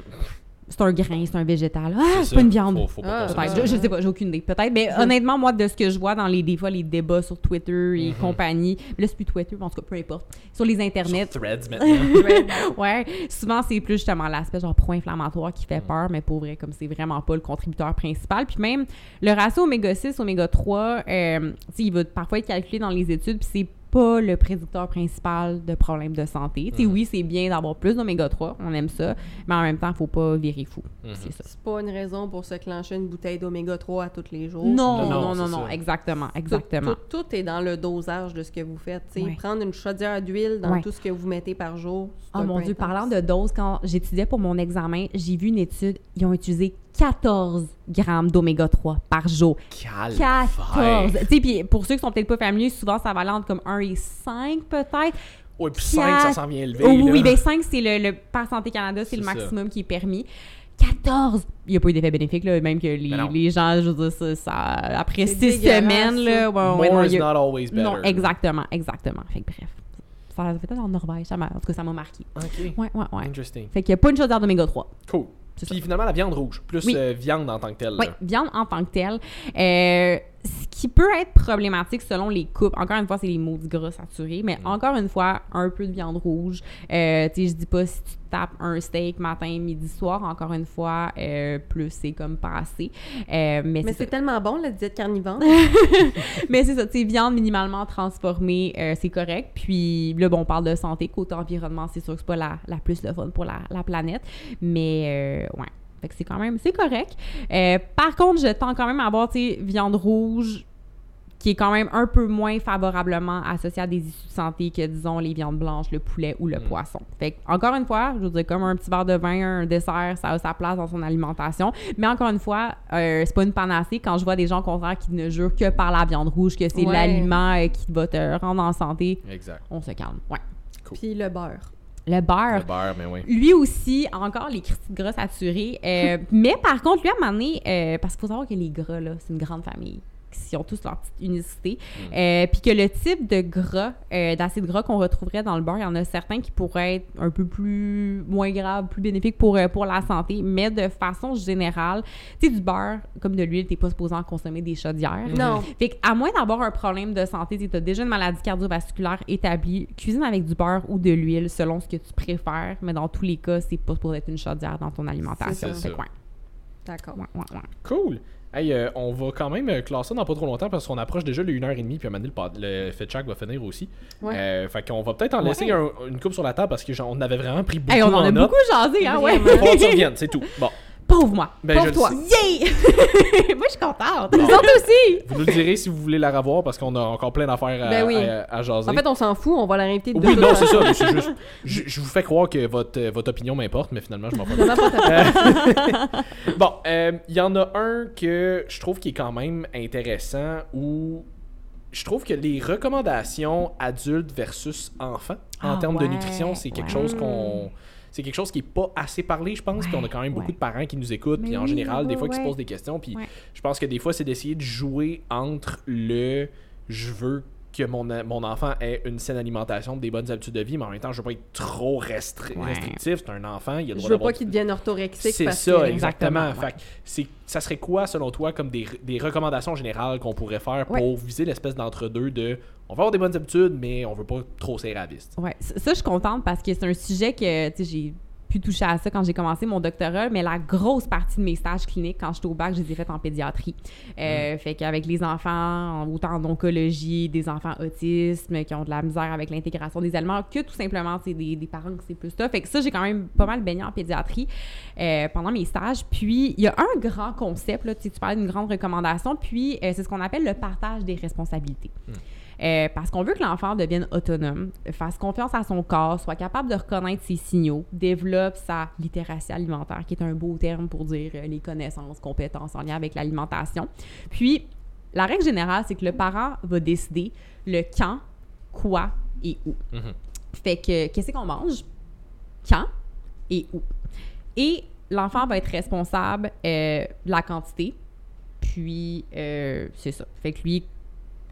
C'est un grain, c'est un végétal. Ah, c'est pas une viande. Faut, faut pas Ah. Je, je sais pas, j'ai aucune idée. Peut-être. Mais honnêtement, moi, de ce que je vois dans les, des fois, les débats sur Twitter et Mhm. compagnie, là, c'est plus Twitter, mais en tout cas, peu importe. Sur les internets, Sur Threads maintenant. ouais, souvent c'est plus justement l'aspect genre pro-inflammatoire qui Mm. fait peur, mais pour vrai, comme c'est vraiment pas le contributeur principal. Puis même le ratio oméga 6, oméga 3, euh, tu sais, il va parfois être calculé dans les études, puis c'est pas le prédicteur principal de problèmes de santé. Tu sais, Mm. oui, c'est bien d'avoir plus d'oméga 3, on aime ça, mais en même temps, faut pas virer fou. Mhm. C'est ça. C'est pas une raison pour se clencher une bouteille d'oméga 3 à tous les jours. Non, Non, non, non, non, exactement, Tout- exactement. Tout, tout est dans le dosage de ce que vous faites. tu sais. Ouais. Prendre une chaudière d'huile dans Ouais. tout ce que vous mettez par jour. Oh mon Dieu, intense. parlant de doses, quand j'étudiais pour mon examen, j'ai vu une étude, ils ont utilisé 14 grammes d'oméga 3 par jour. 14! Tu sais, puis pour ceux qui sont peut-être pas familiers, souvent ça va aller entre comme 1 et 5 peut-être. Oui, puis 5, ça s'en vient élevé. Oh, oui, là. oui, ben 5, c'est le, le par Santé Canada, c'est le C'est ça. maximum qui est permis. 14! Il n'y a pas eu d'effet bénéfique, là, même que les, Ben les gens, je veux dire, ça, ça- après C'est 6 dégueulasse, semaines, là, ouais, More ouais, non, is a- not always better. non, exactement, exactement. Fait que bref, ça fait peut-être en Norvège, ça m'a- en tout cas, ça m'a marqué. OK. Ouais, ouais, ouais. Interesting. Fait qu'il n'y a pas une chaudière d'oméga 3. Cool. C'est Puis finalement, la viande rouge, plus Oui. euh, viande en tant que telle. Oui, viande en tant que telle. Euh, ce qui peut être problématique selon les coupes, encore une fois, c'est les maudits gras saturés, mais encore une fois, un peu de viande rouge. Euh, tu sais, je dis pas si tu tapes un steak matin, midi, soir, encore une fois, euh, plus c'est comme pas assez. Euh, mais Mais c'est tellement bon, la diète carnivore. Mais c'est ça, tu sais, viande minimalement transformée, euh, c'est correct. Puis là, bon, on parle de santé, côté environnement, c'est sûr que c'est pas la, la plus le fun pour la, la planète. Mais euh, ouais. Fait que c'est quand même, c'est correct. Euh, par contre, je tends quand même à avoir, tu sais, viande rouge qui est quand même un peu moins favorablement associée à des issues de santé que, disons, les viandes blanches, le poulet ou le Mm. poisson. Fait que, encore une fois, je veux dire, comme un petit verre de vin, un dessert, ça a sa place dans son alimentation. Mais encore une fois, euh, c'est pas une panacée quand je vois des gens, au contraire, qui ne jurent que par la viande rouge, que c'est Ouais. l'aliment euh, qui va te rendre en santé. Exact. On se calme. Ouais. Puis le beurre. Le beurre. Le beurre, mais oui. Lui aussi, encore les critiques gras saturés. Euh, mais par contre, lui, à un moment donné, euh, parce qu'il faut savoir que les gras, là, c'est une grande famille. Ils ont tous leur petite unicité. Euh, Puis que le type de gras, euh, d'acide gras qu'on retrouverait dans le beurre, il y en a certains qui pourraient être un peu plus moins graves, plus bénéfiques pour, euh, pour la santé. Mais de façon générale, tu sais, du beurre, comme de l'huile, t'es pas supposé en consommer des chaudières. Non. Fait que, à moins d'avoir un problème de santé, tu as déjà une maladie cardiovasculaire établie, cuisine avec du beurre ou de l'huile selon ce que tu préfères, mais dans tous les cas, c'est pas pour être une chaudière dans ton alimentation. C'est D'accord. ouais, ouais, ouais. Cool. Hey, euh, on va quand même euh, classer ça dans pas trop longtemps parce qu'on approche déjà le 1h30 puis à un moment donné, le, le fait check va finir aussi. Ouais. Euh, fait qu'on va peut-être en laisser Ouais. un- une coupe sur la table parce que genre, on avait vraiment pris beaucoup Hey, on en a beaucoup jasé, hein, ouais. Faut reviennes, c'est tout. Bon, Pauvre moi. ben Pauvre je toi. Yay! moi, je suis contente. Nous autres aussi! Vous nous le direz si vous voulez la revoir parce qu'on a encore plein d'affaires à, Ben oui. à- à jaser. En fait, on s'en fout, on va la réinviter de oui, non, c'est ça. mais c'est juste, je, je vous fais croire que votre, euh, votre opinion m'importe, mais finalement, je m'en fous. Ta- Bon, euh, il y en a un que je trouve qui est quand même intéressant où je trouve que les recommandations adultes versus enfants en Ah termes de nutrition, c'est quelque ouais. chose qu'on. C'est quelque chose qui est pas assez parlé, je pense. Puis on a quand même beaucoup ouais. de parents qui nous écoutent, Mais puis en général, des ouais, fois, qui se ouais. posent des questions. Puis Ouais. je pense que des fois, c'est d'essayer de jouer entre le je veux que mon, mon enfant ait une saine alimentation, des bonnes habitudes de vie, mais en même temps, je veux pas être trop restri- Ouais. restrictif. C'est un enfant, il a le Je droit veux pas qu'il devienne orthorexique c'est ça, que... exactement. Exactement, Fait que c'est, ça serait quoi, selon toi, comme des, des recommandations générales qu'on pourrait faire pour Ouais. viser l'espèce d'entre-deux de on va avoir des bonnes habitudes, mais on veut pas trop serrer à la vis. Ouais, ça, je suis contente parce que c'est un sujet que, j'ai pu toucher à ça quand j'ai commencé mon doctorat, mais la grosse partie de mes stages cliniques, quand j'étais au bac, je les ai faits en pédiatrie. Euh, Fait qu'avec les enfants, en- autant en oncologie, des enfants autisme qui ont de la misère avec l'intégration des aliments, que tout simplement, c'est des, des parents que c'est plus ça. Fait que ça, j'ai quand même pas mal baigné en pédiatrie euh, pendant mes stages. Puis, il y a un grand concept, là, tu sais, tu parlais d'une grande recommandation, puis euh, c'est ce qu'on appelle le partage des responsabilités. Euh, parce qu'on veut que l'enfant devienne autonome, fasse confiance à son corps, soit capable de reconnaître ses signaux, développe sa littératie alimentaire, qui est un beau terme pour dire euh, les connaissances, compétences en lien avec l'alimentation. Puis, la règle générale, c'est que le parent va décider le quand, quoi et où. Mhm. Fait que, qu'est-ce qu'on mange, quand et où. Et l'enfant va être responsable euh, de la quantité, puis euh, c'est ça. Fait que lui,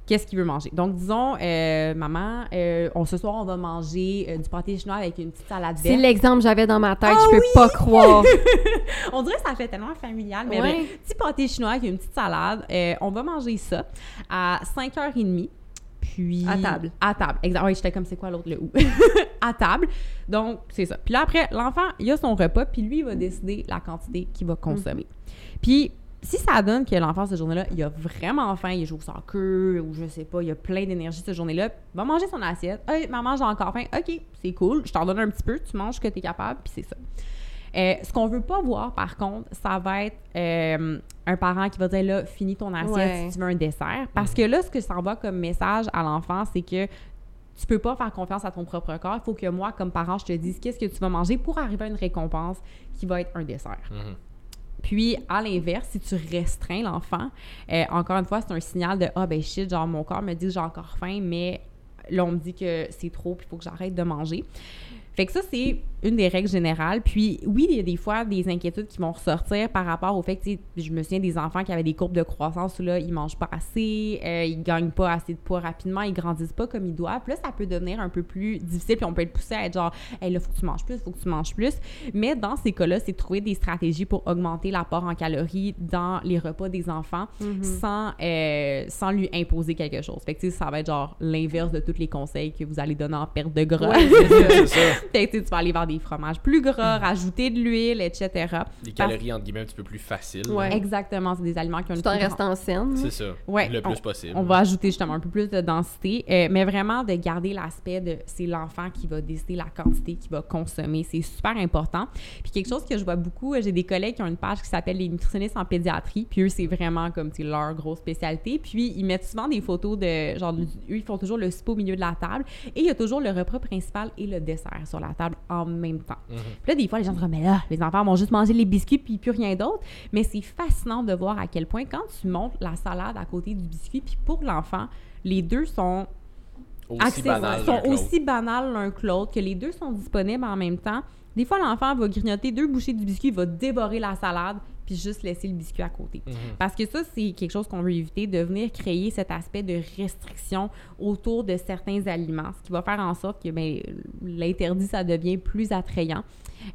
qu'est-ce qu'il veut manger. Donc, disons, euh, maman, euh, on, ce soir, on va manger euh, du pâté chinois avec une petite salade C'est verte. l'exemple que j'avais dans ma tête, Ah je peux pas croire. On dirait que ça fait tellement familial, mais Ouais. bref, petit pâté chinois avec une petite salade. On va manger ça à 5h30. Puis... À table. À table. Exact. Oui, j'étais comme, c'est quoi l'autre, le où? à table. Donc, c'est ça. Puis là, après, l'enfant, il a son repas, puis lui, il va décider la quantité qu'il va consommer. Puis, si ça donne que l'enfant, cette journée-là, il a vraiment faim, il joue au soccer, ou je sais pas, il a plein d'énergie cette journée-là, il va manger son assiette. Hey, maman, j'ai encore faim. OK, c'est cool. Je t'en donne un petit peu, tu manges ce que tu es capable, puis c'est ça. Euh, ce qu'on veut pas voir, par contre, ça va être euh, un parent qui va dire là, finis ton assiette Ouais. si tu veux un dessert. Parce que là, ce que ça envoie comme message à l'enfant, c'est que tu peux pas faire confiance à ton propre corps. Il faut que moi, comme parent, je te dise qu'est-ce que tu vas manger pour arriver à une récompense qui va être un dessert. Mhm. Puis, à l'inverse, si tu restreins l'enfant, euh, encore une fois, c'est un signal de Ah, ben shit, genre, mon corps me dit que j'ai encore faim, mais là, on me dit que c'est trop, puis il faut que j'arrête de manger. Fait que ça, c'est une des règles générales. Puis oui, il y a des fois des inquiétudes qui vont ressortir par rapport au fait que, je me souviens des enfants qui avaient des courbes de croissance où là, ils mangent pas assez, euh, ils gagnent pas assez de poids rapidement, ils grandissent pas comme ils doivent. Puis là, ça peut devenir un peu plus difficile, puis on peut être poussé à être genre, hey, là, faut que tu manges plus, faut que tu manges plus. Mais dans ces cas-là, c'est de trouver des stratégies pour augmenter l'apport en calories dans les repas des enfants sans, euh, sans lui imposer quelque chose. Fait que, tu sais, ça va être genre l'inverse de tous les conseils que vous allez donner en perte de gras. c'est ça. Fait que, tu vas aller vers des fromages plus gras, rajouter de l'huile, etc. Des Parce- calories, entre guillemets, un petit peu plus faciles. Ouais. Exactement, c'est des aliments qui ont une Tout en restant saine. C'est ça. Ouais, le plus on- possible. On va ajouter justement un peu plus de densité, euh, mais vraiment de garder l'aspect de c'est l'enfant qui va décider la quantité qu'il va consommer. C'est super important. Puis quelque chose que je vois beaucoup, euh, j'ai des collègues qui ont une page qui s'appelle les nutritionnistes en pédiatrie, puis eux, c'est vraiment comme c'est leur grosse spécialité. Puis ils mettent souvent des photos de genre, eux, ils font toujours le souper au milieu de la table et il y a toujours le repas principal et le dessert sur la table en même temps. Mhm. Puis là, des fois, les gens se disent, mais là, les enfants vont juste manger les biscuits puis plus rien d'autre. Mais c'est fascinant de voir à quel point, quand tu montes la salade à côté du biscuit, puis pour l'enfant, les deux sont, Aussi banal. sont aussi banals l'un que l'autre, que les deux sont disponibles en même temps. Des fois, l'enfant va grignoter deux bouchées du biscuit, il va dévorer la salade, puis juste laisser le biscuit à côté. Mhm. Parce que ça, c'est quelque chose qu'on veut éviter, de venir créer cet aspect de restriction autour de certains aliments, ce qui va faire en sorte que ben, l'interdit, ça devient plus attrayant.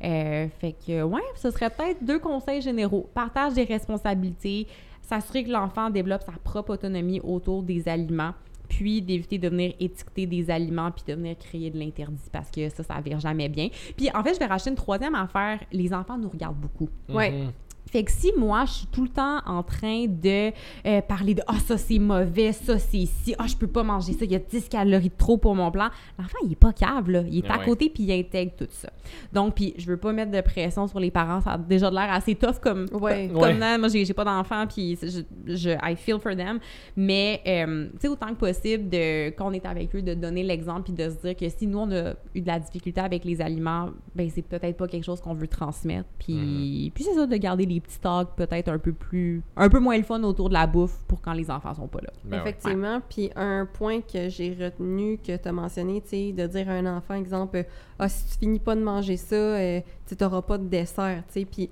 Euh, fait que, ouais, ce serait peut-être deux conseils généraux. Partage des responsabilités, s'assurer que l'enfant développe sa propre autonomie autour des aliments, puis d'éviter de venir étiqueter des aliments puis de venir créer de l'interdit parce que ça, ça vire jamais bien. Puis en fait, je vais racheter une troisième affaire. Les enfants nous regardent beaucoup. Ouais. Fait que si moi, je suis tout le temps en train de euh, parler de « Ah, ça, c'est mauvais, ça, c'est ici, ah, je peux pas manger ça, il y a 10 calories de trop pour mon plan », l'enfant, il est pas cave, là. Il est à Ouais. côté, puis il intègre tout ça. Donc, puis je veux pas mettre de pression sur les parents, ça a déjà de l'air assez tough comme... Ouais. comme Ouais. non, moi, j'ai pas d'enfant, puis je, je... I feel for them. Mais, euh, tu sais, autant que possible, de, quand on est avec eux, de donner l'exemple, puis de se dire que si nous, on a eu de la difficulté avec les aliments, ben c'est peut-être pas quelque chose qu'on veut transmettre. Puis, puis c'est ça, de garder les petits talks peut-être un peu plus... un peu moins le fun autour de la bouffe pour quand les enfants sont pas là. Ben. Effectivement. Puis un point que j'ai retenu, que tu as mentionné, tu sais, de dire à un enfant, exemple, ah, si tu finis pas de manger ça, euh, tu n'auras pas de dessert, tu sais. Puis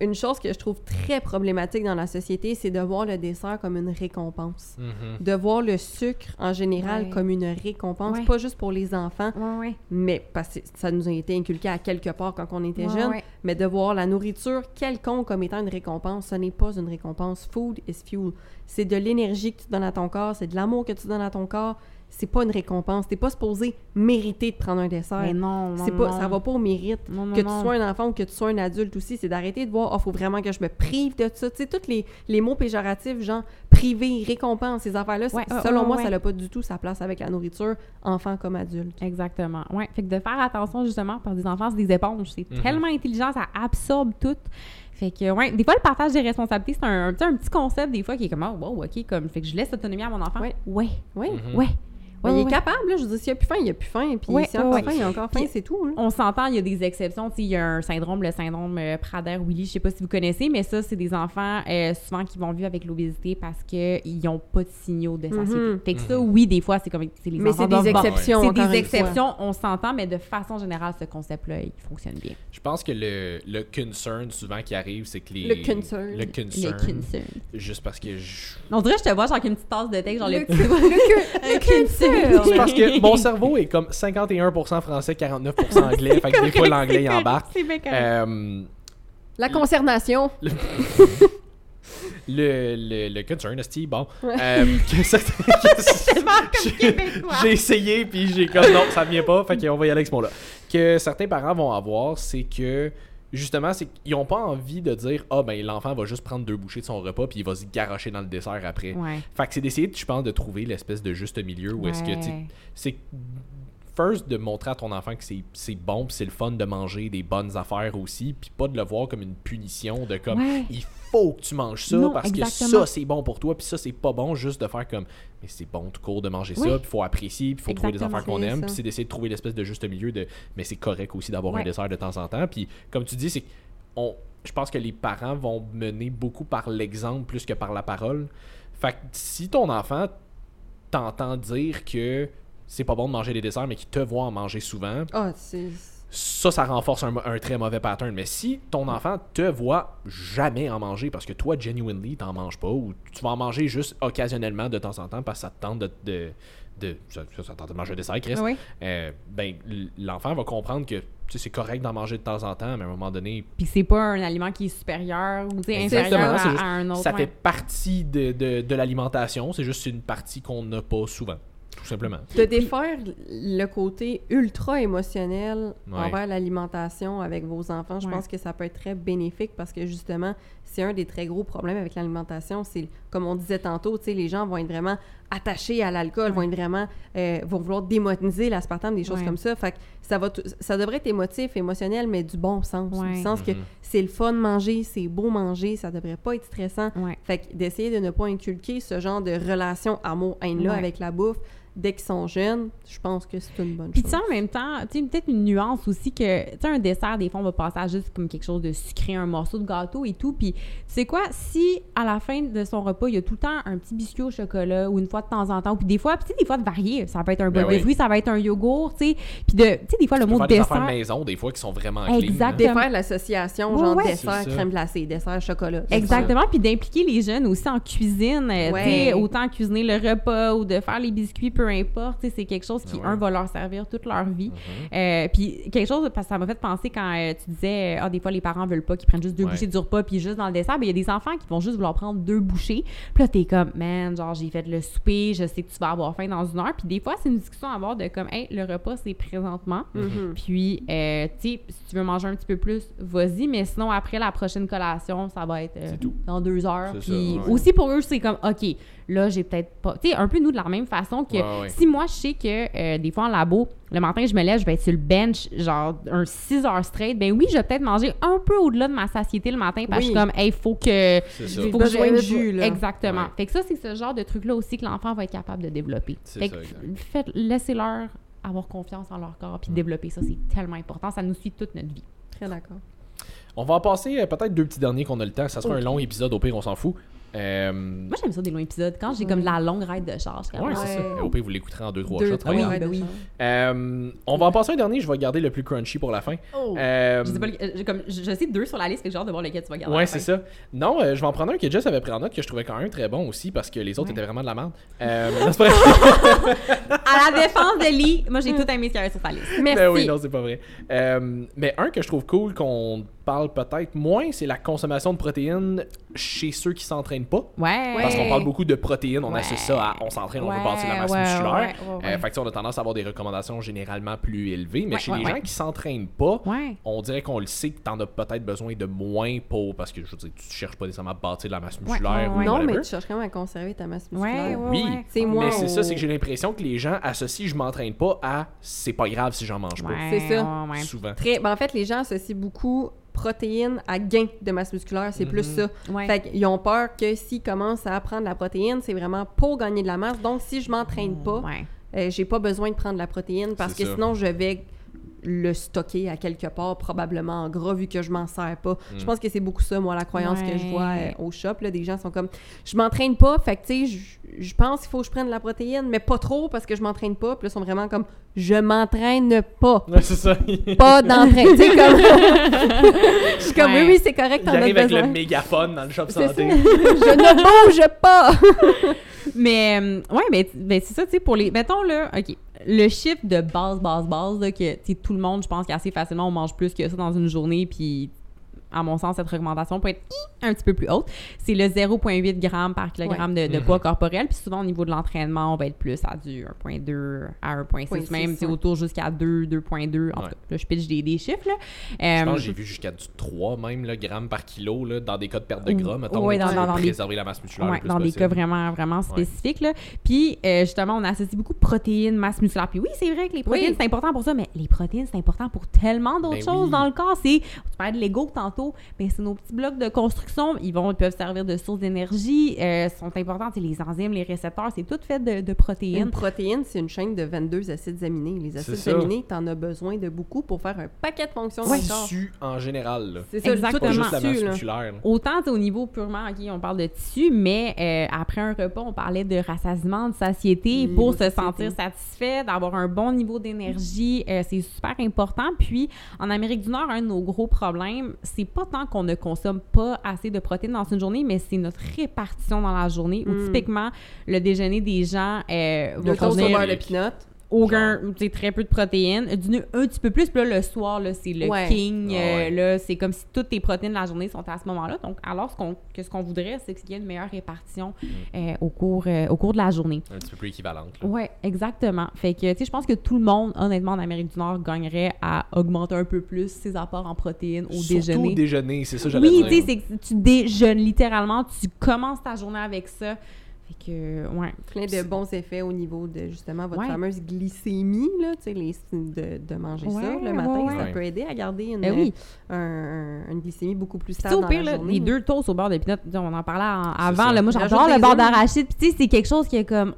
une chose que je trouve très problématique dans la société, c'est de voir le dessert comme une récompense. Mhm. De voir le sucre en général Ouais. comme une récompense, Ouais. pas juste pour les enfants, Ouais, ouais. mais parce que ça nous a été inculqué à quelque part quand on était Ouais, jeune, ouais. mais de voir la nourriture quelconque comme étant une récompense, ce n'est pas une récompense. Food is fuel. C'est de l'énergie que tu donnes à ton corps, c'est de l'amour que tu donnes à ton corps. C'est pas une récompense. T'es pas supposé mériter de prendre un dessert. Mais non, non, c'est pas, non. ça va pas au mérite. Non, non, que tu non. sois un enfant ou que tu sois un adulte aussi, c'est d'arrêter de voir, oh, faut vraiment que je me prive de ça. Tu sais, tous les, les mots péjoratifs, genre privé, récompense, ces affaires-là, Ouais, ouais, selon ouais, moi, ouais. ça n'a pas du tout sa place avec la nourriture, enfant comme adulte. Exactement. Ouais. Fait que de faire attention justement parce que des enfants, c'est des éponges. C'est Mhm. tellement intelligent, ça absorbe tout. Fait que, ouais, des fois, le partage des responsabilités, c'est un, un petit concept, des fois, qui est comme, oh, wow, OK, comme, fait que je laisse l'autonomie à mon enfant. Ouais. Ouais. Oui. Mhm. Ouais. Ouais, il est capable, là. Je veux dire, s'il a plus faim, il a plus faim. Puis s'il a encore faim, il a encore faim, c'est tout. là. On s'entend, il y a des exceptions. Il y a un syndrome, le syndrome euh, Prader-Willi, je sais pas si vous connaissez, mais ça, c'est des enfants euh, souvent qui vont vivre avec l'obésité parce qu'ils n'ont pas de signaux de satiété. Mhm. Fait que ça, oui, des fois, c'est comme c'est les Mais c'est des exceptions, C'est des fois. exceptions, on s'entend, mais de façon générale, ce concept-là, il fonctionne bien. Je pense que le, le concern souvent qui arrive, c'est que les. Le concern. Le concern. Le concern. Juste parce que je. On dirait que je te vois genre avec une petite tasse de thé, genre le, Le- petit... le concern. C'est parce que mon cerveau est comme 51% français, 49% anglais. fait que des fois, l'anglais, il embarque. C'est bien correct. Euh, La concernation. le, le, le concern, esti, bon. Euh, comme québécois. J'ai essayé, puis j'ai comme non, ça vient pas, fait qu'on va y aller avec ce mot-là. Que certains parents vont avoir, c'est que justement, c'est qu'ils ont pas envie de dire ah ben l'enfant va juste prendre deux bouchées de son repas puis il va se garocher dans le dessert après. Ouais. Fait que c'est d'essayer, je pense, de trouver l'espèce de juste milieu où est-ce que c'est first de montrer à ton enfant que c'est c'est bon puis c'est le fun de manger des bonnes affaires aussi puis pas de le voir comme une punition de comme Ouais. il faut que tu manges ça Non, parce que ça c'est bon pour toi puis ça c'est pas bon juste de faire comme mais c'est bon tout court de manger Oui. ça puis faut apprécier puis faut trouver des affaires qu'on aime puis c'est d'essayer de trouver l'espèce de juste milieu de mais c'est correct aussi d'avoir un dessert de temps en temps puis comme tu dis c'est on je pense que les parents vont mener beaucoup par l'exemple plus que par la parole. Fait que si ton enfant t'entend dire que c'est pas bon de manger des desserts, mais qu'il te voit en manger souvent, Ah, c'est. Ça, ça renforce un, un très mauvais pattern. Mais si ton enfant te voit jamais en manger parce que toi, genuinely, t'en manges pas, ou tu vas en manger juste occasionnellement de temps en temps parce que ça te tente de. de, de- ça, ça- ça te tente de manger un dessert, Chris, Oui. euh, ben, l'enfant va comprendre que c'est correct d'en manger de temps en temps, mais à un moment donné, Puis c'est pas un aliment qui est supérieur ou inférieur à, juste- à un autre. ça ouais. fait partie de, de, de l'alimentation. C'est juste une partie qu'on n'a pas souvent, tout simplement. De défaire le côté ultra émotionnel Ouais. envers l'alimentation avec vos enfants, je Ouais. pense que ça peut être très bénéfique parce que justement, c'est un des très gros problèmes avec l'alimentation. C'est, comme on disait tantôt, tu sais, les gens vont être vraiment attachés à l'alcool, vont être vraiment, euh, vont vouloir démoniser l'aspartame, des choses Ouais. comme ça. Fait que ça, va ça devrait être émotif, émotionnel, mais du bon sens. Ouais. Du sens que Mhm. c'est le fun de manger, c'est beau manger, ça devrait pas être stressant. Ouais. Fait que d'essayer de ne pas inculquer ce genre de relation amour-haine-là Ouais. avec la bouffe dès qu'ils sont jeunes, je pense que c'est une bonne Puis tu chose. sais, en même temps, tu sais, peut-être une nuance aussi que, tu sais, un dessert, des fois, on va passer à juste comme quelque chose de sucré, un morceau de gâteau et tout. Puis, tu sais quoi, si à la fin de son repas, il y a tout le temps un petit biscuit au chocolat ou une fois de temps en temps, puis des fois, puis tu sais, des fois de varier, ça peut être un Ben bol de oui. fruits, ça va être un yogourt, tu sais. Puis de, tu sais, des fois, le Tu peux mot faire des dessert. maison, des fois, qui sont vraiment clean. hein. Exact. Défaire l'association, genre ouais. dessert, crème glacée, dessert, chocolat. Exactement, puis d'impliquer les jeunes aussi en cuisine, euh, Ouais. tu sais, autant cuisiner le repas ou de faire les biscuits, peu importe, tu sais, c'est quelque chose qui, ouais. un, va leur servir toute leur vie. Euh, puis quelque chose, parce que ça m'a fait penser quand euh, tu disais, ah, des fois, les parents veulent pas qu'ils prennent juste deux Ouais. bouchées du repas, puis juste dans le dessert, ben il y a des enfants qui vont juste vouloir prendre deux bouchées. Puis là, t'es comme, man, genre, j'ai fait le souper, je sais que tu vas avoir faim dans une heure. Puis des fois, c'est une discussion à avoir de comme, hey, le repas, c'est présentement. Mhm. Puis, euh, tu sais, si tu veux manger un petit peu plus, vas-y, mais sinon, après la prochaine collation, ça va être euh, dans deux heures. C'est Puis ça, ouais. aussi pour eux, c'est comme, OK, là, j'ai peut-être pas. Tu sais, un peu nous de la même façon que Ouais, ouais. si moi, je sais que euh, des fois en labo, le matin, je me lève, je vais être sur le bench, genre un 6 heures straight, ben oui, je vais peut-être manger un peu au-delà de ma satiété le matin parce que je suis comme, hey, faut que. C'est ça. J'ai Faut que besoin je- de jus, là. Exactement. Ouais. Fait que ça, c'est ce genre de truc-là aussi que l'enfant va être capable de développer. Fait ça, que faites, laissez-leur avoir confiance en leur corps puis développer ça, c'est tellement important. Ça nous suit toute notre vie. Très d'accord. On va en passer euh, peut-être deux petits derniers qu'on a le temps. Ça sera un long épisode, au pire, on s'en fout. Euh, Moi, j'aime ça des longs épisodes. Quand j'ai comme de la longue ride de charge, Ouais, ah, c'est ça. Au pire, vous l'écouterez en deux, trois Deux, shots. trois, oui, ouais, ben oui. Euh, on va en passer un dernier, je vais garder le plus crunchy pour la fin. Oh. Euh, Je sais pas, euh, comme, je, je sais deux sur la liste, fait que j'ai hâte de voir lequel tu vas garder. à Ouais, la c'est ça. Non, euh, je vais en prendre un que Jess avait pris en note que je trouvais quand même très bon aussi parce que les autres Ouais. étaient vraiment de la merde. Euh, non, c'est pas vrai. À la défense de Lee, moi, j'ai tout aimé ce qu'il y avait sur sa liste. Merci. Ben oui, non, c'est pas vrai. Euh, mais un que je trouve cool qu'on parle peut-être moins, c'est la consommation de protéines chez ceux qui s'entraînent pas. Ouais. Parce qu'on parle beaucoup de protéines, on Ouais. associe ça à on s'entraîne, on veut bâtir la masse ouais, musculaire. ouais, ouais, ouais. Euh, fait que on a tendance à avoir des recommandations généralement plus élevées. Mais Ouais, chez ouais, les ouais. gens qui s'entraînent pas, Ouais. on dirait qu'on le sait que t'en as peut-être besoin de moins pour. Parce que je veux dire, tu cherches pas nécessairement à bâtir de la masse Ouais, musculaire ouais, ou ouais. Non, whatever. mais tu cherches quand même à conserver ta masse musculaire. ouais, Oui, ouais. C'est moi, mais c'est ça, c'est que j'ai l'impression que les gens associent je m'entraîne pas à c'est pas grave si j'en mange Ouais, C'est ça. pas. Souvent. Très, ben en fait, les gens associent beaucoup protéines à gain de masse musculaire. C'est plus Mhm. ça. Ouais. Fait qu'ils ont peur que s'ils commencent à prendre la protéine, c'est vraiment pour gagner de la masse. Donc, si je m'entraîne pas, Ouais. euh, j'ai pas besoin de prendre la protéine parce C'est que ça. sinon, je vais le stocker à quelque part, probablement en gras, vu que je m'en sers pas. Je pense que c'est beaucoup ça, moi, la croyance que je vois euh, au shop. Là, des gens sont comme, je m'entraîne pas, fait que, tu sais, je- je pense qu'il faut que je prenne de la protéine, mais pas trop parce que je m'entraîne pas. Puis là, ils sont vraiment comme, je m'entraîne pas. Ouais, c'est ça. Pas d'entraîne. tu sais, comme. je suis comme, Ouais. oui, oui, c'est correct, t'en as J'arrive avec besoin. le mégaphone dans le shop C'est santé. ça. je ne bouge pas. Mais, euh, ouais, mais, mais c'est ça, tu sais, pour les. Mettons, là, OK. Le chiffre de base, base, base, là, que, tout le monde, je pense qu'assez facilement, on mange plus que ça dans une journée, puis. À mon sens, cette recommandation peut être un petit peu plus haute. C'est le 0,8 g par kilogramme de, de Mhm. poids corporel. Puis souvent, au niveau de l'entraînement, on va être plus à du 1,2 à 1,6 1,6, même. C'est autour jusqu'à 2, 2,2. En Ouais. tout cas, là, je pitch des, des chiffres. Là. Je pense Euh, que j'ai vu jusqu'à du 3 même là, grammes par kilo là, dans des cas de perte de gras, mettons, Ouais, dans- dans- des- la masse musculaire Ouais, le plus dans des cas vraiment, vraiment spécifiques. Là. Puis, euh, justement, on associe beaucoup protéines, masse musculaire. Puis oui, c'est vrai que les protéines, Oui. c'est important pour ça, mais les protéines, c'est important pour tellement d'autres Ben choses oui. dans le corps. C'est, tu parlais de l'ego tantôt. Tantôt, ben, c'est nos petits blocs de construction. Ils, vont, ils peuvent servir de source d'énergie. Euh, sont importants, c'est les enzymes, les récepteurs, c'est tout fait de, de protéines. Une protéine, c'est une chaîne de 22 acides aminés. Les acides aminés, t'en as besoin de beaucoup pour faire un paquet de fonctions corps. Tissu en général. C'est ça, Exactement. juste la masse tissu, là. musculaire. Autant tu au niveau purement, OK, on parle de tissu, mais euh, après un repas, on parlait de rassasiement, de satiété. Oui, pour se satiété. sentir satisfait, d'avoir un bon niveau d'énergie, euh, c'est super important. Puis, en Amérique du Nord, un de nos gros problèmes, c'est pas tant qu'on ne consomme pas assez de protéines dans une journée, mais c'est notre répartition dans la journée. Où Mm. typiquement, le déjeuner des gens euh, va Le contenir de pinot. Aucun, tu sais, très peu de protéines. Du, un petit peu plus, puis là, le soir, là, c'est le Ouais. king. Ah euh, là, c'est comme si toutes tes protéines de la journée sont à ce moment-là. Donc, alors, ce qu'on, que ce qu'on voudrait, c'est qu'il y ait une meilleure répartition Mm. euh, au, cours, euh, au cours de la journée. Un petit peu plus équivalente. Ouais, exactement. Fait que, tu sais, je pense que tout le monde, honnêtement, en Amérique du Nord, gagnerait à augmenter un peu plus ses apports en protéines au Surtout déjeuner. au déjeuner, c'est ça que j'allais Oui, dire. tu sais, c'est que tu déjeunes littéralement, tu commences ta journée avec ça. Fait que, ouais. Plein de bons effets au niveau de justement votre Ouais. fameuse glycémie, là, tu sais, les- de, de manger ça le matin, ça peut aider à garder une, Eh oui. un- un- une glycémie beaucoup plus stable au dans pire, la là, journée. les deux toasts au beurre de pinot, on en parlait en- avant. Là, moi, j'adore le œufs. d'arachide. Puis, tu sais, c'est quelque chose qui est comme.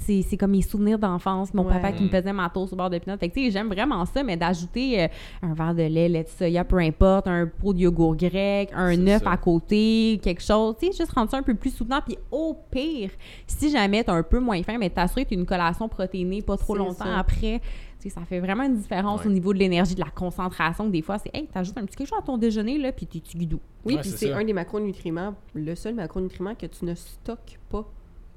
C'est c'est comme mes souvenirs d'enfance. Mon Ouais. papa qui me faisait ma toast au beurre de pinot. Fait que, tu sais, j'aime vraiment ça, mais d'ajouter euh, un verre de lait, lait de soya, peu importe, un pot de yogourt grec, un œuf à côté, quelque chose. Tu sais, juste rendre ça un peu plus soutenant. Puis, au pire, si jamais t'as un peu moins faim, mais t'assurer que t'as une collation protéinée pas trop longtemps ça. après. Tu sais, ça fait vraiment une différence Ouais. au niveau de l'énergie, de la concentration. Des fois, c'est, hey, t'ajoutes un petit quelque chose à ton déjeuner, là, puis tu tu guidou? Oui, Ouais, puis c'est un des macronutriments, le seul macronutriment que tu ne stockes pas.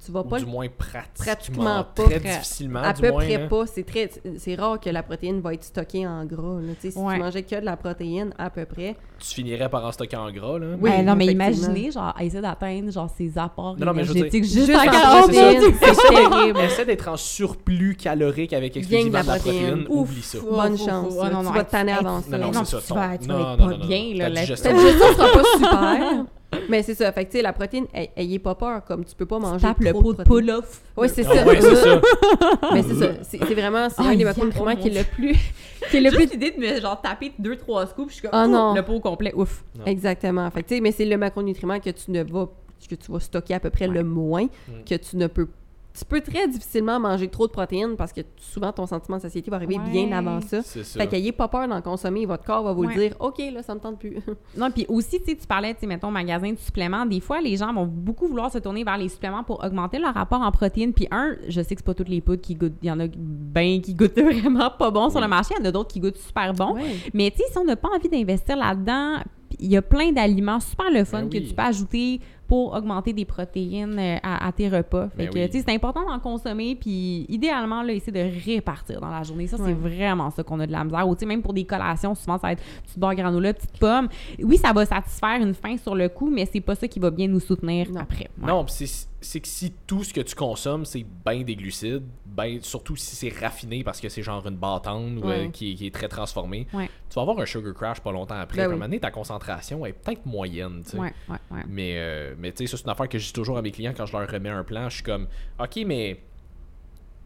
Tu vas Ou pas du le moins pratiquement, pratiquement pas. très difficilement, à du peu moins, près hein. pas. C'est très, c'est rare que la protéine va être stockée en gras. là. Tu sais, Si Ouais. tu mangeais que de la protéine, à peu près. Tu finirais par en stocker en gras, là. Oui, Euh, non, mais imaginez, genre, essayer d'atteindre, genre, ses apports Non, non, mais je veux dire- énergétiques juste, Juste en protéines, Oh, c'est terrible. Essaie d'être en surplus calorique avec Bien exclusivement de la de la protéine. protéine. Oublie ça. Bonne ouf, chance. non, tu vas te tanner avant Non, ça. non, non, c'est ça. tu vas- être non, pas non, non, bien, la- digestion sera pas super. Mais c'est ça. Fait que, tu sais, la protéine, ay- ayez pas peur. Comme tu peux pas manger Tape le pot de de pull-off. Oui, c'est Ah ça. ouais, c'est ça. Mais c'est ça. C'est c'est vraiment c'est un Ah, des macronutriments Oh, qui est le plus. qui est le plus Juste l'idée de me, genre, taper deux, trois scoops, je suis comme, ouh, non. le pot au complet, ouf. Non. Exactement. Fait que, tu sais, mais c'est le macronutriment que tu ne vas que tu vas stocker à peu près le moins, Mm. que tu ne peux tu peux très difficilement manger trop de protéines parce que souvent ton sentiment de satiété va arriver Ouais. bien avant ça. C'est ça. Fait qu'ayez pas peur d'en consommer, votre corps va vous Ouais. le dire OK, là ça me tente plus. Non, puis aussi, tu sais, tu parlais, tu sais, mettons, magasin de suppléments. Des fois, les gens vont beaucoup vouloir se tourner vers les suppléments pour augmenter leur rapport en protéines. Puis un, je sais que c'est pas toutes les poudres qui goûtent. Il y en a ben qui goûtent vraiment pas bon sur le marché. Il y en a d'autres qui goûtent super bon. Ouais. Mais tu sais, si on n'a pas envie d'investir là-dedans, il y a plein d'aliments super le fun Ben que tu peux ajouter pour augmenter des protéines euh, à, à tes repas. Fait Ben que, oui. c'est important d'en consommer, puis idéalement, là, essayer de répartir dans la journée. Ça, c'est vraiment ça qu'on a de la misère. Ou, tu sais, même pour des collations, souvent, ça va être petite barre granola, petite pomme. Oui, ça va satisfaire une faim sur le coup, mais c'est pas ça qui va bien nous soutenir Non. après. Ouais. Non, pis c'est c'est que si tout ce que tu consommes, c'est ben des glucides, ben, surtout si c'est raffiné parce que c'est genre une bâtonne ou, Ouais. euh, qui, qui est très transformée, Ouais. tu vas avoir un sugar crash pas longtemps après. Ben Puis à un oui. moment donné, ta concentration est peut-être moyenne, tu sais. Ouais, ouais, ouais. Mais, euh, mais tu sais, ça, c'est une affaire que je dis toujours à mes clients quand je leur remets un plan. Je suis comme, OK, mais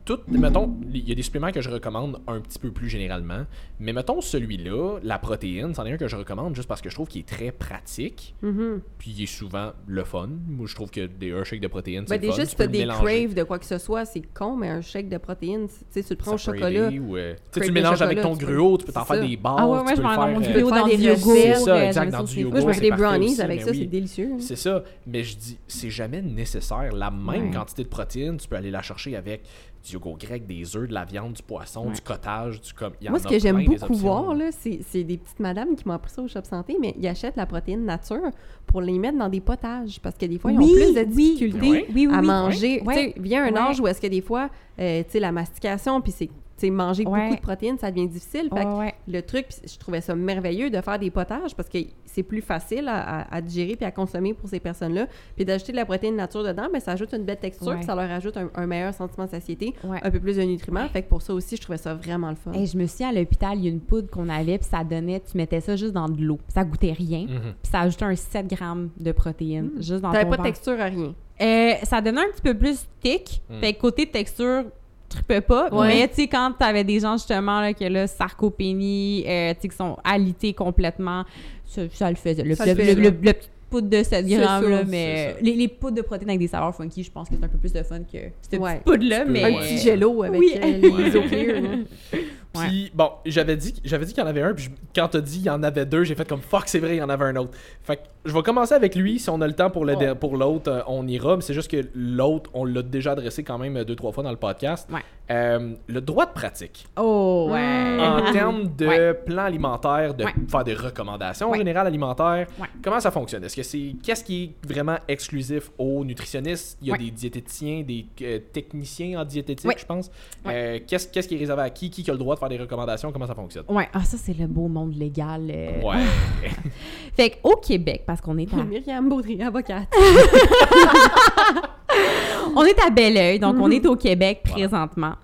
tout, mettons, il y a des suppléments que je recommande un petit peu plus généralement. Mais mettons celui-là, la protéine, c'en est un que je recommande juste parce que je trouve qu'il est très pratique. Mhm. Puis il est souvent le fun. Moi, je trouve que des un shake de protéines, c'est Ben, le fun. déjà, Tu si peux t'as le des craves de quoi que ce soit, c'est con, mais un shake de protéines, tu sais, tu le prends au chocolat. euh, tu tu le mélanges avec ton tu peux- gruau, tu peux t'en c'est faire des barres. Ah ouais, tu ouais, peux je le m'en faire, mon Tu peux faire dans des du yogourt. recettes. C'est ça, exact, dans du yogourt. Moi, je me c'est fais des brownies avec mais ça, c'est délicieux. hein. C'est ça. Mais je dis, c'est jamais nécessaire. La même quantité de protéines, tu peux aller la chercher avec du yogourt grec, des œufs, de la viande, du poisson, Ouais. du cottage, du comme. Moi, ce que j'aime beaucoup voir, là, c'est c'est des petites madames qui m'ont appris ça au Shop Santé, mais ils achètent la protéine nature pour les mettre dans des potages parce que des fois, ils ont Oui, plus de difficultés oui, oui, à oui. manger. Tu sais, vient un âge où est-ce que des fois, euh, tu sais, la mastication, puis c'est sais, manger Ouais. beaucoup de protéines, ça devient difficile. Fait que Ouais, ouais. le truc, je trouvais ça merveilleux de faire des potages parce que c'est plus facile à, à- à digérer puis à consommer pour ces personnes-là. Puis d'ajouter de la protéine nature dedans, ben, ça ajoute une belle texture, Ouais. puis ça leur ajoute un, un meilleur sentiment de satiété, Ouais. un peu plus de nutriments. Fait que pour ça aussi, je trouvais ça vraiment le fun. Hey, je me suis à l'hôpital, il y a une poudre qu'on avait, puis ça donnait, tu mettais ça juste dans de l'eau. Ça goûtait rien, Mhm. puis ça ajoutait un 7 grammes de protéines, juste dans T'avais ton pas de texture à rien. Euh, ça donnait un petit peu plus thick. Mm. Fait que côté texture, tripais pas. Ouais. Mais, tu sais, quand t'avais des gens, justement, là, que là, sarcopénie, euh, tu sais, qui sont alités complètement, ça, ça le faisait. Le, Ça le, le fait, le- là. le- le petit poudre de 7 C'est grammes, ça, là, mais ça. les, les poudres de protéines avec des saveurs funky, je pense que c'est un peu plus de fun que cette Ouais. petite poudre-là, mais... Un petit jello avec Oui. euh, les Ouais. Bon, j'avais dit, j'avais dit qu'il y en avait un, puis je- quand t'as dit qu'il y en avait deux, j'ai fait comme fuck, c'est vrai, il y en avait un autre. Fait que je vais commencer avec lui. Si on a le temps pour le Oh. pour l'autre, euh, on ira. Mais c'est juste que l'autre, on l'a déjà adressé quand même euh, deux, trois fois dans le podcast. Ouais. Euh, le droit de pratique. Oh, ouais. En termes de Ouais. plan alimentaire, de Ouais. faire des recommandations Ouais. générales alimentaires, Ouais. comment ça fonctionne? Est-ce que c'est qu'est-ce qui est vraiment exclusif aux nutritionnistes? Il y a Ouais. des diététiciens, des euh, techniciens en diététique, Ouais. je pense. Ouais. Euh, qu'est-ce, qu'est-ce qui est réservé à qui? Qui a le droit de faire des recommandations? Comment ça fonctionne? Ouais, ah, ça, c'est le beau monde légal. euh. Ouais. Fait qu'au Québec, parce qu'on est à Myriam Baudry, avocate. On est à Belleuil, donc on est au Québec présentement.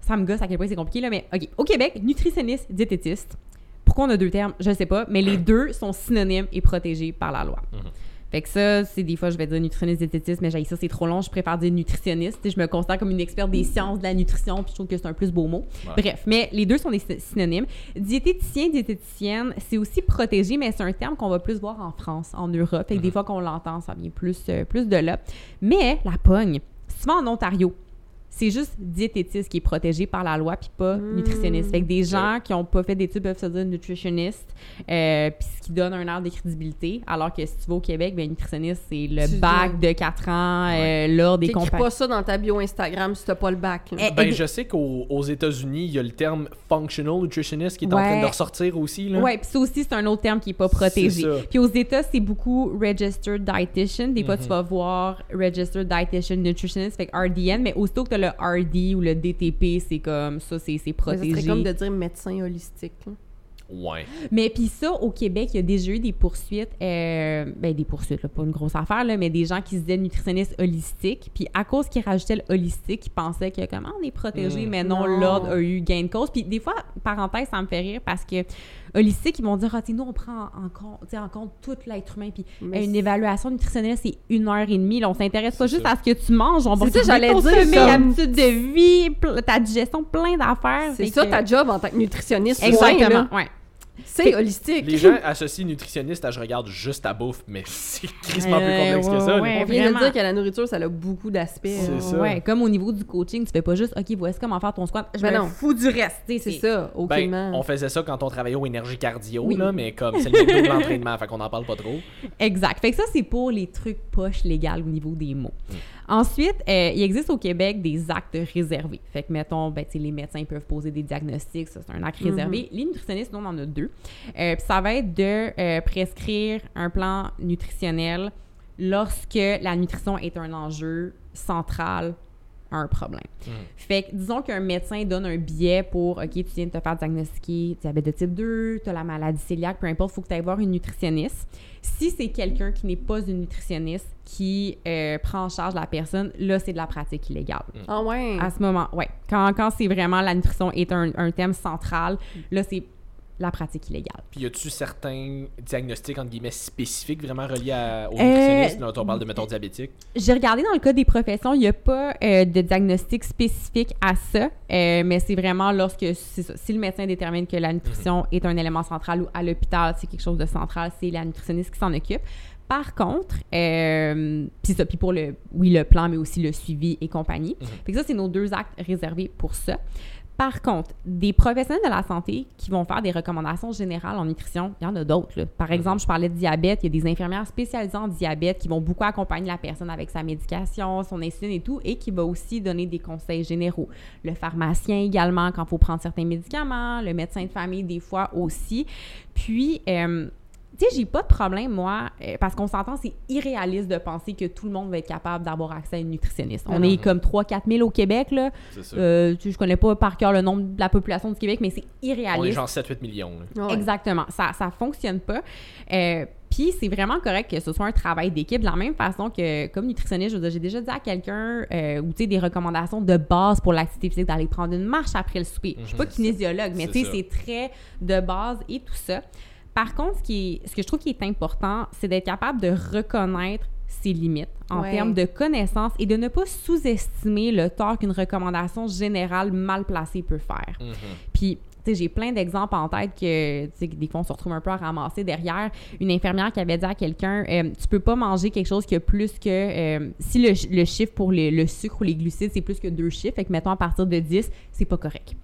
Ça me gosse à quel point c'est compliqué, là, mais OK. Au Québec, nutritionniste, diététiste. Pourquoi on a deux termes? Je ne sais pas, mais les deux sont synonymes et protégés par la loi. Fait que ça, c'est des fois, je vais dire nutritionniste, diététiste, mais j'ai ça, c'est trop long. Je préfère dire nutritionniste. Je me considère comme une experte des sciences de la nutrition, puis je trouve que c'est un plus beau mot. Ouais. Bref, mais les deux sont des sy- synonymes. Diététicien, diététicienne, c'est aussi protégé, mais c'est un terme qu'on va plus voir en France, en Europe. Fait que des fois qu'on l'entend, ça vient plus, euh, plus de là. Mais la pogne, souvent en Ontario, c'est juste diététiste qui est protégé par la loi, puis pas Mm. nutritionniste. Fait que des gens qui ont pas fait d'études peuvent se dire nutritionniste, euh, puis ce qui donne un air de crédibilité. Alors que si tu vas au Québec, ben nutritionniste, c'est le Tu bac de 4 ans, euh, l'ordre des T'écris compagnies. pas ça dans ta bio Instagram si t'as pas le bac. là. Eh, Ben, ex- je sais qu'aux aux États-Unis, il y a le terme functional nutritionist qui est en Ouais. train de ressortir aussi. Là. Ouais, puis ça aussi, c'est un autre terme qui est pas protégé. Puis aux États, c'est beaucoup registered dietitian. Des fois, Mhm. tu vas voir registered dietitian nutritionist, fait que RDN, mais aussitôt que le RD ou le DTP, c'est comme ça, c'est c'est protégé. serait comme de dire médecin holistique. Ouais. Mais puis ça, au Québec, il y a déjà eu des poursuites, euh, ben des poursuites, là, pas une grosse affaire, là, mais des gens qui se disaient nutritionnistes holistiques. Puis à cause qu'ils rajoutaient le holistique, ils pensaient que comment on est protégé, Mm. mais non, Non. l'ordre a eu gain de cause. Puis des fois, parenthèse, ça me fait rire parce que holistique, ils vont dire, ah, nous, on prend en compte, en compte tout l'être humain. Puis Mais une évaluation nutritionnelle, c'est une heure et demie. Là, on s'intéresse pas juste ça. à ce que tu manges, on va ça, j'allais dire, habitudes de vie, ta digestion, plein d'affaires. C'est ça que- ta job en tant que nutritionniste. Exactement, ouais. C'est holistique. Les gens associent nutritionniste à je regarde juste ta bouffe, mais c'est crissement plus Euh, complexe que ça. On vient vraiment. de dire que la nourriture, ça a beaucoup d'aspects. C'est là. ça. Ouais, comme au niveau du coaching, tu fais pas juste, OK, voici comment faire ton squat. Je Ben me non. fous du reste. C'est ça, Ben, aucunement. on faisait ça quand on travaillait au énergie cardio, Oui. là, mais comme c'est le McDo de l'entraînement, fait qu'on en parle pas trop. Exact. Fait que ça, c'est pour les trucs poches légales au niveau des mots. Ensuite, euh, il existe au Québec des actes réservés. Fait que, mettons, ben, les médecins peuvent poser des diagnostics, ça, c'est un acte réservé. Les nutritionnistes, nous, on en a deux. Euh, puis ça va être de euh, prescrire un plan nutritionnel lorsque la nutrition est un enjeu central un problème. Fait que disons qu'un médecin donne un billet pour OK, tu viens de te faire diagnostiquer diabète de type 2, tu as la maladie cœliaque, peu importe, il faut que tu ailles voir une nutritionniste. Si c'est quelqu'un qui n'est pas une nutritionniste qui euh, prend en charge la personne, là, c'est de la pratique illégale. Ah ouais. À ce moment, ouais. Quand, quand c'est vraiment la nutrition est un, un thème central, là, c'est la pratique illégale. Puis y a-tu certains diagnostics entre guillemets spécifiques vraiment reliés à, aux Euh, nutritionnistes, là, on parle de méthode diabétique? J'ai regardé dans le cas des professions, il n'y a pas euh, de diagnostic spécifique à ça, euh, mais c'est vraiment lorsque, ça, si le médecin détermine que la nutrition est un élément central ou à l'hôpital, c'est quelque chose de central, c'est la nutritionniste qui s'en occupe. Par contre, euh, puis ça, puis pour le, oui, le plan, mais aussi le suivi et compagnie. Fait que ça, c'est nos deux actes réservés pour ça. Par contre, des professionnels de la santé qui vont faire des recommandations générales en nutrition, il y en a d'autres. Par exemple, je parlais de diabète, il y a des infirmières spécialisées en diabète qui vont beaucoup accompagner la personne avec sa médication, son insuline et tout, et qui va aussi donner des conseils généraux. Le pharmacien également, quand il faut prendre certains médicaments, le médecin de famille des fois aussi. Puis, euh, tu sais, j'ai pas de problème, moi, euh, parce qu'on s'entend, c'est irréaliste de penser que tout le monde va être capable d'avoir accès à une nutritionniste. On Non, est comme 3-4 000 au Québec, là. C'est ça. Euh, tu je connais pas par cœur le nombre de la population du Québec, mais c'est on est irréaliste. genre 7-8 millions. là. Ah ouais. Exactement. Ça, ça fonctionne pas. Euh, Puis c'est vraiment correct que ce soit un travail d'équipe de la même façon que comme nutritionniste, je j'ai déjà dit à quelqu'un euh, ou tu sais des recommandations de base pour l'activité physique d'aller prendre une marche après le souper. Je suis pas Mhm. kinésiologue, mais tu sais c'est très de base et tout ça. Par contre, ce, qui est, ce que je trouve qui est important, c'est d'être capable de reconnaître ses limites en Ouais. termes de connaissances et de ne pas sous-estimer le tort qu'une recommandation générale mal placée peut faire. Mhm. Puis, tu sais, j'ai plein d'exemples en tête que, tu sais, des fois, on se retrouve un peu à ramasser derrière. Une infirmière qui avait dit à quelqu'un euh, Tu peux pas manger quelque chose qui a plus que. euh, si le, le chiffre pour le, le sucre ou les glucides, c'est plus que deux chiffres, fait que mettons à partir de 10, c'est pas correct.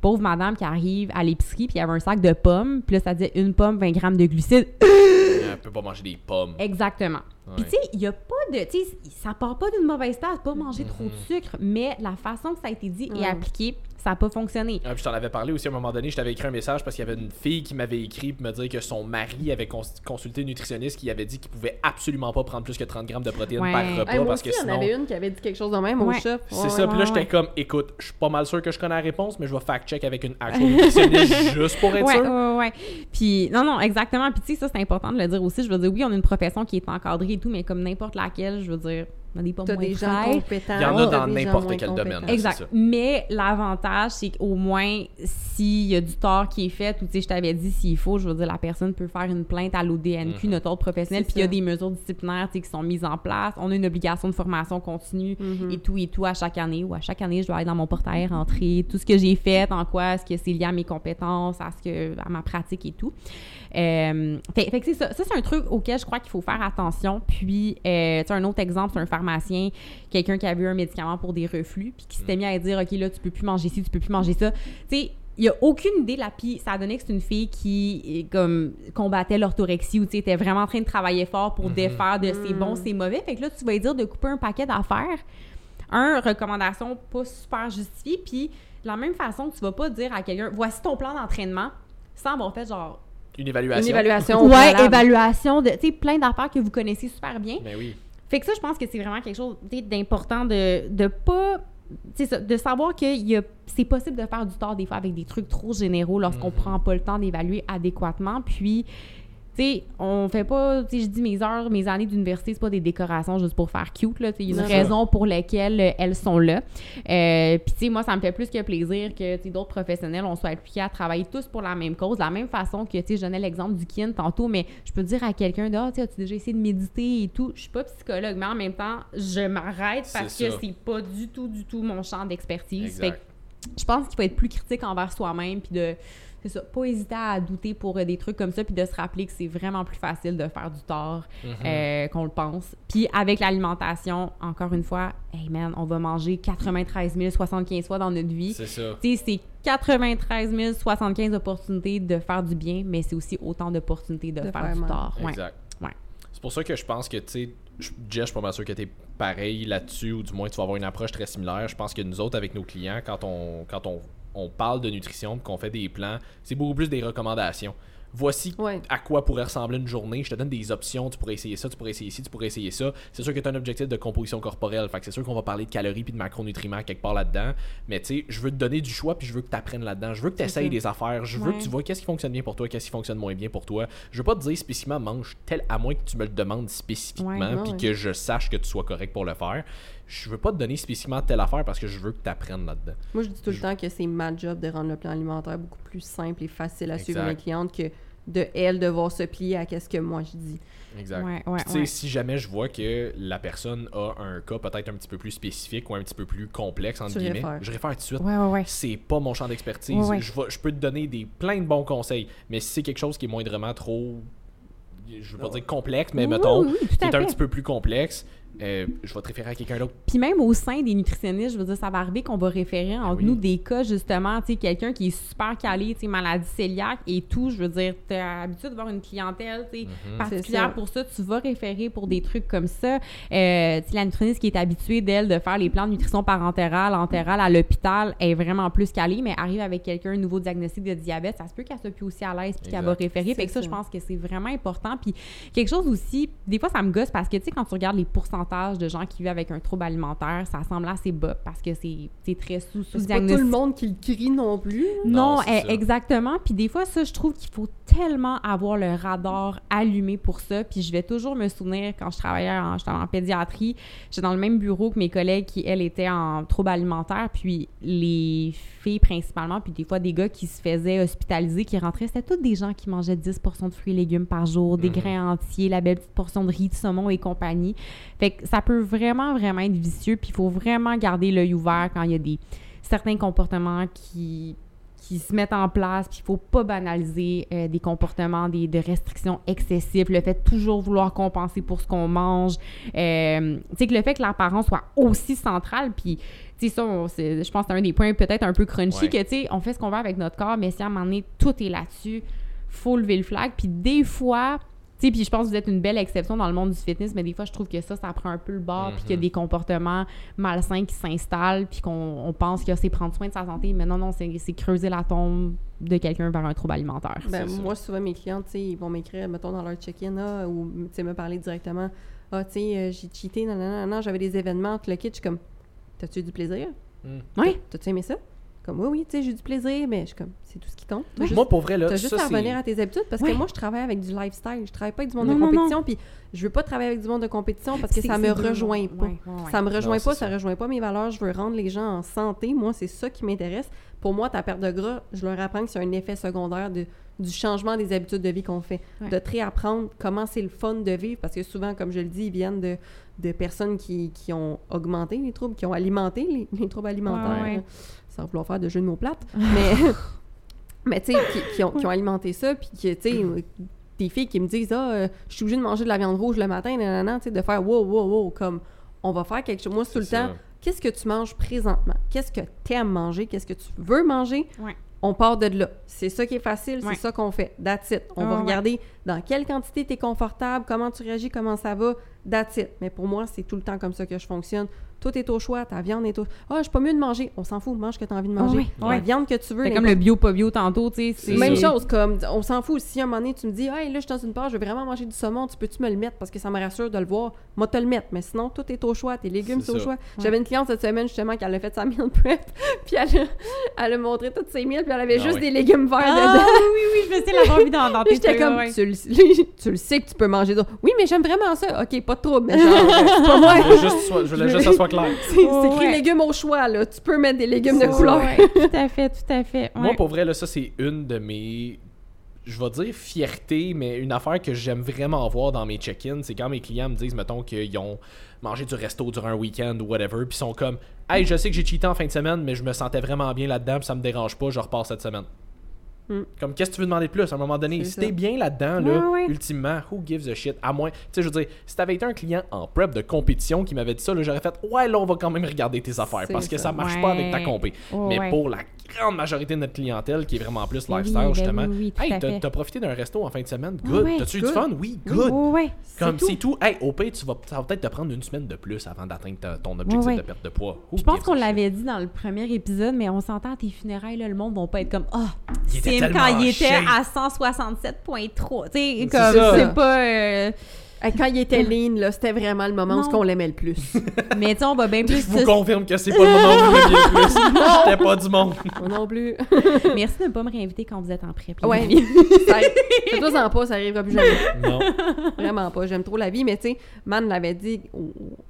Pauvre madame qui arrive à l'épicerie, puis il y avait un sac de pommes, puis là, ça disait une pomme, 20 grammes de glucides. Elle peut pas manger des pommes. Exactement. Puis, tu sais, il y a pas de. Tu sais, ça part pas d'une mauvaise tasse, pas manger trop de sucre, mais la façon que ça a été dit et appliqué, ça n'a pas fonctionné. Ah, puis je t'en avais parlé aussi à un moment donné, je t'avais écrit un message parce qu'il y avait une fille qui m'avait écrit pour me dire que son mari avait cons- consulté une nutritionniste qui avait dit qu'il pouvait absolument pas prendre plus que 30 grammes de protéines Ouais. par repas Hey, moi parce aussi, que il y en sinon. avait une qui avait dit quelque chose de même au Ouais. chef. C'est Ouais, ça, ouais. puis là j'étais ouais. comme, écoute, je suis pas mal sûr que je connais la réponse, mais je vais fact-check avec une actual nutritionniste juste pour être Ouais, sûr. ouais, ouais. Puis, non, non, exactement. Puis, tu sais, ça, c'est important de le dire aussi. Je veux dire, oui, on a une profession qui est encadrée et tout, mais comme n'importe laquelle, je veux dire, on a des pommes moins des gens compétents. Il y en a dans n'importe quel domaine. Exact. Mais l'avantage, c'est qu'au moins, s'il y a du tort qui est fait, ou tu sais, je t'avais dit, s'il faut, je veux dire, la personne peut faire une plainte à l'ODNQ, Mhm. notre ordre professionnel, puis il y a des mesures disciplinaires, tu sais, qui sont mises en place. On a une obligation de formation continue Mhm. et tout et tout à chaque année, ou à chaque année, je dois aller dans mon portail, rentrer tout ce que j'ai fait, en quoi est-ce que c'est lié à mes compétences, à, ce que, à ma pratique et tout. Euh, fait, fait que c'est ça. Ça, c'est un truc auquel je crois qu'il faut faire attention. Puis, euh, tu sais, un autre exemple, c'est un pharmacien, quelqu'un qui a vu un médicament pour des reflux, puis qui s'était mis à dire, OK, là, tu peux plus manger ci, tu peux plus manger ça. Tu sais, il n'y a aucune idée là. Puis, ça a donné que c'est une fille qui, comme, combattait l'orthorexie ou, tu sais, était vraiment en train de travailler fort pour défaire de c'est bon, c'est mauvais. Fait que là, tu vas lui dire de couper un paquet d'affaires. Un, recommandation pas super justifiée. Puis, de la même façon, tu vas pas dire à quelqu'un, voici ton plan d'entraînement, sans avoir fait genre, Une évaluation. Une évaluation. ouais, évaluation de, tu sais, plein d'affaires que vous connaissez super bien. Ben oui. Fait que ça, je pense que c'est vraiment quelque chose d'important de, de pas. tu sais ça, de savoir que il y a- c'est possible de faire du tort des fois avec des trucs trop généraux lorsqu'on Mhm. prend pas le temps d'évaluer adéquatement. Puis, sais, on fait pas. Tu sais, je dis mes heures, mes années d'université, c'est pas des décorations juste pour faire cute, là. Il y a une Non. raison pour laquelle euh, elles sont là. Euh, Puis, tu sais, moi, ça me fait plus que plaisir que tu sais, d'autres professionnels, on soit appliqués à travailler tous pour la même cause, de la même façon que, tu sais, je donnais l'exemple du kin tantôt, mais je peux dire à quelqu'un, ah, tu as-tu déjà essayé de méditer et tout? Je suis pas psychologue, mais en même temps, je m'arrête parce que c'est pas du tout, du tout mon champ d'expertise. Fait que Exact. je pense qu'il faut être plus critique envers soi-même, puis de. C'est ça, pas hésiter à douter pour euh, des trucs comme ça, puis de se rappeler que c'est vraiment plus facile de faire du tort Mhm. euh, qu'on le pense. Puis avec l'alimentation, encore une fois, hey man, on va manger 93 000, 75 fois dans notre vie. C'est ça. Tu sais, c'est 93 000, 75 opportunités de faire du bien, mais c'est aussi autant d'opportunités de, De faire, faire du tort. Ouais. Exact. Ouais. C'est pour ça que je pense que, tu sais, je- Jess, je suis pas mal sûr que tu es pareil là-dessus, ou du moins tu vas avoir une approche très similaire. Je pense que nous autres, avec nos clients, quand on, quand on, on parle de nutrition, puis qu'on fait des plans, c'est beaucoup plus des recommandations. Voici Ouais. à quoi pourrait ressembler une journée. Je te donne des options. Tu pourrais essayer ça, tu pourrais essayer ci, tu pourrais essayer ça. C'est sûr que tu as un objectif de composition corporelle. Fait que c'est sûr qu'on va parler de calories puis de macronutriments quelque part là-dedans. Mais tu sais, je veux te donner du choix puis je veux que tu apprennes là-dedans. Je veux que tu essayes des affaires. Je veux Ouais. que tu vois qu'est-ce qui fonctionne bien pour toi, qu'est-ce qui fonctionne moins bien pour toi. Je veux pas te dire spécifiquement mange tel à moins que tu me le demandes spécifiquement Ouais, ouais, puis ouais. que je sache que tu sois correct pour le faire. Je veux pas te donner spécifiquement telle affaire parce que je veux que tu apprennes là-dedans. Moi, je dis tout le temps que c'est ma job de rendre le plan alimentaire beaucoup plus simple et facile à suivre Exact. mes clientes que de elle devoir se plier à ce que moi je dis. Exact. Ouais, ouais, Puis, tu sais, ouais. si jamais je vois que la personne a un cas peut-être un petit peu plus spécifique ou un petit peu plus complexe, entre Tu guillemets, réfères. je réfère tout de suite. Ouais, ouais, ouais. C'est pas mon champ d'expertise. Ouais, ouais. Je, peux te donner des, plein de bons conseils, mais si c'est quelque chose qui est moindrement trop. Je veux pas dire complexe, mais Oui, mettons, oui, qui est un petit peu plus complexe, euh, je vais te référer à quelqu'un d'autre. Puis même au sein des nutritionnistes, je veux dire, ça va arriver qu'on va référer entre Ben oui. nous des cas, justement, tu sais, quelqu'un qui est super calé, tu sais, maladie cœliaque et tout. Je veux dire, t'as l'habitude de voir une clientèle, tu sais, Mhm. particulière ça. pour ça. Tu vas référer pour des trucs comme ça. Euh, tu sais, la nutritionniste qui est habituée, d'elle, de faire les plans de nutrition parentérale, entérale à l'hôpital, est vraiment plus calée, mais arrive avec quelqu'un, un nouveau diagnostic de diabète, ça se peut qu'elle soit plus aussi à l'aise puis qu'elle va référer. Fait que C'est ça, je ça. pense que c'est vraiment important. Puis quelque chose aussi, des fois, ça me gosse parce que, tu sais, quand tu regardes les pourcentages pourcentage de gens qui vivent avec un trouble alimentaire, ça semble assez bas parce que c'est c'est très sous sous C'est pas tout le monde qui le crie non plus. non, eh, exactement. Puis des fois, ça, je trouve qu'il faut tellement avoir le radar allumé pour ça. Puis je vais toujours me souvenir quand je travaillais en, j'étais en pédiatrie, j'étais dans le même bureau que mes collègues qui, elles, étaient en troubles alimentaires. Puis les filles principalement, puis des fois des gars qui se faisaient hospitaliser, qui rentraient, c'était tous des gens qui mangeaient 10 de fruits et légumes par jour, des Mhm. grains entiers, la belle petite portion de riz, de saumon et compagnie. Fait que ça peut vraiment, vraiment être vicieux. Puis il faut vraiment garder l'œil ouvert quand il y a des certains comportements qui qui se mettent en place, puis il faut pas banaliser euh, des comportements, des, de restrictions excessives, le fait de toujours vouloir compenser pour ce qu'on mange, euh, tu sais, que le fait que l'apparence soit aussi centrale, puis, tu sais, ça, on- je pense que c'est un des points peut-être un peu crunchy, Ouais. que, tu sais, on fait ce qu'on veut avec notre corps, mais si à un moment donné, tout est là-dessus, faut lever le flag, puis des fois... Sais, puis je pense que vous êtes une belle exception dans le monde du fitness, mais des fois, je trouve que ça, ça prend un peu le bord, puis qu'il y a Mhm. des comportements malsains qui s'installent, puis qu'on on pense que c'est prendre soin de sa santé, mais non, non, c'est creuser la tombe de quelqu'un vers un trouble alimentaire. Ben, moi, souvent, mes clients, tu sais, ils vont m'écrire, mettons, dans leur check-in, ah, ou, tu sais, me parler directement. Ah, tu sais, euh, j'ai cheaté, non, non, non, non, j'avais des événements, tout le kit. Je suis comme, t'as-tu eu du plaisir? Mm. Oui. T'as-tu aimé ça? Comme, oui, oui, tu sais, j'ai du plaisir, mais je suis comme, c'est tout ce qui compte. Juste, Moi, pour vrai, là, t'as juste ça, à revenir à tes habitudes parce que moi, je travaille avec du lifestyle. Je travaille pas avec du monde Non, de compétition, puis je veux pas travailler avec du monde de compétition parce que ça me rejoint pas. Ouais, ouais. Ça me rejoint Non, pas, ça, ça. rejoint pas mes valeurs. Je veux rendre les gens en santé. Moi, c'est ça qui m'intéresse. Pour moi, ta perte de gras, je leur apprends que c'est un effet secondaire de, du changement des habitudes de vie qu'on fait. Ouais. De te réapprendre comment c'est le fun de vivre, parce que souvent, comme je le dis, ils viennent de, de personnes qui, qui ont augmenté les troubles, qui ont alimenté les, les troubles alimentaires, Ouais, ouais. Sans vouloir faire de jeux de mots plates. mais, mais tu sais, qui, qui ont, qui ont alimenté ça, puis que, tu sais, des filles qui me disent Ah, euh, je suis obligée de manger de la viande rouge le matin, nanana, tu sais, de faire wow, wow, wow, comme on va faire quelque chose. Moi, tout le ça. temps, qu'est-ce que tu manges présentement? Qu'est-ce que tu aimes manger? Qu'est-ce que tu veux manger? Ouais. On part de là. C'est ça qui est facile, Ouais. c'est ça qu'on fait. That's it. On Ouais, va ouais. regarder dans quelle quantité tu es confortable, comment tu réagis, comment ça va. That's it. Mais pour moi, c'est tout le temps comme ça que je fonctionne. Tout est au choix, ta viande est au Ah, je suis pas mieux de manger. On s'en fout, mange ce que tu as envie de manger. ouais, La viande que tu veux. C'est comme le bio, pas bio tantôt, tu sais. C'est Même ça. chose, comme on s'en fout. Si à un moment donné, tu me dis, hey, là, je suis dans une page, je veux vraiment manger du saumon, tu peux-tu me le mettre? Parce que ça me rassure de le voir? Moi, te le mettre. Mais sinon, tout est au choix. Tes légumes, C'est au choix. J'avais une cliente cette semaine, justement, qui a fait sa meal prep, puis elle a, elle a montré toutes ses meals, puis elle avait Ah juste des légumes verts Ah dedans. oui, oui, je me sais l'avoir vu dans, dans Puis tes j'étais comme, ouais. tu, le, tu le sais que tu peux manger d'autres. Oui, mais j'aime vraiment ça. OK, pas de trouble. Mais genre, pas moi. Je voulais juste, je voulais juste que ça soit clair. C'est Oh, écrit ouais. légumes au choix, là. Tu peux mettre des légumes de Ouais, couleur. ouais, tout à fait, tout à fait. Moi, ouais. pour vrai, là, ça, c'est une de mes. Je vais dire fierté, mais une affaire que j'aime vraiment voir dans mes check-ins, c'est quand mes clients me disent, mettons, qu'ils ont mangé du resto durant un week-end ou whatever, puis ils sont comme, hey, je sais que j'ai cheaté en fin de semaine, mais je me sentais vraiment bien là-dedans, puis ça me dérange pas, je repars cette semaine. Mm. Comme, qu'est-ce que tu veux demander de plus? À un moment donné? Si t'es bien là-dedans, là, ultimement, who gives a shit? À moins, tu sais, je veux dire, si t'avais été un client en prep de compétition qui m'avait dit ça, là, j'aurais fait, ouais, là, on va quand même regarder tes affaires, parce que ça. ça marche pas avec ta compé. Oh, mais ouais. pour la grande majorité de notre clientèle qui est vraiment plus oui, lifestyle, ben justement. oui, oui, hey, t'as profité d'un resto en fin de semaine? Good. ouais, T'as-tu eu du fun? Oui, good. Ouais. Comme c'est tout. Hey, au pire, tu vas, ça va peut-être te prendre une semaine de plus avant d'atteindre ta- ton objectif Ouais, de perte de poids. Je pense qu'on l'avait dit dans le premier épisode, mais on s'entend à tes funérailles, là, le monde va pas être comme Ah, Sim tellement quand il était à 167.3. Tu sais, C'est comme c'est pas. euh, Quand il était lean, là, c'était vraiment le moment où on l'aimait le plus. Mais tu sais, on va bien plus. Je vous confirme que c'est pas le moment où vous le plus. J'étais pas du monde. Moi non plus. Merci de ne pas me réinviter quand vous êtes en prep. Ouais. Ça- Fais-toi-en pas, ça arrivera plus jamais. Non. Vraiment pas. J'aime trop la vie, mais tu sais, Man l'avait dit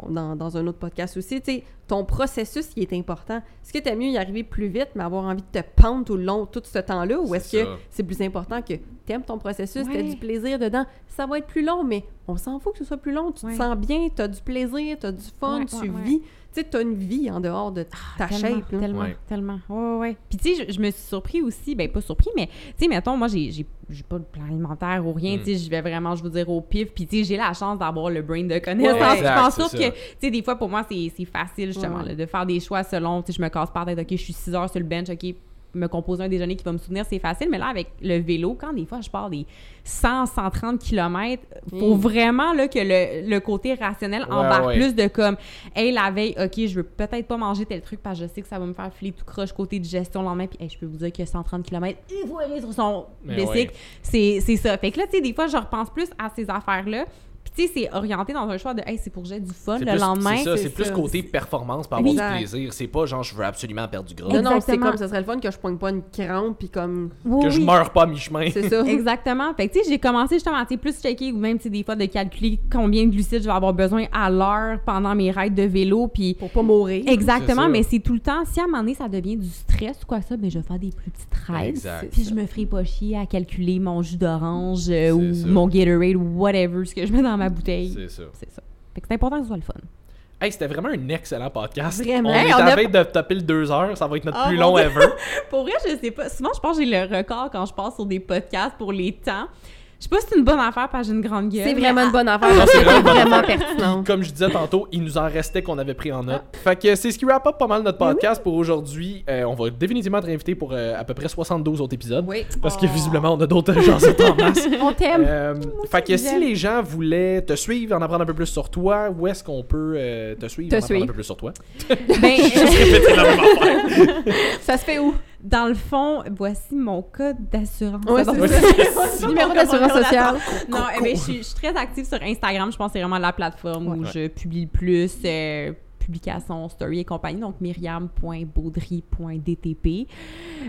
dans, dans un autre podcast aussi, tu sais, ton processus, il est important. Est-ce que t'aimes mieux y arriver plus vite, mais avoir envie de te pendre tout le long, tout ce temps-là, ou est-ce que c'est plus important que t'aimes ton processus, t'as Ouais. du plaisir dedans? Ça va être plus long, mais on s'en fout que ce soit plus long. Tu Ouais. te sens bien, t'as du plaisir, t'as du fun, Ouais, tu ouais, ouais. vis. Tu sais, t'as une vie en dehors de ta tellement, shape. là. Tellement, Ouais. tellement. Ouais, ouais, ouais. Puis tu sais, je, je me suis surpris aussi, ben pas surpris, mais tu sais, mettons, moi, j'ai, j'ai, j'ai pas de plan alimentaire ou rien, Mm. tu sais, je vais vraiment, je veux dire, au pif. Puis tu sais, j'ai la chance d'avoir le brain de connaissance. Ouais, je pense que, tu sais, des fois, pour moi, c'est, c'est facile, justement, Ouais, ouais. là, de faire des choix selon, tu sais, je me casse par tête, OK, je suis 6 heures sur le bench, OK, me composer un déjeuner qui va me soutenir, c'est facile. Mais là, avec le vélo, quand des fois je pars des 100, 130 km, faut Mm. vraiment là, que le, le côté rationnel Ouais, embarque ouais. plus de comme, hey, la veille, OK, je veux peut-être pas manger tel truc parce que je sais que ça va me faire filer tout croche côté digestion le lendemain. Puis, hey, je peux vous dire que 130 km, il faut aller sur son bicycle. ouais. C'est ça. Fait que là, tu sais, des fois, je repense plus à ces affaires-là. Puis, tu sais, c'est orienté dans un choix de, hey, c'est pour j'ai du fun le plus- lendemain. C'est ça, c'est plus ça. côté performance pour avoir du plaisir. C'est pas genre je veux absolument perdre du gras. Non, non, c'est comme, ça serait le fun que je pogne pas une crampe, puis comme, Oui, Que je oui. meurs pas à mi-chemin. c'est ça. Exactement. Fait que, tu sais, j'ai commencé justement, tu sais, plus checker ou même, tu sais, des fois, de calculer combien de glucides je vais avoir besoin à l'heure pendant mes rides de vélo. Puis, Pour pas mourir. exactement, mais c'est tout le temps, si à un moment donné, ça devient du stress ou quoi ça, ben, je vais faire des plus petites rides. Exact. Puis, je me ferai pas chier à calculer mon jus d'orange euh, ou ça. mon Gatorade ou whatever, ce que je mets dans ma bouteille. C'est ça. C'est ça. Fait que c'est important que ce soit le fun. Hey, c'était vraiment un excellent podcast. Vraiment. On Hey, est la veille de taper le 2 heures. Ça va être notre Oh, plus long Dieu. ever. Pour vrai, je sais pas. Souvent, je pense que j'ai le record quand je passe sur des podcasts pour les temps. Je sais pas si c'est une bonne affaire parce que j'ai une grande gueule. C'est vraiment une bonne affaire. C'est vraiment pertinent. Comme je disais tantôt, il nous en restait qu'on avait pris en note. Fait que c'est ce qui wrap up pas mal notre podcast pour aujourd'hui. Euh, on va définitivement être invité pour euh, à peu près 72 autres épisodes. Oui. Parce que visiblement, on a d'autres gens en masse. On t'aime. Euh, fait que si les gens voulaient te suivre, en apprendre un peu plus sur toi, où est-ce qu'on peut euh, te suivre, Te en apprendre un peu plus sur toi? Ben, Répétez la même affaire. Ça se fait où? Dans le fond, voici mon code d'assurance. C'est. Numéro d'assurance sociale. Non, eh je, suis, je suis très active sur Instagram. Je pense que c'est vraiment la plateforme où je publie le plus. euh, publications, story et compagnie, donc myriam.baudry.dtp.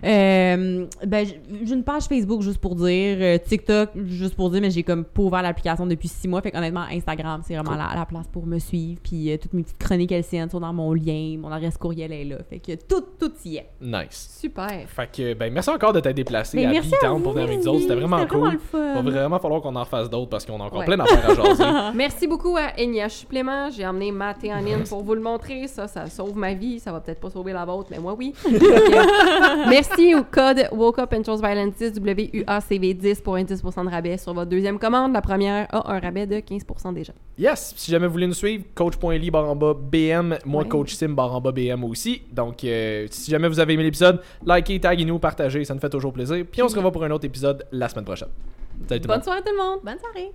Euh, ben, j'ai une page Facebook juste pour dire, euh, TikTok juste pour dire, mais j'ai comme pas ouvert l'application depuis six mois. Fait qu'honnêtement, Instagram, c'est vraiment la, la place pour me suivre. Puis euh, toutes mes petites chroniques LCN sont dans mon lien, mon adresse courriel est là. Fait que tout, tout y est. Nice. Super. Fait que, ben, merci encore de t'être déplacé Ben, à merci B-Town à pour venir avec nous autres. C'était vraiment cool. vraiment le fun. Va vraiment falloir qu'on en refasse d'autres parce qu'on a encore Ouais. plein d'affaires à jaser. Merci beaucoup à NIH Supplément. J'ai emmené ma théanine pour vous le montrer. Ça, ça sauve ma vie. Ça va peut-être pas sauver la vôtre, mais moi, oui. Merci au code Woke Up and Chose Violence 10, WUACV10 pour un 10% de rabais sur votre deuxième commande. La première a un rabais de 15% déjà. Yes, si jamais vous voulez nous suivre, coach.ly barre en bas BM, moi Ouais. coach Sim barre en bas BM aussi. Donc euh, si jamais vous avez aimé l'épisode, likez, taguez-nous, partagez, ça nous fait toujours plaisir. Puis on se revoit pour un autre épisode la semaine prochaine. Salut tout le monde. Bonne soirée tout le monde! Bonne soirée!